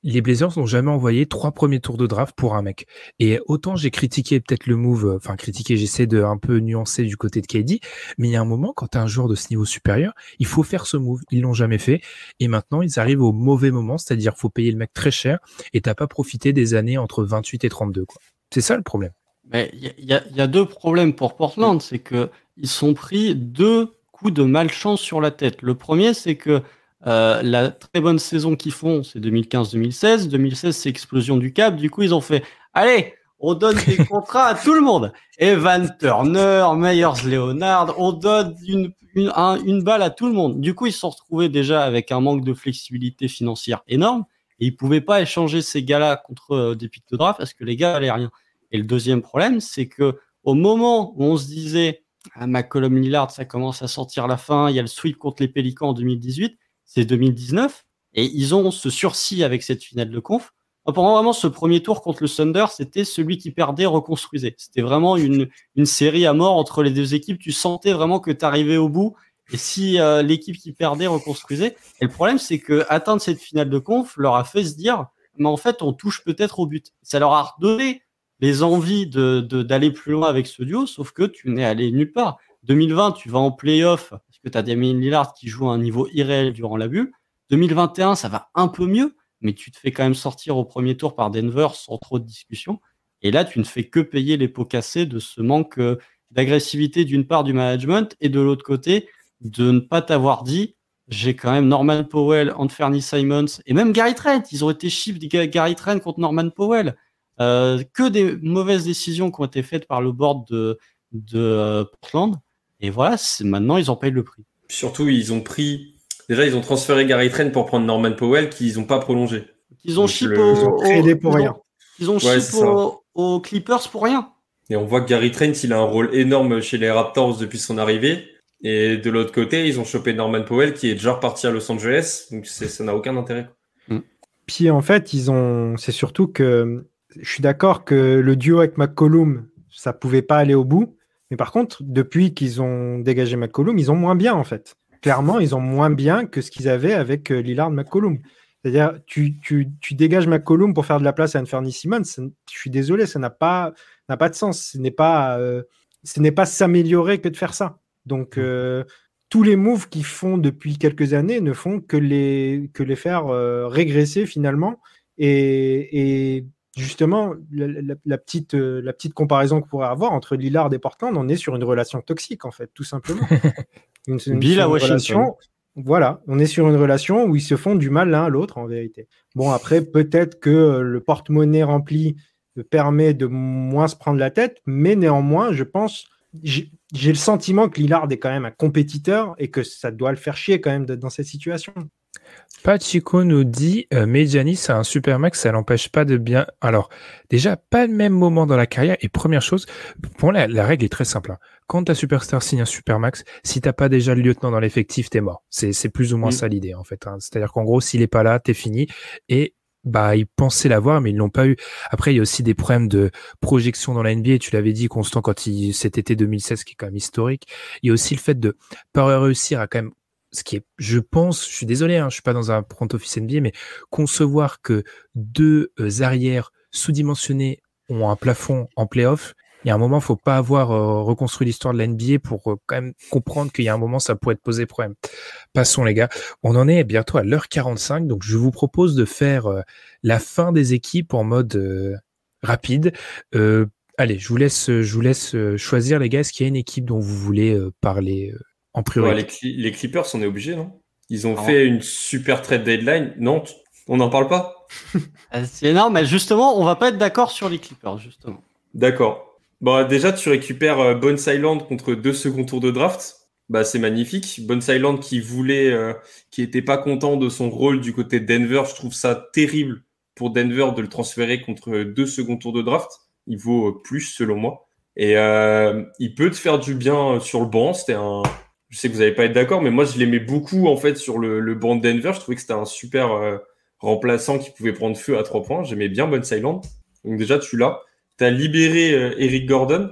les Blazers n'ont jamais envoyé trois premiers tours de draft pour un mec. Et autant j'ai critiqué peut-être le move, euh, enfin critiqué, j'essaie de un peu nuancer du côté de KD, mais il y a un moment, quand tu as un joueur de ce niveau supérieur, il faut faire ce move. Ils l'ont jamais fait. Et maintenant, ils arrivent au mauvais moment, c'est-à-dire faut payer le mec très cher et t'as pas profité des années entre 28 et 32. C'est ça le problème. Mais il y, y, a deux problèmes pour Portland, c'est que ils sont pris deux coups de malchance sur la tête. Le premier, c'est que euh, la très bonne saison qu'ils font, c'est 2015-2016. 2016, c'est explosion du cap. Du coup, ils ont fait Allez, on donne des contrats à tout le monde. Evan Turner, Myers Leonard, on donne une, une, balle à tout le monde. Du coup, ils se sont retrouvés déjà avec un manque de flexibilité financière énorme. Et ils pouvaient pas échanger ces gars-là contre euh, des pics de draft parce que les gars allaient rien. Et le deuxième problème, c'est que au moment où on se disait à ah, McCollum Lillard, ça commence à sortir la fin, il y a le sweep contre les Pélicans en 2018, c'est 2019, et ils ont ce sursis avec cette finale de conf. Pendant vraiment ce premier tour contre le Thunder, c'était celui qui perdait reconstruisait. C'était vraiment une, une série à mort entre les deux équipes. Tu sentais vraiment que tu arrivais au bout. Et si euh, l'équipe qui perdait reconstruisait, et le problème c'est que atteindre cette finale de conf leur a fait se dire, mais en fait on touche peut-être au but. Ça leur a redonné les envies de d'aller plus loin avec ce duo, sauf que tu n'es allé nulle part. 2020, tu vas en playoff que tu as Damien Lillard qui joue à un niveau irréel durant la bulle. 2021, ça va un peu mieux, mais tu te fais quand même sortir au premier tour par Denver sans trop de discussion. Et là, tu ne fais que payer les pots cassés de ce manque euh, d'agressivité d'une part du management et de l'autre côté, de ne pas t'avoir dit j'ai quand même Norman Powell, Anthony Simons et même Gary Trent. Ils ont été chiffres Gary Trent contre Norman Powell. Euh, que des mauvaises décisions qui ont été faites par le board de, de euh, Portland. Et voilà, maintenant, ils en payent le prix. Surtout, ils ont pris. Déjà, ils ont transféré Gary Trent pour prendre Norman Powell, qu'ils n'ont pas prolongé. Ils ont chip pour rien. Ils ont, aux Clippers pour rien. Et on voit que Gary Trent, il a un rôle énorme chez les Raptors depuis son arrivée. Et de l'autre côté, ils ont chopé Norman Powell qui est déjà reparti à Los Angeles. Donc ça n'a aucun intérêt. Mm. Puis en fait, ils ont. C'est surtout que je suis d'accord que le duo avec McCollum, ça pouvait pas aller au bout. Mais par contre, depuis qu'ils ont dégagé McCollum, ils ont moins bien en fait. Clairement, ils ont moins bien que ce qu'ils avaient avec euh, Lillard McCollum. C'est-à-dire, tu, tu, tu, dégages McCollum pour faire de la place à Anthony Simmons. Je suis désolé, ça n'a pas, n'a pas de sens. Ce n'est pas, euh, ce n'est pas s'améliorer que de faire ça. Donc, euh, tous les moves qu'ils font depuis quelques années ne font que les, que les faire régresser finalement. Et, et justement, la, petite, euh, la petite comparaison qu'on pourrait avoir entre Lillard et Portland, on est sur une relation toxique, en fait, tout simplement. une, Bill à Washington. voilà, on est sur une relation où ils se font du mal l'un à l'autre, en vérité. Bon, après, peut-être que euh, le porte-monnaie rempli permet de moins se prendre la tête, mais néanmoins, je pense, j'ai le sentiment que Lillard est quand même un compétiteur et que ça doit le faire chier quand même d'être dans cette situation. Pachico nous dit euh, Medjani, c'est un super max, ça l'empêche pas de bien. Alors, déjà, pas le même moment dans la carrière. Et première chose, pour la, la règle est très simple. Hein. Quand ta superstar signe un super max, si t'as pas déjà le lieutenant dans l'effectif, t'es mort. C'est plus ou moins mm. ça l'idée en fait. Hein. C'est-à-dire qu'en gros, s'il est pas là, t'es fini. Et bah ils pensaient l'avoir mais ils l'ont pas eu. Après il y a aussi des problèmes de projection dans la NBA, tu l'avais dit Constant quand il cet été 2016 qui est quand même historique. Il y a aussi le fait de pas réussir à quand même ce qui est, je pense, je suis désolé, hein, je suis pas dans un front office NBA, mais concevoir que deux euh, arrières sous-dimensionnés ont un plafond en playoff, il y a un moment, faut pas avoir euh, reconstruit l'histoire de la NBA pour euh, quand même comprendre qu'il y a un moment, ça pourrait te poser problème. Passons, les gars. On en est bientôt à l'heure 45, donc je vous propose de faire la fin des équipes en mode rapide. allez, je vous laisse, je vous laisse choisir, les gars. Est-ce qu'il y a une équipe dont vous voulez parler en priorité. les, Clippers, on est obligés, non? Ils ont ah fait une super trade deadline. Non, on n'en parle pas? Ah, C'est énorme, mais justement, on va pas être d'accord sur les Clippers, justement. D'accord. Bon, déjà, tu récupères euh, Bones Island contre deux seconds tours de draft. Bah, c'est magnifique. Bones Island qui voulait, euh, qui était pas content de son rôle du côté de Denver. Je trouve ça terrible pour Denver de le transférer contre deux seconds tours de draft. Il vaut euh, plus, selon moi. Et il peut te faire du bien sur le banc. C'était un, je sais que vous n'allez pas être d'accord, mais moi je l'aimais beaucoup en fait sur le, le banc de Denver. Je trouvais que c'était un super euh, remplaçant qui pouvait prendre feu à trois points. J'aimais bien Bones Island. Donc déjà tu l'as. Tu as libéré euh, Eric Gordon.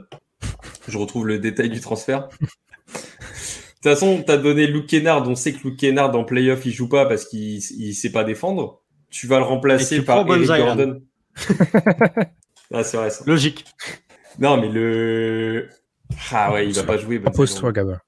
Je retrouve le détail du transfert. De toute façon, tu as donné Luke Kennard. On sait que Luke Kennard en playoff il joue pas parce qu'il ne sait pas défendre. Tu vas le remplacer par Eric Gordon. ah, c'est vrai ça. Logique. Non mais le ah ouais, il va pas jouer. Pose-toi, Gabin.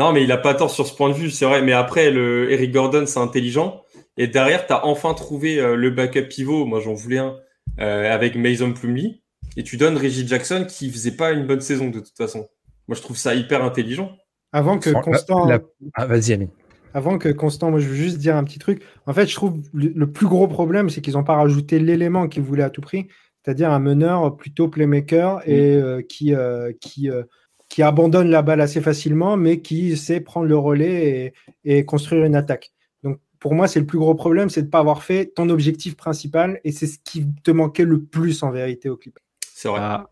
Non, mais il a pas tort sur ce point de vue, c'est vrai. Mais après, le Eric Gordon, c'est intelligent. Et derrière, tu as enfin trouvé euh, le backup pivot. Moi, j'en voulais un euh, avec Mason Plumlee. Et tu donnes Reggie Jackson qui faisait pas une bonne saison de toute façon. Moi, je trouve ça hyper intelligent. Avant que Constant. Ah, vas-y, Ami. Avant que Constant, moi, je veux juste dire un petit truc. En fait, je trouve le, plus gros problème, c'est qu'ils n'ont pas rajouté l'élément qu'ils voulaient à tout prix, c'est-à-dire un meneur plutôt playmaker et euh, qui, qui qui abandonne la balle assez facilement, mais qui sait prendre le relais et, construire une attaque. Donc pour moi, c'est le plus gros problème, c'est de ne pas avoir fait ton objectif principal, et c'est ce qui te manquait le plus en vérité au clip. C'est vrai. Ah.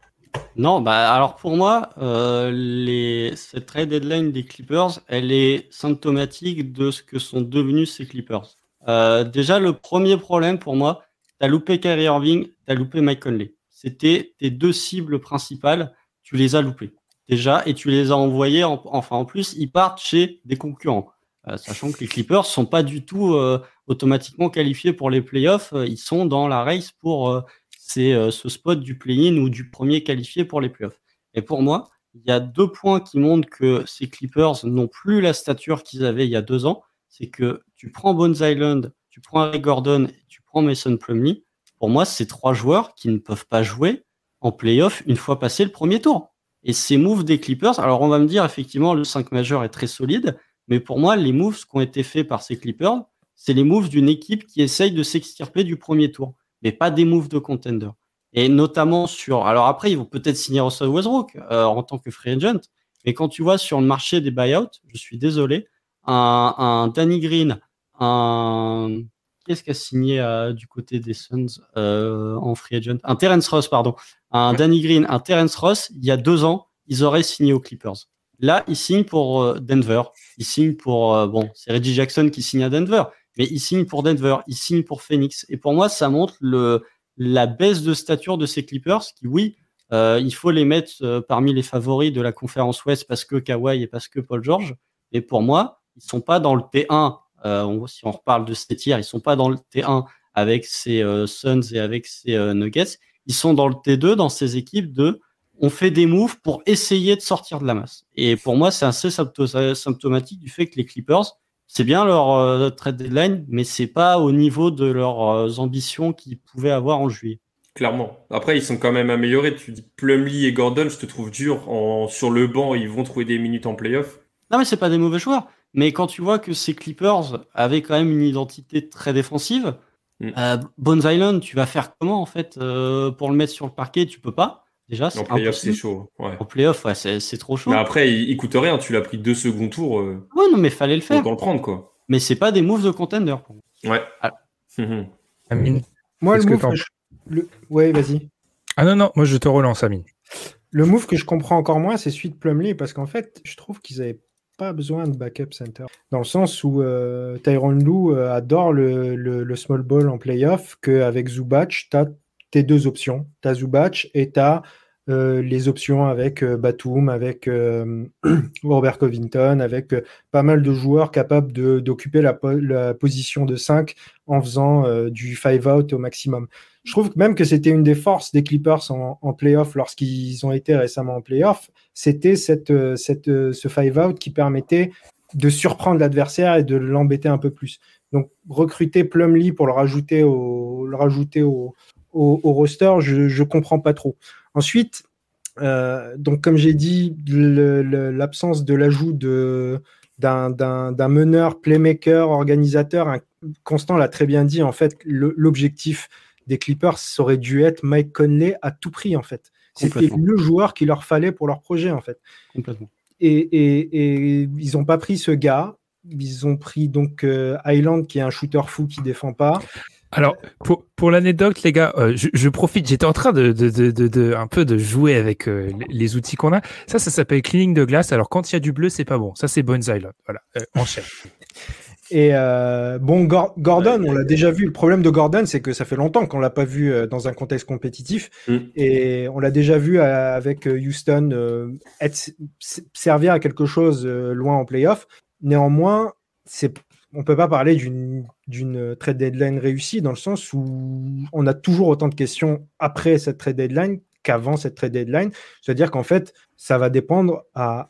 non, bah alors pour moi, euh, les... cette trade deadline des Clippers, elle est symptomatique de ce que sont devenus ces Clippers. Euh, déjà, le premier problème pour moi, tu as loupé Kyrie Irving, tu as loupé Mike Conley. C'était tes deux cibles principales, tu les as loupées déjà et tu les as envoyés, enfin en plus, ils partent chez des concurrents. Euh, sachant que les Clippers sont pas du tout euh, automatiquement qualifiés pour les playoffs, euh, ils sont dans la race pour ce spot du play-in ou du premier qualifié pour les playoffs. Et pour moi, il y a deux points qui montrent que ces Clippers n'ont plus la stature qu'ils avaient il y a deux ans. C'est que tu prends Bones Island, tu prends Gordon tu prends Mason Plumlee. Pour moi, c'est trois joueurs qui ne peuvent pas jouer en playoff une fois passé le premier tour. Et ces moves des Clippers, alors on va me dire effectivement le 5 majeur est très solide, mais pour moi, les moves qui ont été faits par ces Clippers, c'est les moves d'une équipe qui essaye de s'extirper du premier tour, mais pas des moves de contender. Et notamment sur. Alors après, ils vont peut-être signer Russell Westbrook euh, en tant que free agent, mais quand tu vois sur le marché des buyouts, je suis désolé, un, un Danny Green, un. Qu'est-ce qu'a signé euh, du côté des Suns euh, en free agent? Un Terence Ross, pardon un Danny Green, un Terence Ross, il y a deux ans, ils auraient signé aux Clippers. Là, ils signent pour euh, Denver. Ils signent pour, bon, c'est Reggie Jackson qui signe à Denver, mais ils signent pour Denver, ils signent pour Phoenix. Et pour moi, ça montre le, la baisse de stature de ces Clippers qui, oui, euh, il faut les mettre parmi les favoris de la conférence Ouest parce que Kawhi et parce que Paul George. Et pour moi, ils sont pas dans le T1. Si on reparle de ces tiers, ils sont pas dans le T1 avec ces Suns et avec ces Nuggets ils sont dans le T2, dans ces équipes de on fait des moves pour essayer de sortir de la masse. Et pour moi, c'est assez symptomatique du fait que les Clippers, c'est bien leur euh, trade deadline, mais c'est pas au niveau de leurs euh, ambitions qu'ils pouvaient avoir en juillet. Clairement. Après, ils sont quand même améliorés. Tu dis Plumlee et Gordon, je te trouve dur. En... Sur le banc, ils vont trouver des minutes en playoff. Non, mais c'est pas des mauvais joueurs. Mais quand tu vois que ces Clippers avaient quand même une identité très défensive, Mm. Euh, Bones Island, tu vas faire comment en fait euh, pour le mettre sur le parquet? Tu peux pas. Déjà, en playoff, c'est chaud. Ouais. En playoff, ouais, c'est trop chaud. Mais après, il, coûte rien. Tu l'as pris deux secondes tours. Euh, ouais, non, mais fallait le faire. Autant le prendre, quoi. mais c'est pas des moves de contender. Ouais. Ah. Amine. Moi, le move. Que Ouais, vas-y. Ah non, non, moi je te relance, Amine. Le move que je comprends encore moins, c'est celui de Plumlee, parce qu'en fait, je trouve qu'ils avaient pas besoin de backup center. Dans le sens où euh, Tyron Lou euh, adore le, small ball en playoff, qu'avec Zubac, tu as tes deux options. Tu as Zubac et tu as euh, les options avec euh, Batum, avec euh, Robert Covington, avec pas mal de joueurs capables d'occuper la, la, position de 5 en faisant du 5 out au maximum. Je trouve même que c'était une des forces des Clippers en, en playoff lorsqu'ils ont été récemment en playoff, c'était cette, cette, ce 5 out qui permettait de surprendre l'adversaire et de l'embêter un peu plus. Donc recruter Plumlee pour le rajouter au, le rajouter au, au, au roster, je ne comprends pas trop. Ensuite, euh, donc comme j'ai dit, l'absence de l'ajout d'un meneur, playmaker, organisateur, Constant l'a très bien dit, en fait, l'objectif des Clippers aurait dû être Mike Conley à tout prix, en fait. C'était le joueur qu'il leur fallait pour leur projet, en fait. Complètement. Et, ils n'ont pas pris ce gars. Ils ont pris donc euh, Island, qui est un shooter fou qui défend pas. Alors, pour, pour l'anecdote, les gars, euh, je, je, profite, j'étais en train de, de, de, de, un peu de jouer avec euh, les, outils qu'on a. Ça, ça s'appelle cleaning de glace. Alors, quand il y a du bleu, c'est pas bon. Ça, c'est Island. Voilà, euh, enchaîne. Et euh, bon, Gordon, on l'a déjà vu. Le problème de Gordon, c'est que ça fait longtemps qu'on l'a pas vu dans un contexte compétitif. Mm. Et on l'a déjà vu avec Houston être, servir à quelque chose loin en playoff. Néanmoins, c'est on peut pas parler d'une trade deadline réussie dans le sens où on a toujours autant de questions après cette trade deadline qu'avant cette trade deadline. C'est-à-dire qu'en fait, ça va dépendre à,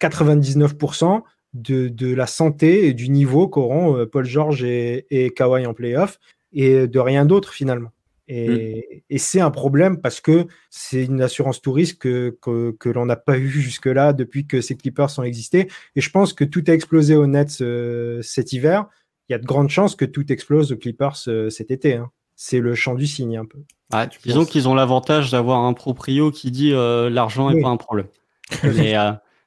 99% de, la santé et du niveau qu'auront euh, Paul George et, et Kawhi en playoff et de rien d'autre finalement. Mm. Et, c'est un problème parce que c'est une assurance touriste que, que, l'on n'a pas eu jusque-là depuis que ces Clippers ont existé. Et je pense que tout a explosé au Nets euh, cet hiver. Il y a de grandes chances que tout explose aux Clippers euh, cet été. Hein. C'est le champ du signe un peu. Ah, disons qu'ils ont l'avantage d'avoir un proprio qui dit euh, l'argent n'est pas un problème. mais,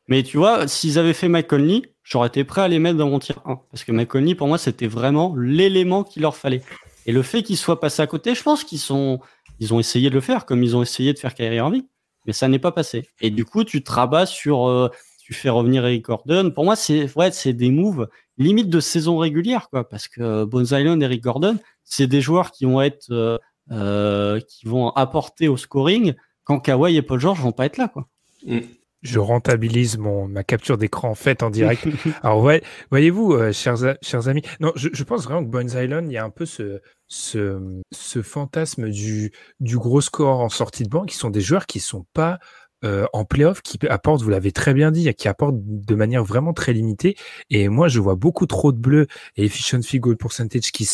mais, tu vois, s'ils avaient fait Mike Conley, j'aurais été prêt à les mettre dans mon tir 1. Parce que Mike Conley, pour moi, c'était vraiment l'élément qu'il leur fallait. Et le fait qu'ils soient passés à côté, je pense qu'ils sont, ils ont essayé de le faire, comme ils ont essayé de faire Kyrie Irving, mais ça n'est pas passé. Et du coup, tu te rabats sur, euh, tu fais revenir Eric Gordon. Pour moi, c'est, ouais, c'est des moves limite de saison régulière, quoi, parce que euh, Bones Island, Eric Gordon, c'est des joueurs qui vont être, euh, qui vont apporter au scoring quand Kawhi et Paul George vont pas être là, quoi. Mm je rentabilise mon ma capture d'écran faite en direct. Alors ouais, voyez-vous, euh, chers, chers amis, non, je, je, pense vraiment que Bones Island, il y a un peu ce, ce, ce fantasme du, du gros score en sortie de banc, qui sont des joueurs qui sont pas euh, en playoff, qui apportent, vous l'avez très bien dit, qui apportent de manière vraiment très limitée. Et moi, je vois beaucoup trop de bleus et efficiency goal percentage qui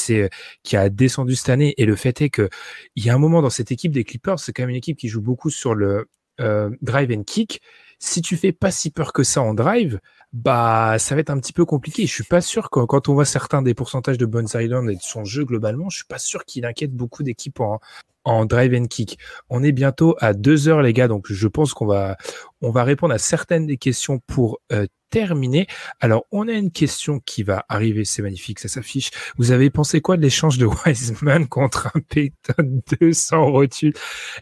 qui a descendu cette année. Et le fait est que il y a un moment dans cette équipe des Clippers, c'est quand même une équipe qui joue beaucoup sur le euh, drive and kick si tu fais pas si peur que ça en drive, bah ça va être un petit peu compliqué. Je suis pas sûr que quand on voit certains des pourcentages de Bones Island et de son jeu globalement, je suis pas sûr qu'il inquiète beaucoup d'équipes en, en drive and kick. On est bientôt à deux heures les gars, donc je pense qu'on va on va répondre à certaines des questions pour euh, terminer. Alors on a une question qui va arriver, c'est magnifique, ça s'affiche. Vous avez pensé quoi de l'échange de Wiseman contre un Payton 200 rotule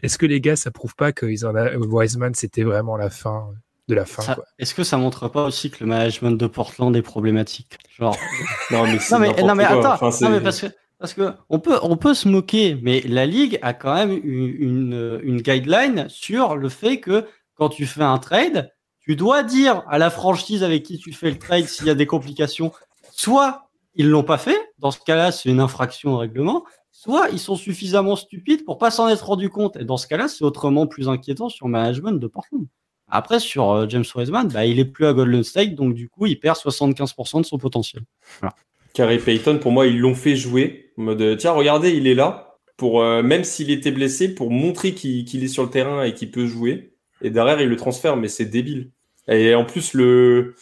Est-ce que les gars, ça prouve pas qu'ils en a Wiseman, c'était vraiment la fin? De la fin. Est-ce que ça montre pas aussi que le management de Portland est problématique Genre? Non mais non mais, non mais attends, non mais parce que parce que on peut, on peut se moquer, mais la ligue a quand même une, une, guideline sur le fait que quand tu fais un trade, tu dois dire à la franchise avec qui tu fais le trade s'il y a des complications. Soit ils l'ont pas fait, dans ce cas-là, c'est une infraction au règlement. Soit ils sont suffisamment stupides pour pas s'en être rendu compte. Et dans ce cas-là, c'est autrement plus inquiétant sur le management de Portland. Après, sur euh, James Wiseman, bah, il est plus à Golden State, donc du coup, il perd 75% de son potentiel. Voilà. Carrie Payton, pour moi, ils l'ont fait jouer. En mode, tiens, regardez, il est là. Pour, euh, même s'il était blessé, pour montrer qu'il est sur le terrain et qu'il peut jouer. Et derrière, il le transfère, mais c'est débile. Et en plus, le,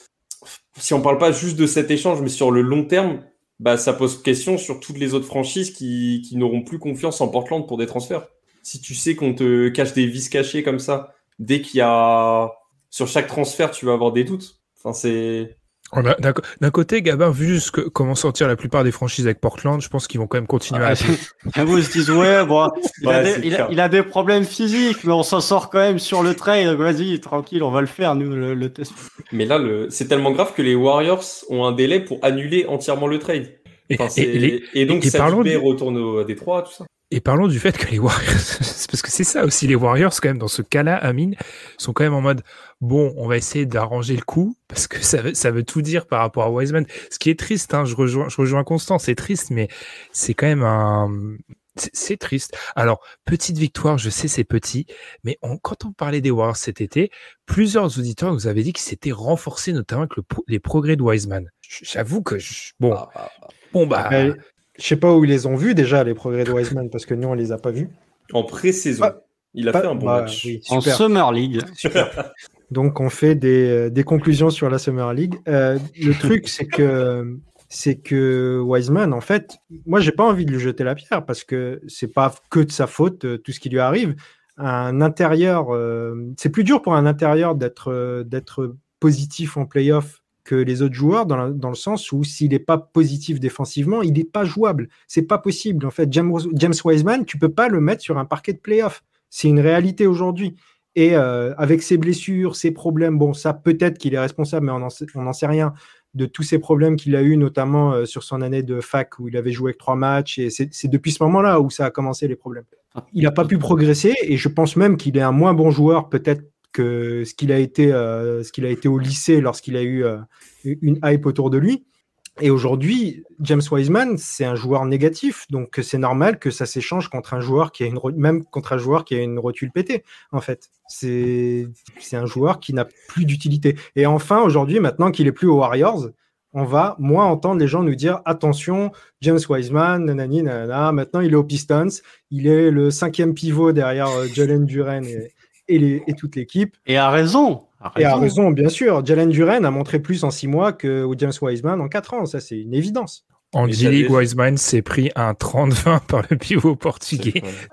si on parle pas juste de cet échange, mais sur le long terme, bah, ça pose question sur toutes les autres franchises qui, qui n'auront plus confiance en Portland pour des transferts. Si tu sais qu'on te cache des vis cachés comme ça, dès qu'il y a, sur chaque transfert, tu vas avoir des doutes. Enfin, c'est, D'un côté, Gabin, vu comment sortir la plupart des franchises avec Portland, je pense qu'ils vont quand même continuer à. Ah, vous se disent, ouais, bon, il, a des, problèmes physiques, mais on s'en sort quand même sur le trade. Vas-y, tranquille, on va le faire, nous, le, test. Mais là, c'est tellement grave que les Warriors ont un délai pour annuler entièrement le trade. et, donc, ça retourne à Détroit, tout ça. Et parlons du fait que les Warriors, parce que c'est ça aussi, les Warriors, quand même, dans ce cas-là, Amine, sont quand même en mode, bon, on va essayer d'arranger le coup, parce que ça veut, ça veut tout dire par rapport à Wiseman. Ce qui est triste, hein, je rejoins, je rejoins Constant, c'est triste, mais c'est quand même un, c'est triste. Alors, petite victoire, je sais c'est petit, mais quand on parlait des Warriors cet été, plusieurs auditeurs nous avaient dit qu'ils s'étaient renforcés, notamment avec les progrès de Wiseman. J'avoue que, bon, ah, ah, ah. bon bah, je sais pas où ils les ont vus déjà, les progrès de Wiseman, parce que nous, on les a pas vus. En pré-saison. il a fait un bon bah, match. en Summer League. Donc, on fait des, des, conclusions sur la Summer League. Euh, le truc, c'est que c'est que Wiseman, en fait, moi, j'ai pas envie de lui jeter la pierre parce que c'est pas que de sa faute euh, tout ce qui lui arrive. Un intérieur, euh, c'est plus dur pour un intérieur d'être d'être positif en playoff que les autres joueurs dans, le sens où s'il n'est pas positif défensivement, il n'est pas jouable. C'est pas possible. En fait, James, James Wiseman, tu peux pas le mettre sur un parquet de playoff. C'est une réalité aujourd'hui. Et euh, avec ses blessures, ses problèmes, bon, ça peut-être qu'il est responsable, mais on n'en sait rien de tous ces problèmes qu'il a eu, notamment euh, sur son année de fac où il avait joué avec trois matchs. Et c'est depuis ce moment-là où ça a commencé les problèmes. Il n'a pas pu progresser et je pense même qu'il est un moins bon joueur peut-être que ce qu'il a été, euh, ce qu'il a été au lycée lorsqu'il a eu euh, une hype autour de lui. Et aujourd'hui, James Wiseman, c'est un joueur négatif, donc c'est normal que ça s'échange contre un joueur qui a une même contre un joueur qui a une rotule pétée. En fait, c'est un joueur qui n'a plus d'utilité. Et enfin, aujourd'hui, maintenant qu'il est plus aux Warriors, on va moins entendre les gens nous dire attention, James Wiseman, nanana, maintenant il est aux Pistons, il est le cinquième pivot derrière euh, Jalen Duren et, toute l'équipe. Et a raison. Et a raison, bien sûr. Jalen Duren a montré plus en six mois que James Wiseman en quatre ans. Ça, c'est une évidence. En G-League, Wiseman s'est pris un 30-20 par le pivot portugais.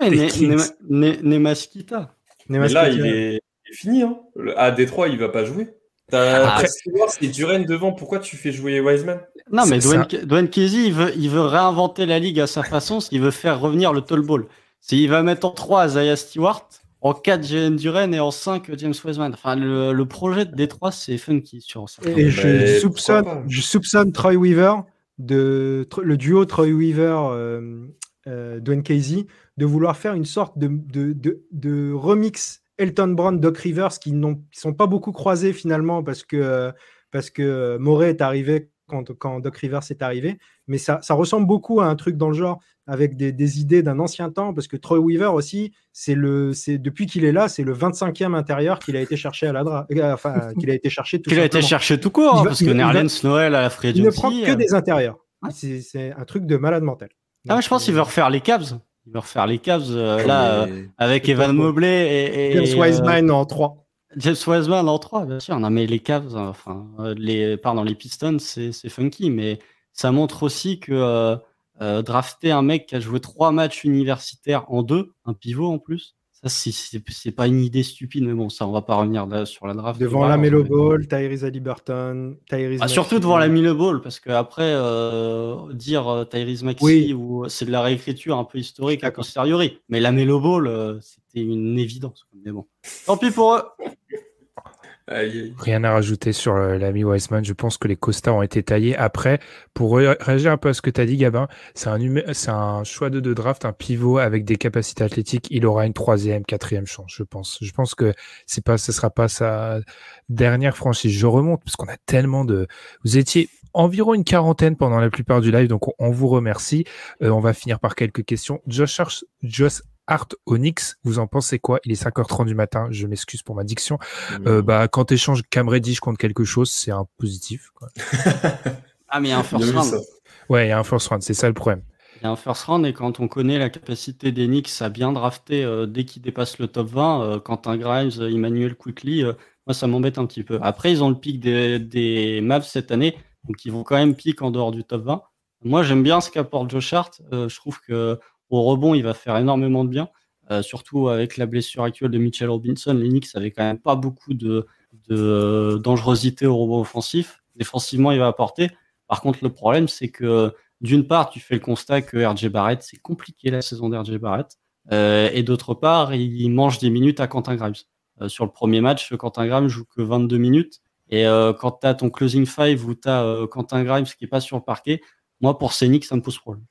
Nemaskita. Mais là, il est, fini. Hein. À Détroit, il va pas jouer. Après, c'est Duren devant. Pourquoi tu fais jouer Wiseman? Non, mais Dwayne, Casey, il veut, il veut réinventer la ligue à sa façon. Il veut faire revenir le tall ball. S'il va mettre en 3 Zaya Stewart, en 4 Jalen Duren et en 5 James Wiseman. Enfin, le, projet de Détroit, c'est funky sur ça. Et je, soupçonne, je soupçonne Troy Weaver, de, le duo Troy Weaver, euh, euh, Dwayne Casey, de vouloir faire une sorte de, de, de, remix Elton Brand, Doc Rivers, qui ne sont pas beaucoup croisés finalement parce que, parce que Moret est arrivé quand, quand Doc Rivers est arrivé. Mais ça, ça ressemble beaucoup à un truc dans le genre avec des, idées d'un ancien temps, parce que Troy Weaver aussi, c'est le, c'est depuis qu'il est là, c'est le 25e intérieur qu'il a été cherché à la dra... Euh, enfin, qu'il a été cherché tout. qu'il a été cherché tout court, hein, parce que Nerlens Noël à la Free Il ne prend que euh. des intérieurs. C'est un truc de malade mental. Ah, je pense qu'il veut refaire les Cavs. Il veut refaire les Cavs euh, là avec Evan Mobley et, James Wiseman en 3. James Wiseman en 3, bien sûr. Non, mais les Cavs, enfin, les, pardon, les Pistons, c'est funky, mais ça montre aussi que euh, drafter un mec qui a joué trois matchs universitaires en deux, un pivot en plus. Ça, c'est pas une idée stupide, mais bon, ça, on va pas revenir sur la draft. Devant la Melo Ball, Tyrese Haliburton, Tyrese ah, Surtout devant la Melo Ball, parce qu'après, euh, dire euh, Tyrese Maxi, ou c'est de la réécriture un peu historique à posteriori. Mais la Melo Ball, euh, c'était une évidence. Mais bon, tant pis pour eux. Rien à rajouter sur euh, l'ami Wiseman. Je pense que les costards ont été taillés. Après, pour réagir un peu à ce que tu as dit, Gabin, c'est un, choix de, de draft, un pivot avec des capacités athlétiques. Il aura une troisième, quatrième chance, je pense. Je pense que c'est pas, ce sera pas sa dernière franchise. Je remonte parce qu'on a tellement de. Vous étiez environ une quarantaine pendant la plupart du live, donc on, vous remercie. Euh, on va finir par quelques questions. Josh, Josh Art Onyx, vous en pensez quoi? Il est 5h30 du matin, je m'excuse pour ma diction. Euh, bah, quand tu échanges Cam Reddish contre quelque chose, c'est un positif. ah, mais il y a un first round. Ouais, il y a un first round, c'est ça le problème. Il y a un first round et quand on connaît la capacité d'Enix à bien drafter euh, dès qu'il dépasse le top 20, euh, Quentin Grimes, Emmanuel Quickly, moi ça m'embête un petit peu. Après, ils ont le pic des, des Mavs cette année, donc ils vont quand même pic en dehors du top 20. Moi j'aime bien ce qu'apporte Joe Hart. je trouve que au rebond, il va faire énormément de bien. Euh, surtout avec la blessure actuelle de Mitchell Robinson, l'Enix avait quand même pas beaucoup de, dangerosité au rebond offensif. défensivement, il va apporter. Par contre, le problème, c'est que d'une part, tu fais le constat que RJ Barrett, c'est compliqué la saison d'RJ Barrett. Euh, et d'autre part, il mange des minutes à Quentin Grimes. Euh, sur le premier match, Quentin Grimes joue que 22 minutes. Et euh, quand tu as ton closing five où tu as Quentin Grimes qui est pas sur le parquet, moi, pour Scénic, ça me pose problème.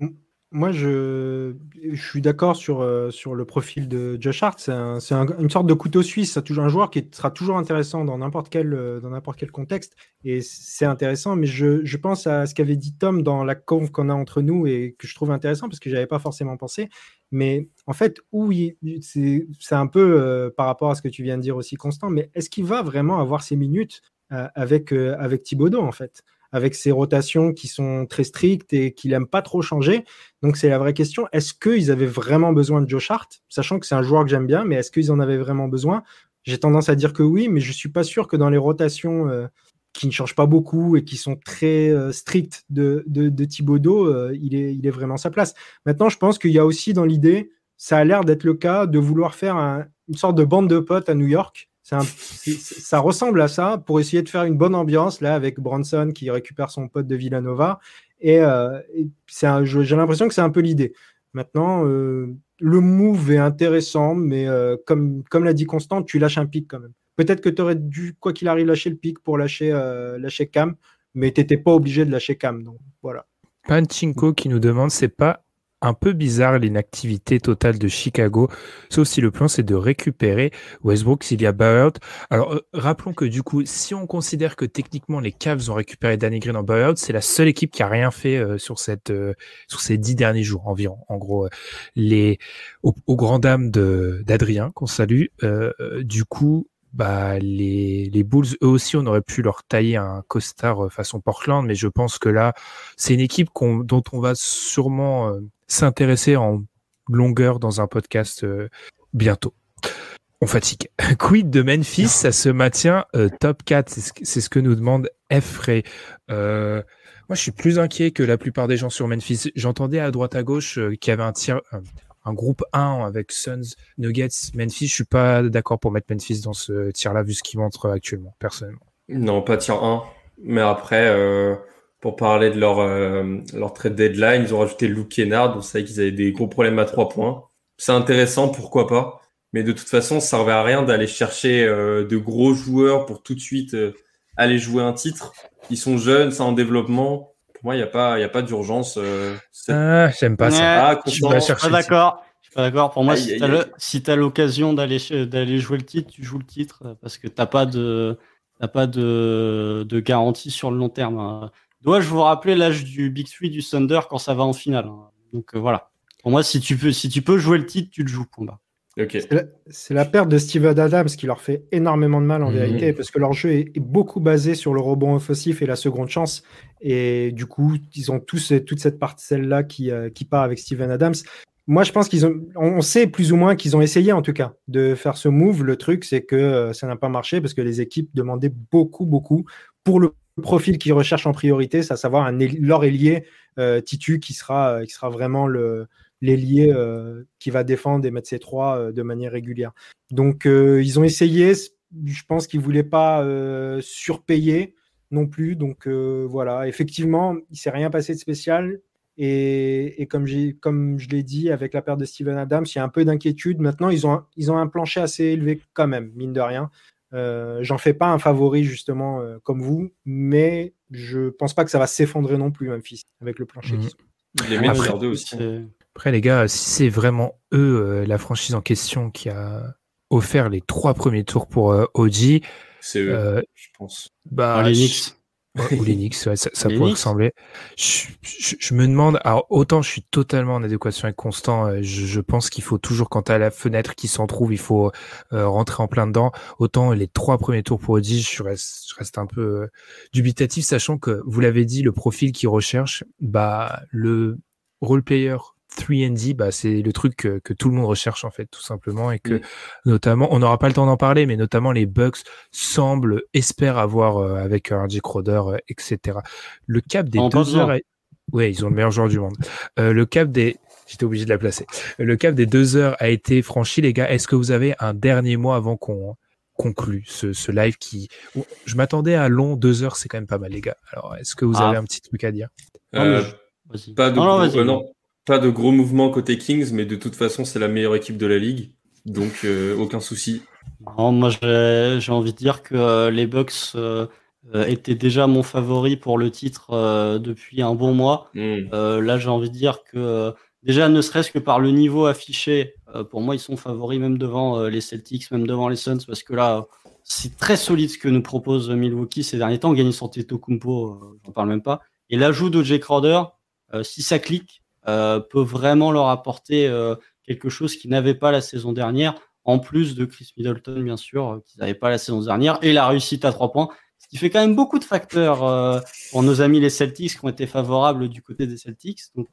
Mm. Moi, je, suis d'accord sur, euh, sur le profil de Josh Hart. C'est une sorte de couteau suisse. C'est toujours un joueur qui sera toujours intéressant dans n'importe quel, euh, quel contexte. Et c'est intéressant. Mais je, je, pense à ce qu'avait dit Tom dans la conf qu'on a entre nous et que je trouve intéressant parce que je n'avais pas forcément pensé. Mais en fait, oui, c'est un peu euh, par rapport à ce que tu viens de dire aussi, Constant. Mais est-ce qu'il va vraiment avoir ses minutes avec, avec Thibodeau, en fait? Avec ses rotations qui sont très strictes et qu'il n'aime pas trop changer. Donc c'est la vraie question. Est-ce qu'ils avaient vraiment besoin de Josh Hart Sachant que c'est un joueur que j'aime bien, mais est-ce qu'ils en avaient vraiment besoin? J'ai tendance à dire que oui, mais je ne suis pas sûr que dans les rotations euh, qui ne changent pas beaucoup et qui sont très euh, strictes de, de, Thibodeau, euh, il, est, il est vraiment sa place. Maintenant, je pense qu'il y a aussi dans l'idée, ça a l'air d'être le cas, de vouloir faire une sorte de bande de potes à New York ça ressemble à ça pour essayer de faire une bonne ambiance là avec Branson qui récupère son pote de Villanova. Et, euh, j'ai l'impression que c'est un peu l'idée. Maintenant, euh, le move est intéressant, mais euh, comme, comme l'a dit Constant, tu lâches un pic quand même. Peut-être que tu aurais dû, quoi qu'il arrive, lâcher le pic pour lâcher, lâcher Cam, mais tu n'étais pas obligé de lâcher Cam. Donc voilà. Panchinko qui nous demande c'est pas un peu bizarre l'inactivité totale de Chicago, sauf si le plan c'est de récupérer Westbrook s'il y a buyout. Alors euh, rappelons que du coup, si on considère que techniquement les Cavs ont récupéré Danny Green en buyout, c'est la seule équipe qui a rien fait euh, sur cette euh, sur ces dix derniers jours environ. En gros, les aux, grandes dames de d'Adrien qu'on salue. du coup, bah, les, Bulls, eux aussi, on aurait pu leur tailler un costard façon Portland, mais je pense que là, c'est une équipe dont on va sûrement s'intéresser en longueur dans un podcast euh, bientôt. On fatigue. Quid de Memphis, ça se maintient euh, top 4, c'est ce, que nous demande. Euh, moi, je suis plus inquiet que la plupart des gens sur Memphis. J'entendais à droite à gauche qu'il y avait un tir, un groupe 1 avec Suns, Nuggets, Memphis. Je suis pas d'accord pour mettre Memphis dans ce tir-là vu ce qu'il montre actuellement, personnellement. Non, pas tir 1. Mais après, pour parler de leur, euh, leur trade deadline. Ils ont rajouté Luke Kennard. On savait qu'ils avaient des gros problèmes à trois points. C'est intéressant, pourquoi pas. Mais de toute façon, ça servait à rien d'aller chercher euh, de gros joueurs pour tout de suite euh, aller jouer un titre. Ils sont jeunes, c'est en développement. Pour moi, il n'y a pas, y a pas d'urgence. ah, j'aime pas ça. Ah, je suis pas d'accord. Je suis pas d'accord. Pour moi, si tu as l'occasion d'aller d'aller jouer le titre, tu joues le titre parce que t'as pas de t'as pas de, de garantie sur le long terme. Hein. Dois-je vous rappeler l'âge du Big Three du Thunder quand ça va en finale hein. Donc euh, voilà. Pour moi, si tu peux, si tu peux jouer le titre, tu le joues, C'est la, perte de Steven Adams qui leur fait énormément de mal en mhm. vérité, parce que leur jeu est, beaucoup basé sur le rebond offensif et la seconde chance. Et du coup, ils ont tous toute cette partie-là qui, euh, qui part avec Steven Adams. Moi, je pense qu'ils ont, on sait plus ou moins qu'ils ont essayé en tout cas de faire ce move. Le truc, c'est que euh, ça n'a pas marché parce que les équipes demandaient beaucoup, beaucoup pour le profil qu'ils recherchent en priorité, c'est à savoir un, leur ailier euh, Titu qui sera, qui sera vraiment l'ailier euh, qui va défendre et mettre ses trois de manière régulière. Donc, ils ont essayé. Je pense qu'ils ne voulaient pas surpayer non plus. Donc, voilà. Effectivement, il ne s'est rien passé de spécial. Et, comme, comme je l'ai dit, avec la perte de Steven Adams, il y a un peu d'inquiétude. Maintenant, ils ont, ils ont un plancher assez élevé quand même, mine de rien. Euh, j'en fais pas un favori justement euh, comme vous, mais je pense pas que ça va s'effondrer non plus Memphis avec le plancher. Mmh. Après, aussi. Après les gars, si c'est vraiment eux euh, la franchise en question qui a offert les trois premiers tours pour OG, c'est eux, je pense. Bah, les ou l'Enix, ouais, ça, ça pourrait ressembler. Je, je, me demande, alors autant je suis totalement en adéquation avec Constant, euh, je, je pense qu'il faut toujours, quand à la fenêtre qui s'en trouve, il faut euh, rentrer en plein dedans. Autant les trois premiers tours pour Audi, je reste, je reste un peu euh, dubitatif, sachant que vous l'avez dit, le profil qu'il recherche, bah le role player 3D, bah, c'est le truc que, que, tout le monde recherche en fait, tout simplement, et que mm. notamment, on n'aura pas le temps d'en parler, mais notamment les Bucks semblent, espèrent avoir euh, avec RJ Crowder, euh, etc. Le cap des deux heures, ouais, ils ont le meilleur joueur du monde. Euh, le cap des, j'étais obligé de la placer. Le cap des deux heures a été franchi, les gars. Est-ce que vous avez un dernier mot avant qu'on conclut ce, live qui. Je m'attendais à long, deux heures, c'est quand même pas mal, les gars. Alors, est-ce que vous ah. avez un petit truc à dire? Euh, pas, de euh, non, pas de gros mouvements côté Kings, mais de toute façon, c'est la meilleure équipe de la ligue. Donc, aucun souci. moi, j'ai envie de dire que les Bucks étaient déjà mon favori pour le titre depuis un bon mois. Hmm. là, j'ai envie de dire que déjà, ne serait-ce que par le niveau affiché, euh, pour moi, ils sont favoris même devant euh, les Celtics, même devant les Suns, parce que là, c'est très solide ce que nous propose Milwaukee ces derniers temps. Gagner son Teto Kumpo, euh, j'en parle même pas. Et l'ajout de Jay Crowder, si ça clique, peut vraiment leur apporter quelque chose qu'ils n'avaient pas la saison dernière, en plus de Chris Middleton, bien sûr, qu'ils n'avaient pas la saison dernière, et la réussite à trois points. Ce qui fait quand même beaucoup de facteurs pour nos amis les Celtics qui ont été favorables du côté des Celtics. Donc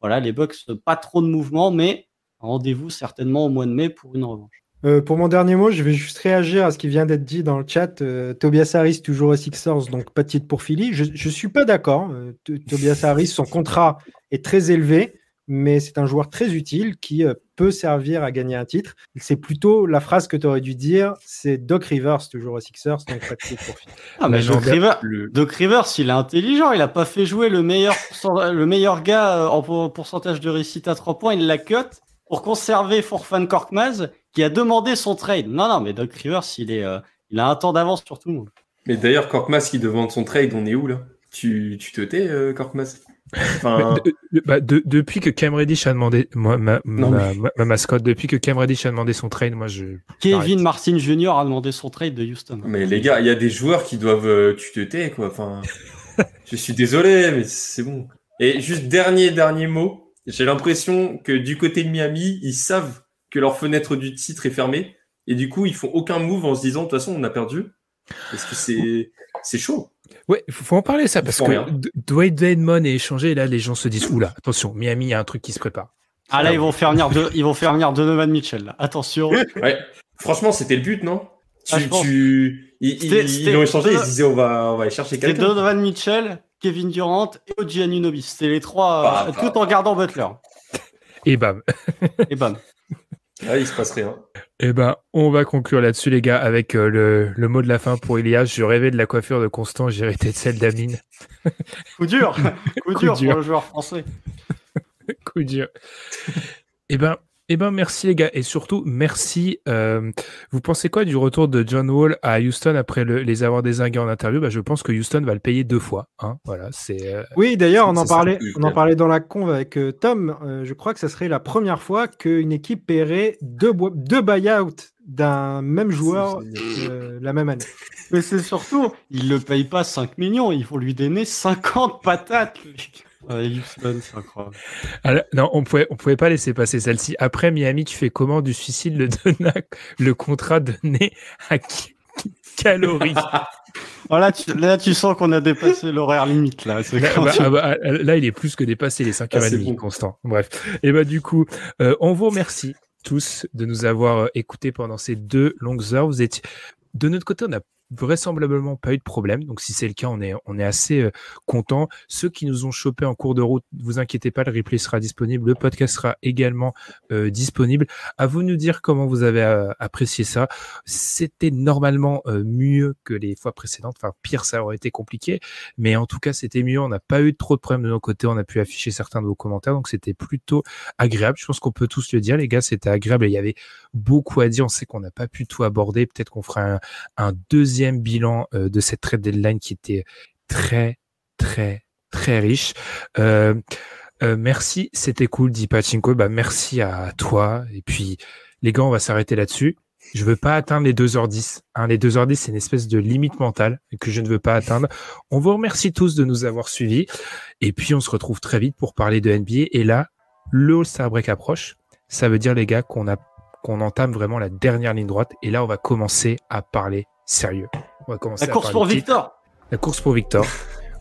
voilà, les Bucks, pas trop de mouvement, mais rendez-vous certainement au mois de mai pour une revanche. Euh, pour mon dernier mot, je vais juste réagir à ce qui vient d'être dit dans le chat. Euh, Tobias Harris, toujours aux Sixers, donc pas de titre pour Philly. Je ne suis pas d'accord. Euh, Tobias Harris, son contrat est très élevé, mais c'est un joueur très utile qui peut servir à gagner un titre. C'est plutôt la phrase que tu aurais dû dire c'est Doc Rivers, toujours aux Sixers, donc pas de titre pour Philly. Ah, mais Doc, Rivers, Doc, Rivers, il est intelligent. Il n'a pas fait jouer le meilleur, le meilleur gars en pourcentage de réussite à 3 points. Il l'a cut pour conserver Forfan Korkmaz qui a demandé son trade. Non, non, mais Doc Rivers, il, est, euh, il a un temps d'avance sur tout le monde. Mais d'ailleurs, Korkmaz qui demande son trade, on est où là? Tu, tu te tais, euh, Korkmaz? Enfin... Bah, depuis que Cam Reddish a demandé moi, ma, mascotte, depuis que Cam Reddish a demandé son trade, moi je. Kevin Martin Jr. a demandé son trade de Houston. Mais les gars, il y a des joueurs qui doivent. Euh, tu te tais, quoi. Enfin, je suis désolé, mais c'est bon. Et juste dernier dernier mot. J'ai l'impression que du côté de Miami, ils savent que leur fenêtre du titre est fermée et du coup, ils font aucun move en se disant de toute façon, on a perdu. Parce que c'est c'est chaud. Ouais, il faut en parler ça parce que Dwayne Edmond est échangé et là les gens se disent oula, attention, Miami, il y a un truc qui se prépare. Ah là, ils vont faire venir de, ils vont faire venir Donovan Mitchell. Là. Attention. ouais. Franchement, c'était le but, non? Tu, ah, tu... Ils, l'ont échangé, ils se disaient on va, on va aller chercher quelqu'un. Donovan Mitchell, Kevin Durant et Oji Anunobi. C'était les trois, bah, euh, tout bah. en gardant Butler. Et bam. et bam. Ah, il se passe rien. Et eh ben, on va conclure là-dessus, les gars, avec euh, le, le, mot de la fin pour Ilias. Je rêvais de la coiffure de Constant, j'ai hérité de celle d'Amine. Coup dur, coup, dur, pour le joueur français. coup dur. Et eh ben, eh ben merci les gars et surtout merci. Euh, vous pensez quoi du retour de John Wall à Houston après les avoir désingués en interview? Bah, Je pense que Houston va le payer deux fois. Hein, voilà, c'est. Euh, oui, d'ailleurs, on en parlait, on en parlait dans la conve avec euh, Tom. je crois que ça serait la première fois qu'une équipe paierait deux, deux buyouts d'un même joueur la même année. Mais c'est surtout, il le paye pas 5 millions, il faut lui donner 50 patates. Ah, non, on pouvait, on pouvait pas laisser passer celle-ci. Après Miami, tu fais comment du suicide le, le contrat donné à Calories voilà, là, tu sens qu'on a dépassé l'horaire limite. Là, bah, ah bah, là, il est plus que dépassé les 5h30 ah, constant. Bref. Et bah, du coup, euh, on vous remercie tous de nous avoir euh, écoutés pendant ces deux longues heures. Vous êtes de notre côté, on a vraisemblablement pas eu de problème. Donc si c'est le cas, on est, on est assez euh, content. Ceux qui nous ont chopé en cours de route, vous inquiétez pas, le replay sera disponible, le podcast sera également euh, disponible. À vous de nous dire comment vous avez euh, apprécié ça. C'était normalement mieux que les fois précédentes. Enfin, pire, ça aurait été compliqué, mais en tout cas, c'était mieux. On n'a pas eu trop de problèmes de nos côtés. On a pu afficher certains de vos commentaires, donc c'était plutôt agréable. Je pense qu'on peut tous le dire, les gars, c'était agréable. il y avait beaucoup à dire. On sait qu'on n'a pas pu tout aborder. Peut-être qu'on fera un, un deuxième bilan euh, de cette trade deadline qui était très, très, très riche. Euh, euh, merci, c'était cool, dit Pachinko. Bah, merci à toi. Et puis, les gars, on va s'arrêter là-dessus. Je veux pas atteindre les 2h10. Hein, les 2h10, c'est une espèce de limite mentale que je ne veux pas atteindre. On vous remercie tous de nous avoir suivis. Et puis, on se retrouve très vite pour parler de NBA. Et là, le All-Star Break approche. Ça veut dire, les gars, qu'on a qu'on entame vraiment la dernière ligne droite. Et là, on va commencer à parler sérieux. On va commencer la course pour Victor. La course pour Victor.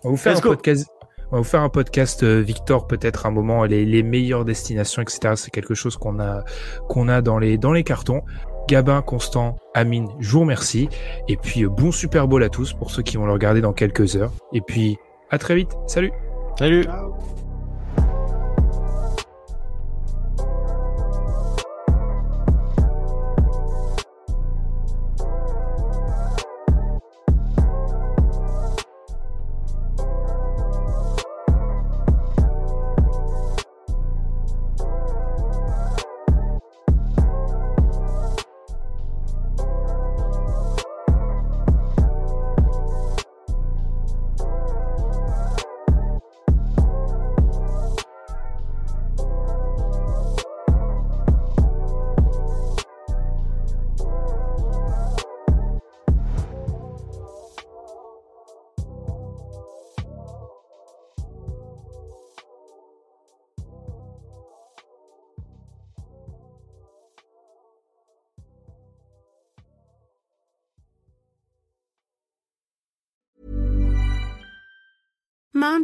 On va vous faire un podcast. On va vous faire un podcast euh, Victor peut-être un moment les, les meilleures destinations etc. C'est quelque chose qu'on a qu'on a dans les dans les cartons. Gabin, Constant, Amine, je vous remercie. Et puis euh, bon Super Bowl à tous pour ceux qui vont le regarder dans quelques heures. Et puis à très vite. Salut. Salut.